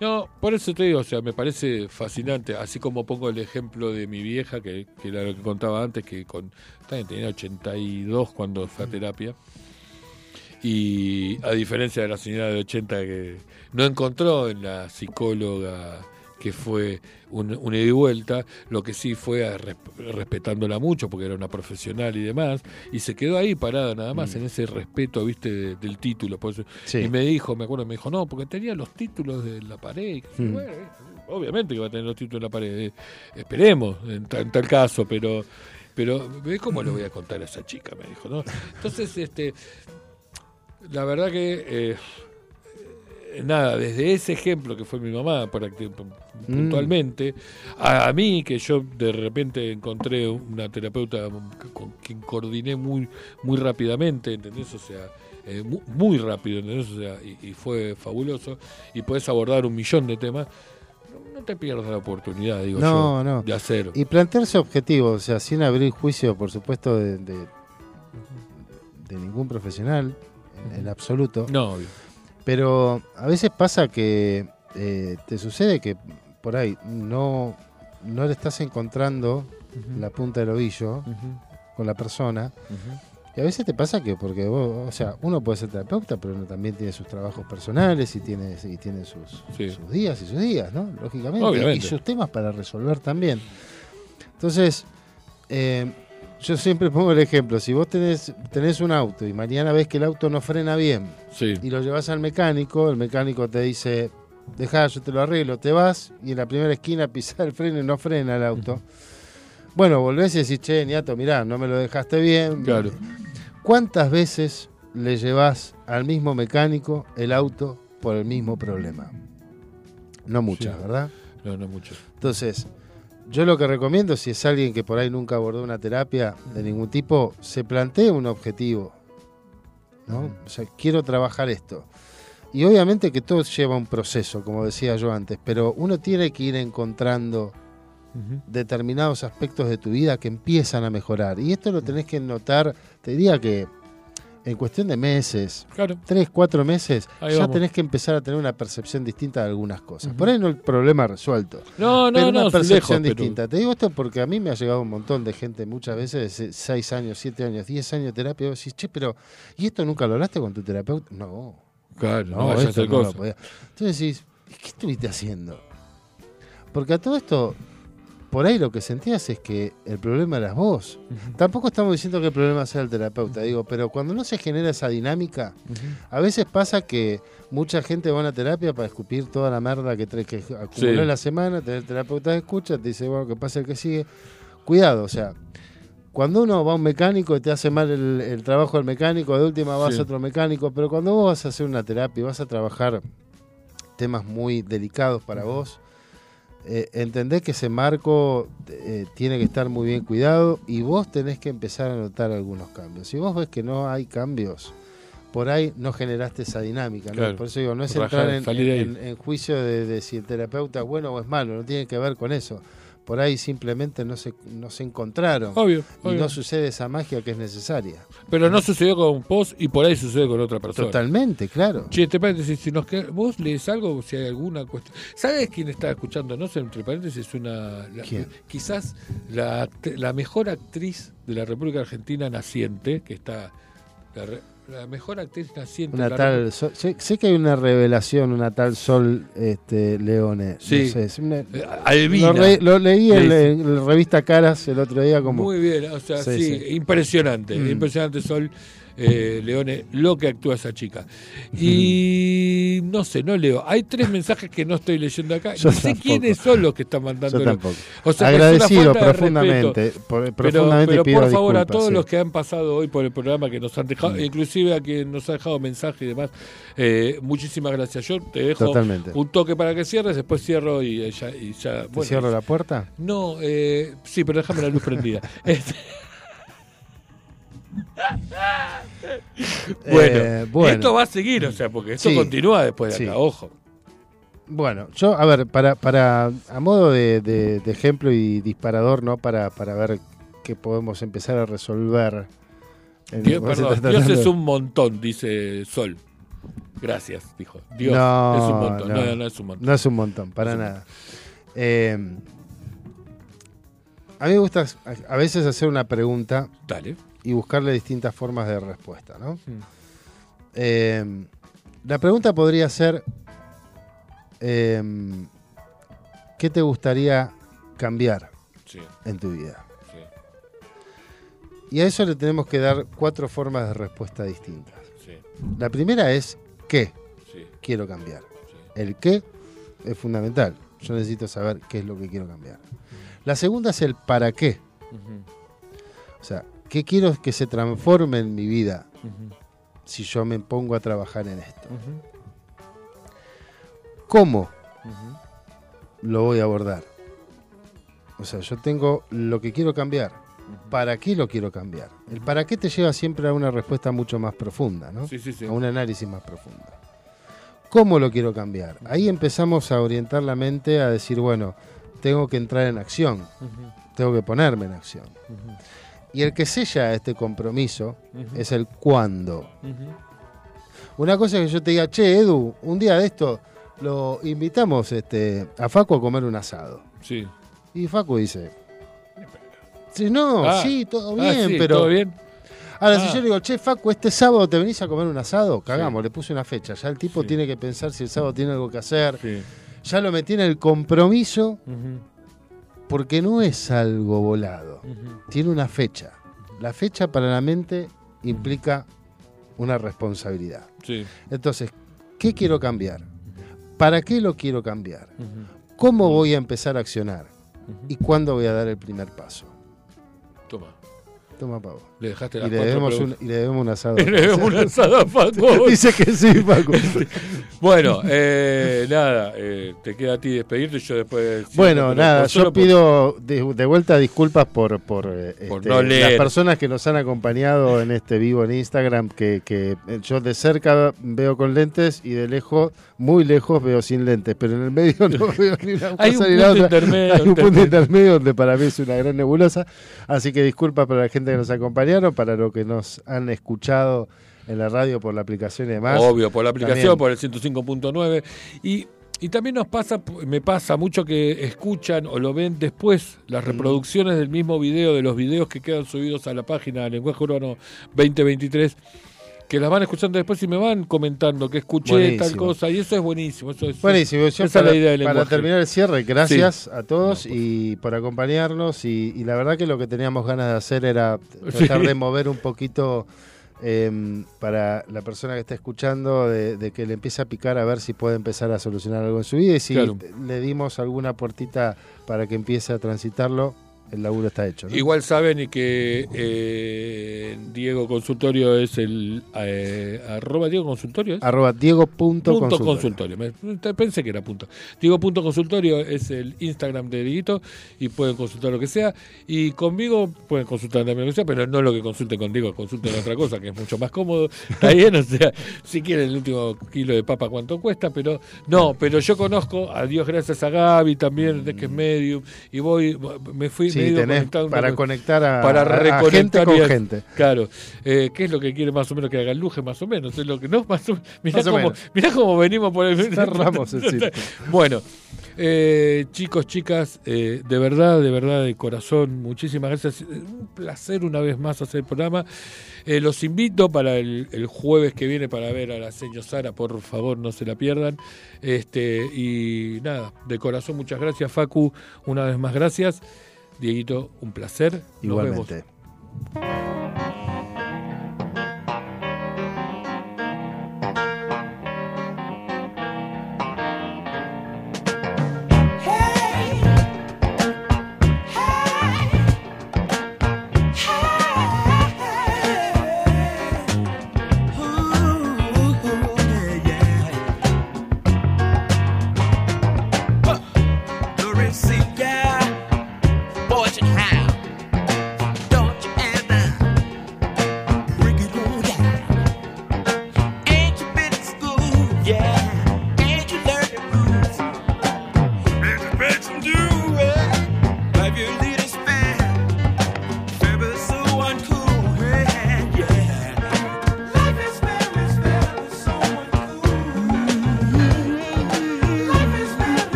No, por eso te digo, o sea, me parece fascinante, así como pongo el ejemplo de mi vieja, que, que era lo que contaba antes, que con también tenía 82 cuando fue a terapia, y a diferencia de la señora de 80 que no encontró en la psicóloga que fue un, un ida y vuelta, lo que sí fue respetándola mucho porque era una profesional y demás, y se quedó ahí parada nada más Mm. en ese respeto, viste, de- del título. por eso- Sí. Y me dijo, me acuerdo, me dijo, no, porque tenía los títulos de la pared. Y que- Mm. bueno, obviamente que va a tener los títulos de la pared, eh, esperemos en, en tal caso, pero... Pero, ¿ve cómo le voy a contar a esa chica? Me dijo, ¿no? Entonces, este, la verdad que eh, nada, desde ese ejemplo que fue mi mamá, para que, Mm. puntualmente, a, a mí que yo de repente encontré una terapeuta con quien coordiné muy, muy rápidamente, ¿entendés? O sea, eh, mu- muy, rápido, ¿entendés? O sea, y, y fue fabuloso, y puedes abordar un millón de temas. No, no te pierdas la oportunidad, digo No, yo, no. de hacer. Y plantearse objetivos, o sea, sin abrir juicio, por supuesto, de, de, de ningún profesional, en, en absoluto. No, obvio. Pero a veces pasa que eh, te sucede que por ahí no, no le estás encontrando la punta del ovillo con la persona. Y a veces te pasa que, porque vos, o sea, uno puede ser terapeuta, pero uno también tiene sus trabajos personales y tiene, y tiene sus, Sí. sus días y sus días, ¿no? Lógicamente. Obviamente. Y sus temas para resolver también. Entonces, eh, yo siempre pongo el ejemplo, si vos tenés, tenés un auto y mañana ves que el auto no frena bien Sí. y lo llevas al mecánico, el mecánico te dice, dejá, yo te lo arreglo, te vas y en la primera esquina pisás el freno y no frena el auto. Bueno, volvés y decís, che, Niato, mirá, no me lo dejaste bien. Claro. ¿Cuántas veces le llevas al mismo mecánico el auto por el mismo problema? No muchas, Sí. ¿verdad? No, no mucho. Entonces, yo lo que recomiendo, si es alguien que por ahí nunca abordó una terapia de ningún tipo, se plantee un objetivo. ¿no? O sea, quiero trabajar esto. Y obviamente que todo lleva un proceso, como decía yo antes, pero uno tiene que ir encontrando determinados aspectos de tu vida que empiezan a mejorar. Y esto lo tenés que notar, te diría que en cuestión de meses, Claro. tres, cuatro meses, Ahí ya vamos. tenés que empezar a tener una percepción distinta de algunas cosas. Por ahí no el problema resuelto. No, no, pero no, una percepción lejos, pero- distinta. Te digo esto porque a mí me ha llegado un montón de gente muchas veces, de 6 años, 7 años, 10 años de terapia, y vos decís, che, pero ¿y esto nunca lo hablaste con tu terapeuta? No. Claro, no, No, esto no lo podía. Entonces decís, ¿qué estuviste haciendo? Porque a todo esto, por ahí lo que sentías es que el problema eras vos. Tampoco estamos diciendo que el problema sea el terapeuta, digo, pero cuando no se genera esa dinámica, a veces pasa que mucha gente va a una terapia para escupir toda la merda que, que acumuló Sí. en la semana, tener terapeuta de escucha, te dice, bueno, que pasa el que sigue. Cuidado, o sea, cuando uno va a un mecánico y te hace mal el, el trabajo del mecánico, de última vas Sí. a otro mecánico, pero cuando vos vas a hacer una terapia y vas a trabajar temas muy delicados para vos, eh, entendés que ese marco eh, tiene que estar muy bien cuidado y vos tenés que empezar a notar algunos cambios. Si vos ves que no hay cambios, por ahí no generaste esa dinámica. ¿no? Claro. Por eso digo, no es entrar en, juicio de, de si el terapeuta es bueno o es malo, no tiene que ver con eso. Por ahí simplemente no se, no se encontraron Obvio, y no sucede esa magia que es necesaria. Pero no sucedió con vos y por ahí sucede con otra persona. Totalmente, claro. Che, entre paréntesis, si nos queda- vos lees algo, si hay alguna cuestión. ¿Sabes quién está escuchando? No sé, entre paréntesis, una. la- ¿Quién? Quizás la, la mejor actriz de la República Argentina naciente, que está. La, la mejor actriz naciente. Una la tal, Sol- sé, sé que hay una revelación, una tal Sol este, Leone. Sí. No sé, es una- Eh, Albina. Lo, re- lo leí Le en, en la revista Caras el otro día como... Muy bien, o sea, sí, Sí, sí. impresionante, Mm. impresionante Sol eh, Leone, lo que actúa esa chica. Y no sé, no leo. Hay tres mensajes que no estoy leyendo acá. Yo no sé tampoco. quiénes son los que están mandando. O sea, Agradecido profundamente, respeto. por- Pero- profundamente pero, pido por favor, a todos sí. los que han pasado hoy por el programa, que nos han dejado, inclusive a quien nos ha dejado mensaje y demás, eh, muchísimas gracias. Yo te dejo Totalmente. un toque para que cierres, después cierro y eh, ya. Y ya ¿Te bueno, cierro la puerta? no, eh, sí, pero déjame la luz prendida. Este- bueno, Eh, bueno. esto va a seguir, o sea, porque esto Sí, continúa después de sí. acá, ojo. Bueno, yo, a ver, para, para a modo de, de- de ejemplo y disparador, ¿no? Para, para ver qué podemos empezar a resolver. Dios, perdón, es un montón, dice Sol. Gracias, dijo. Dios no, es un montón. No, no, no es un montón. No es un montón, para nada. Eh, a mí me gusta a veces hacer una pregunta Dale. Y buscarle distintas formas de respuesta, ¿no? Eh, la pregunta podría ser, eh, ¿qué te gustaría cambiar Sí, en tu vida? sí. Y a eso le tenemos que dar cuatro formas de respuesta distintas. La primera es, ¿qué quiero cambiar? El qué es fundamental. Yo necesito saber qué es lo que quiero cambiar. La segunda es el para qué. O sea, ¿qué quiero que se transforme en mi vida si yo me pongo a trabajar en esto? ¿Cómo lo voy a abordar? O sea, yo tengo lo que quiero cambiar. ¿Para qué lo quiero cambiar? El para qué te lleva siempre a una respuesta mucho más profunda, ¿no? Sí, sí, sí. A un análisis más profundo. ¿Cómo lo quiero cambiar? Ahí empezamos a orientar la mente a decir, bueno, tengo que entrar en acción, tengo que ponerme en acción. Y el que sella este compromiso es el cuándo. Una cosa es que yo te diga, che, Edu, un día de esto lo invitamos este, a Facu a comer un asado. Sí. Y Facu dice, sí, no, Ah. sí, todo Ah, bien, sí, pero... ¿Todo bien? Ahora, Ah. si yo le digo, che, Facu, este sábado te venís a comer un asado, cagamos, le puse una fecha. Ya el tipo Sí. tiene que pensar si el sábado tiene algo que hacer. Sí. Ya lo metí en el compromiso Ujú, porque no es algo volado. Tiene una fecha. La fecha para la mente implica una responsabilidad. Sí. Entonces, ¿qué quiero cambiar? ¿Para qué lo quiero cambiar? ¿Cómo voy a empezar a accionar? ¿Y cuándo voy a dar el primer paso? Toma. Toma pavo. Le dejaste Y las le, cuatro debemos un, y le debemos un asado. Le debemos un asado a Facu. Dice que sí, Facu. Bueno, eh, nada, eh, te queda a ti despedirte. Yo después. Bueno, nada, yo por- pido de, de vuelta disculpas por, por, eh, Por este, no las personas que nos han acompañado en este vivo en Instagram, que, que yo de cerca veo con lentes y de lejos, muy lejos, veo sin lentes, pero en el medio no veo ni una Hay cosa un ni la otra. intermedio, Hay un punto intermedio. donde para mí es una gran nebulosa. Así que disculpas para la gente que nos para los que nos han escuchado en la radio por la aplicación y demás. Obvio, por la aplicación, También. por el 105.9. Y, y también nos pasa, me pasa mucho que escuchan o lo ven después las reproducciones del mismo video, de los videos que quedan subidos a la página de Lenguaje Urbano 2023, que las van escuchando después y me van comentando que escuché tal cosa. Y eso es buenísimo. Eso es, Buenísimo, esa para, es la idea del para lenguaje. terminar el cierre, gracias Sí. a todos y por acompañarnos y, y la verdad que lo que teníamos ganas de hacer era tratar Sí. de mover un poquito em, para la persona que está escuchando, de, de que le empiece a picar a ver si puede empezar a solucionar algo en su vida y si Claro. le dimos alguna puertita para que empiece a transitarlo, el laburo está hecho. ¿no? Igual saben y que eh, Diego Consultorio es el eh, arroba Diego Consultorio. ¿es? Arroba Diego punto Punto consultorio. pensé que era punto. Diego punto consultorio es el Instagram de Dieguito y pueden consultar lo que sea. Y conmigo pueden consultar también lo que sea, pero no lo que consulten contigo, consulten otra cosa que es mucho más cómodo. Está bien, o sea, si quieren el último kilo de papa cuánto cuesta, pero no, pero yo conozco, a Dios gracias a Gaby también, de que es medium, y voy, me fui Sí, tenés para con- conectar a- para reconectar gente con gente. Claro, eh, ¿qué es lo que quiere más o menos que haga el luje? Más o menos, es lo que no, más o, mirá, Más o cómo, menos. mirá cómo venimos por el Cerramos el. Bueno, eh, chicos, chicas, eh, de verdad, de verdad, de corazón, muchísimas gracias. Un placer una vez más hacer el programa. Eh, los invito para el, el jueves que viene para ver a la señora Sara, por favor, no se la pierdan. Este, y nada, de corazón, muchas gracias, Facu, una vez más gracias. Dieguito, un placer. Nos vemos.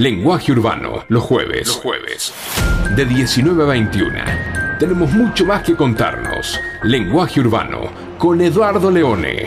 Lenguaje Urbano, los jueves. Los jueves. De 19 a 21. Tenemos mucho más que contarnos. Lenguaje Urbano, con Eduardo Leone.